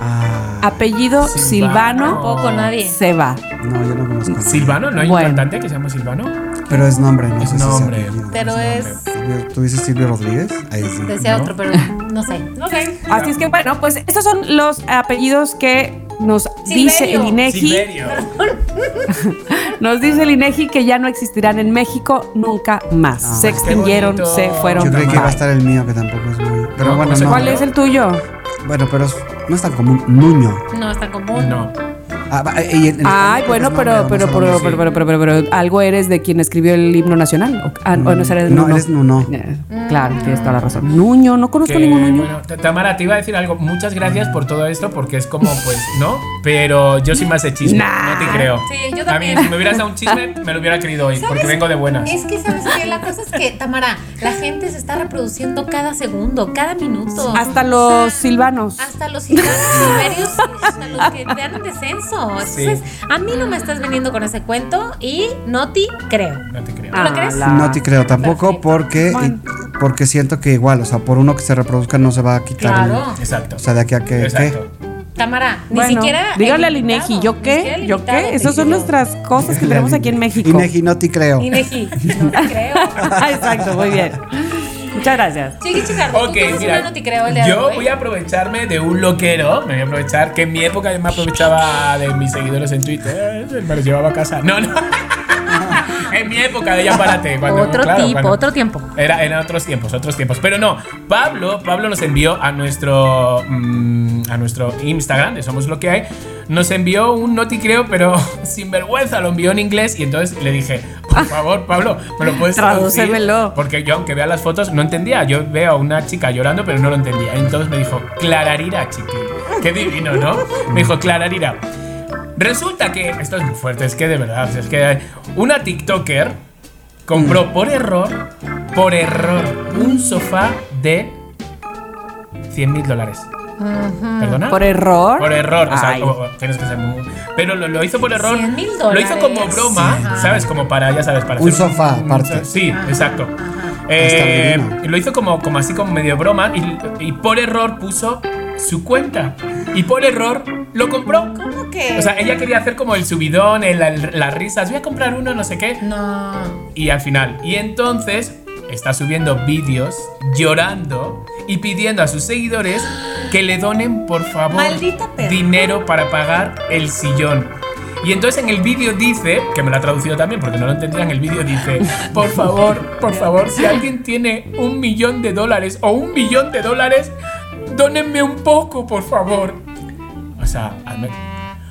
Ah, Apellido Silvano, Tampoco nadie. se va. no, yo no conozco. ¿Silvano? ¿No hay Bueno. un cantante que se llama Silvano? Pero es nombre, no Es sé si nombre. apellido. Pero es. Silvio- ¿Tú dices Silvio Rodríguez? Ahí sí. Decía ¿No? otro, pero no sé. No sé. Así es que bueno, pues estos son los apellidos que nos dice el. INEGI. Silverio. Nos dice el INEGI que ya no existirán en México nunca más. Ah, se qué extinguieron, bonito. se fueron. Yo creí que iba a Bye. estar el mío, que tampoco es muy. Pero No, bueno, pues, no. ¿Cuál es el tuyo? Bueno, pero no es tan común. Nuño. No es tan común. No. Ah, en Ay, bueno, pero, pero, pero, pero, pero, pero, pero, pero, algo eres de quien escribió el himno nacional. ¿O, ah, o no eres No, eres Nuno. Eh, Claro, tienes toda la razón. Nuño, no conozco Que, ningún Nuño. Tamara, te iba a decir algo. Muchas gracias por todo esto, porque es como, pues, ¿no? Pero yo sí más de chisme. Nah. No te creo. Sí, yo A también. mí, si me hubieras dado un chisme, me lo hubiera querido hoy, porque vengo de buenas. Es que, ¿sabes qué? La cosa es que, Tamara, la gente se está reproduciendo cada segundo, cada minuto. Hasta O los sea, silvanos. Hasta los silvanos silverios, hasta los que dan Entonces, a mí no me estás veniendo con ese cuento y no te creo. No te creo. ¿Tú lo crees? la- No te creo tampoco Perfecto. porque, Bueno. porque siento que igual, o sea, por uno que se reproduzca no se va a quitar. el- Claro. Exacto. o sea, de aquí a que. Exacto. Tamara, ni Bueno, siquiera. dígale el al INEGI, ¿yo ni qué? el ¿Yo qué? Esas son nuestras cosas que tenemos aquí en México. Inegi, no te creo. Inegi, no te creo. Exacto, muy bien. Muchas gracias. Chiqui Chicardo, Ok, ¿tú tienes mira, no te creo yo voy a aprovecharme de un loquero, me voy a aprovechar, que en mi época yo me aprovechaba de mis seguidores en Twitter, eh, me los llevaba a casa. No, no. En mi época de ya párate. Cuando, Otro claro, tipo, otro tiempo. Era, eran otros tiempos, otros tiempos. Pero no, Pablo, Pablo nos envió a nuestro, mm, a nuestro Instagram, de Somos Lo que hay, nos envió un noti creo, pero sin vergüenza, lo envió en inglés y entonces le dije, por favor, Pablo, ¿me lo puedes traducir? Porque yo, aunque vea las fotos, no entendía. Yo veo a una chica llorando, pero no lo entendía. Entonces me dijo, Clararira, chiqui. Qué divino, ¿no? Me dijo, Clararira. Resulta que, esto es muy fuerte, es que de verdad, es que una TikToker compró por error, por error, un sofá de 100 mil dólares. ¿Perdona? ¿Por error? Por error, o sea, como- tienes que ser muy. Pero lo, lo hizo por error. 100,000 Lo hizo como broma, Ajá. ¿sabes? Como para, ya sabes, para Un hacer sofá aparte. Sí, exacto. Está Eh, divino. lo hizo como, como así, como medio broma. Y, y por error puso su cuenta y por error lo compró. ¿Cómo que? O sea, ella quería hacer como el subidón, el- el- las risas, voy a comprar uno, no sé qué. No. Y al final, y entonces está subiendo vídeos llorando y pidiendo a sus seguidores que le donen, por favor, dinero para pagar el sillón. Y entonces en el vídeo dice, que me lo ha traducido también porque no lo entendía, en el vídeo dice, por favor, por favor, si alguien tiene un millón de dólares o un millón de dólares, dónenme un poco, por favor. O sea, hazme-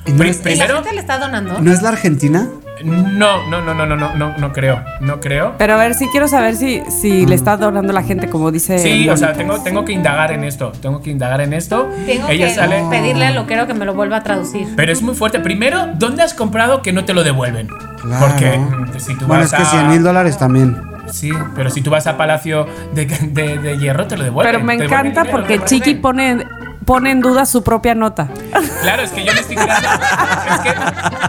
¿Y no Pri- es- ¿Y la primero, gente le está donando? ¿No es la Argentina? No, no, no, no, no, no, no, no creo, no creo. Pero a ver, sí quiero saber si, si le está donando la gente, como dice. Sí, o sea, tengo, tengo que indagar en esto. Tengo que indagar en esto. Tengo Ella que sale. pedirle al loquero que me lo vuelva a traducir. Pero es muy fuerte. Primero, ¿dónde has comprado que no te lo devuelven? Claro. Porque mm, si tú Bueno, vas es que a. 100 mil dólares también. Sí, pero si tú vas a Palacio de, de- de Hierro, te lo devuelven. Pero me encanta dinero, porque Chiqui pone, pone en duda su propia nota. Claro, es que yo me estoy creando. es que,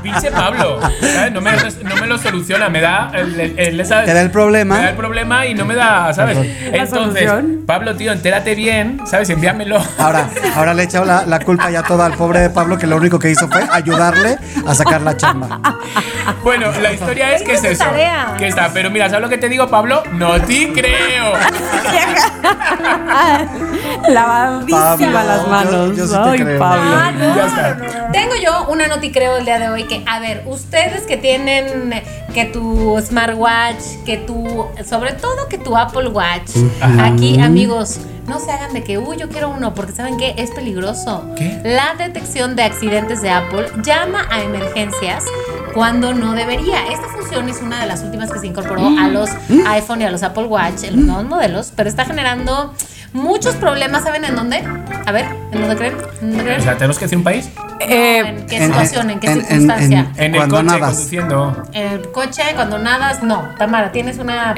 pinche Pablo, ¿sabes? No me, no me lo soluciona, me da el, el- el- Te da el problema. Me da el problema y no me da, ¿sabes? Entonces, solución. Pablo, tío, entérate bien, ¿sabes? Envíamelo. Ahora, ahora le he echado la, la culpa ya toda al pobre de Pablo, que lo único que hizo fue ayudarle a sacar la chamba. Bueno, la historia es que es eso. Que está, pero mira, ¿sabes lo que te digo, Pablo? No te creo. Lavadísima Pablo, las yo- manos. yo sí te Ay, creo. Pablo. Ah, no. Tengo yo una noti creo el día de hoy que, a ver, ustedes que tienen que tu smartwatch, que tu, sobre todo que tu Apple Watch, aquí amigos, no se hagan de que, uy, yo quiero uno, porque saben que es peligroso. ¿Qué? La detección de accidentes de Apple llama a emergencias cuando no debería. Esta función es una de las últimas que se incorporó a los iPhone y a los Apple Watch, en los nuevos modelos, pero está generando muchos problemas. ¿Saben en dónde? A ver, ¿en dónde creen? ¿En dónde creen? O sea, tenemos que decir un país. Eh, ¿En qué en- situación? ¿En qué en- en- circunstancia? En el coche, nadas. conduciendo. En el coche, cuando nadas, no. Tamara, ¿tienes una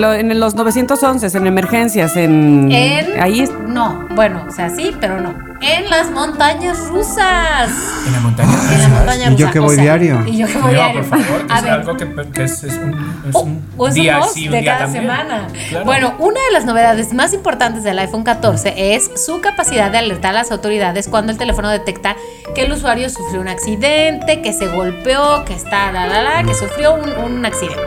lo- en los 911, en emergencias, en. en... Ahí es- No, bueno, o sea, sí, pero no. En las montañas rusas. En la montaña. En la montaña Y rusa. yo que o voy sea, diario. Y yo que voy No, diario. por favor, que A es ver, algo que, que es, es un, es Oh, un o es un día sí, un de día cada también. semana. Claro. Bueno, una de las novedades más importantes del iPhone 14 es su capacidad de alertar a las autoridades cuando el teléfono detecta que el usuario sufrió un accidente, que se golpeó, que está, la, la, la, que sufrió un, un accidente.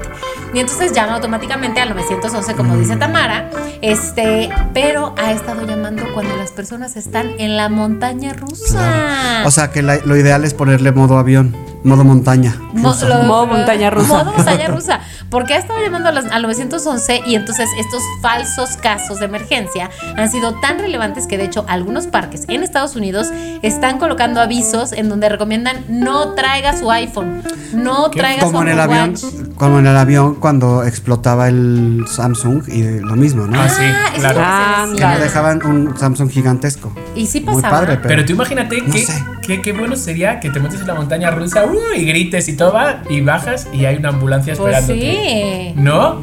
Y entonces llama automáticamente al 911, como dice Tamara, este, pero ha estado llamando cuando las personas están en la montaña rusa. O sea que la- lo ideal es ponerle modo avión, modo montaña. Mo- lo- Modo montaña rusa. Modo montaña rusa. Porque ha estado llamando a las- al 911 y entonces estos falsos casos de emergencia han sido tan relevantes que de hecho algunos parques en Estados Unidos están colocando avisos en donde recomiendan no traiga su iPhone, no ¿Qué? traiga Como su en el avión, Watch. como en el avión cuando explotaba el Samsung y lo mismo, ¿no? Ah, sí, Ah, eso claro. es que Ah, no dejaban un Samsung gigantesco. Y sí Muy padre, pero, Pero tú imagínate No qué, qué, qué bueno sería que te metes en la montaña rusa uh, y grites y todo va y bajas y hay una ambulancia Pues esperándote. sí. ¿No?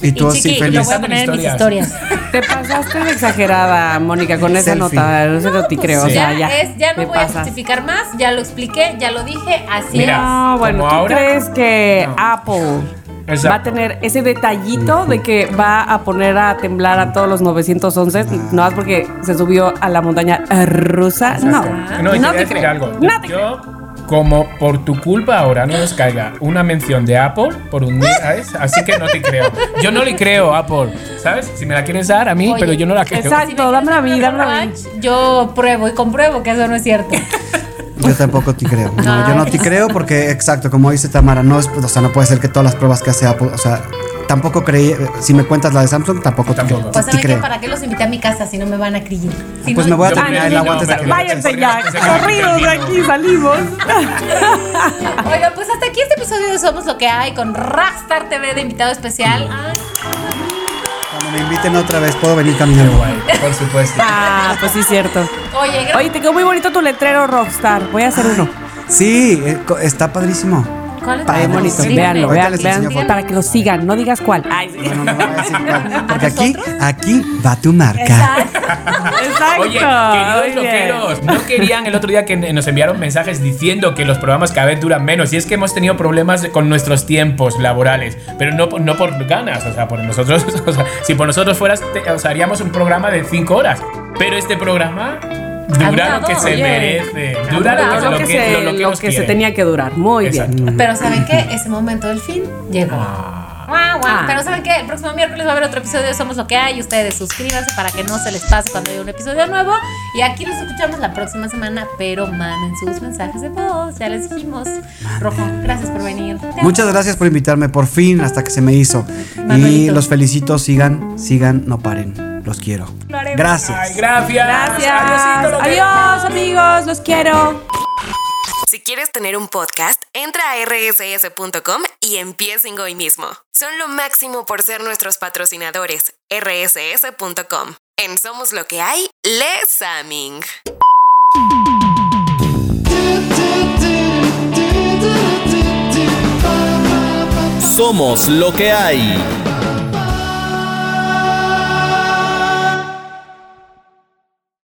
y tú y así lo feliz. voy a poner en mis Historias. Te pasaste de exagerada, Mónica, con esa Selfie. nota. No sé, te creo. O Sí. sea, ya, ya. es, ya no te voy a justificar más, ya lo expliqué, ya lo dije, así Mira, es. No, bueno, ¿tú ahora- crees que No. Apple Exacto. va a tener ese detallito de que va a poner a temblar a todos los 911? No más porque se subió a la montaña rusa. No, Exacto. No, y te decir creo. algo. No te Yo, como por tu culpa ahora no nos caiga una mención de Apple por un día, ¿sabes? Así que no te creo. Yo no le creo a Apple, ¿sabes? Si me la quieres dar a mí, Oye, pero yo no la creo. exacto. Si me dámela a mí, dámela a mí. Yo pruebo y compruebo que eso no es cierto. Yo tampoco te creo. No, yo no te creo porque, exacto, como dice Tamara, no es, o sea, no puede ser que todas las pruebas que hace Apple, o sea, tampoco creí, si me cuentas la de Samsung, tampoco, te Tampoco. creo. Pues te. ¿para qué los invité a mi casa si no me van a creer? Si Pues no- me voy a terminar el no, agua antes de pero- que Váyanse ya, corridos de aquí, salimos. Oigan, pues hasta aquí este episodio de Somos Lo que hay con Rockstar TV de invitado especial. Ay, Cuando me inviten otra vez, puedo venir caminando. Guay, por supuesto. Ah, pues sí, cierto. Oye, Oye, te quedó muy bonito tu letrero, Rockstar. Voy a hacer uno. Sí, eh, está padrísimo. ¿Cuál es Está bien bonito. Sí, Véanlo, ahorita les vean, enseño fotos. para que lo sigan. No digas cuál. Ay, sí. Bueno, no voy a decir cuál, porque aquí, aquí va tu marca. Exacto. Exacto. Oye, Muy queridos bien. loqueros, no querían el otro día que nos enviaron mensajes diciendo que los programas cada vez duran menos. Y es que hemos tenido problemas con nuestros tiempos laborales, pero no, por- no por ganas, o sea, por nosotros, o sea, si por nosotros fueras, te- o sea, haríamos un programa de 5 horas. Pero este programa dura lo que se merece. Dura lo que, durado lo que, se, lo- lo que lo que se tenía que durar. Muy Exacto. bien. Pero ¿saben qué? Ese momento del fin llegó. Guau, guau. Ah. Pero ¿saben qué? El próximo miércoles va a haber otro episodio de Somos lo que hay. Ustedes suscríbanse para que no se les pase cuando haya un episodio nuevo. Y aquí nos escuchamos la próxima semana, pero manden sus mensajes de voz. Ya les dijimos. Rojo, gracias por venir. Muchas gracias por invitarme, por fin, hasta que se me hizo. Y Manolito. los felicito, sigan, sigan, no paren. Los quiero. Gracias. Ay, gracias. Adiósito, Adiós, amigos. Los quiero. Si quieres tener un podcast, entra a rss.com y empiecen hoy mismo. Son lo máximo por ser nuestros patrocinadores. rss.com. En Somos lo que hay, Les Saming. Somos lo que hay.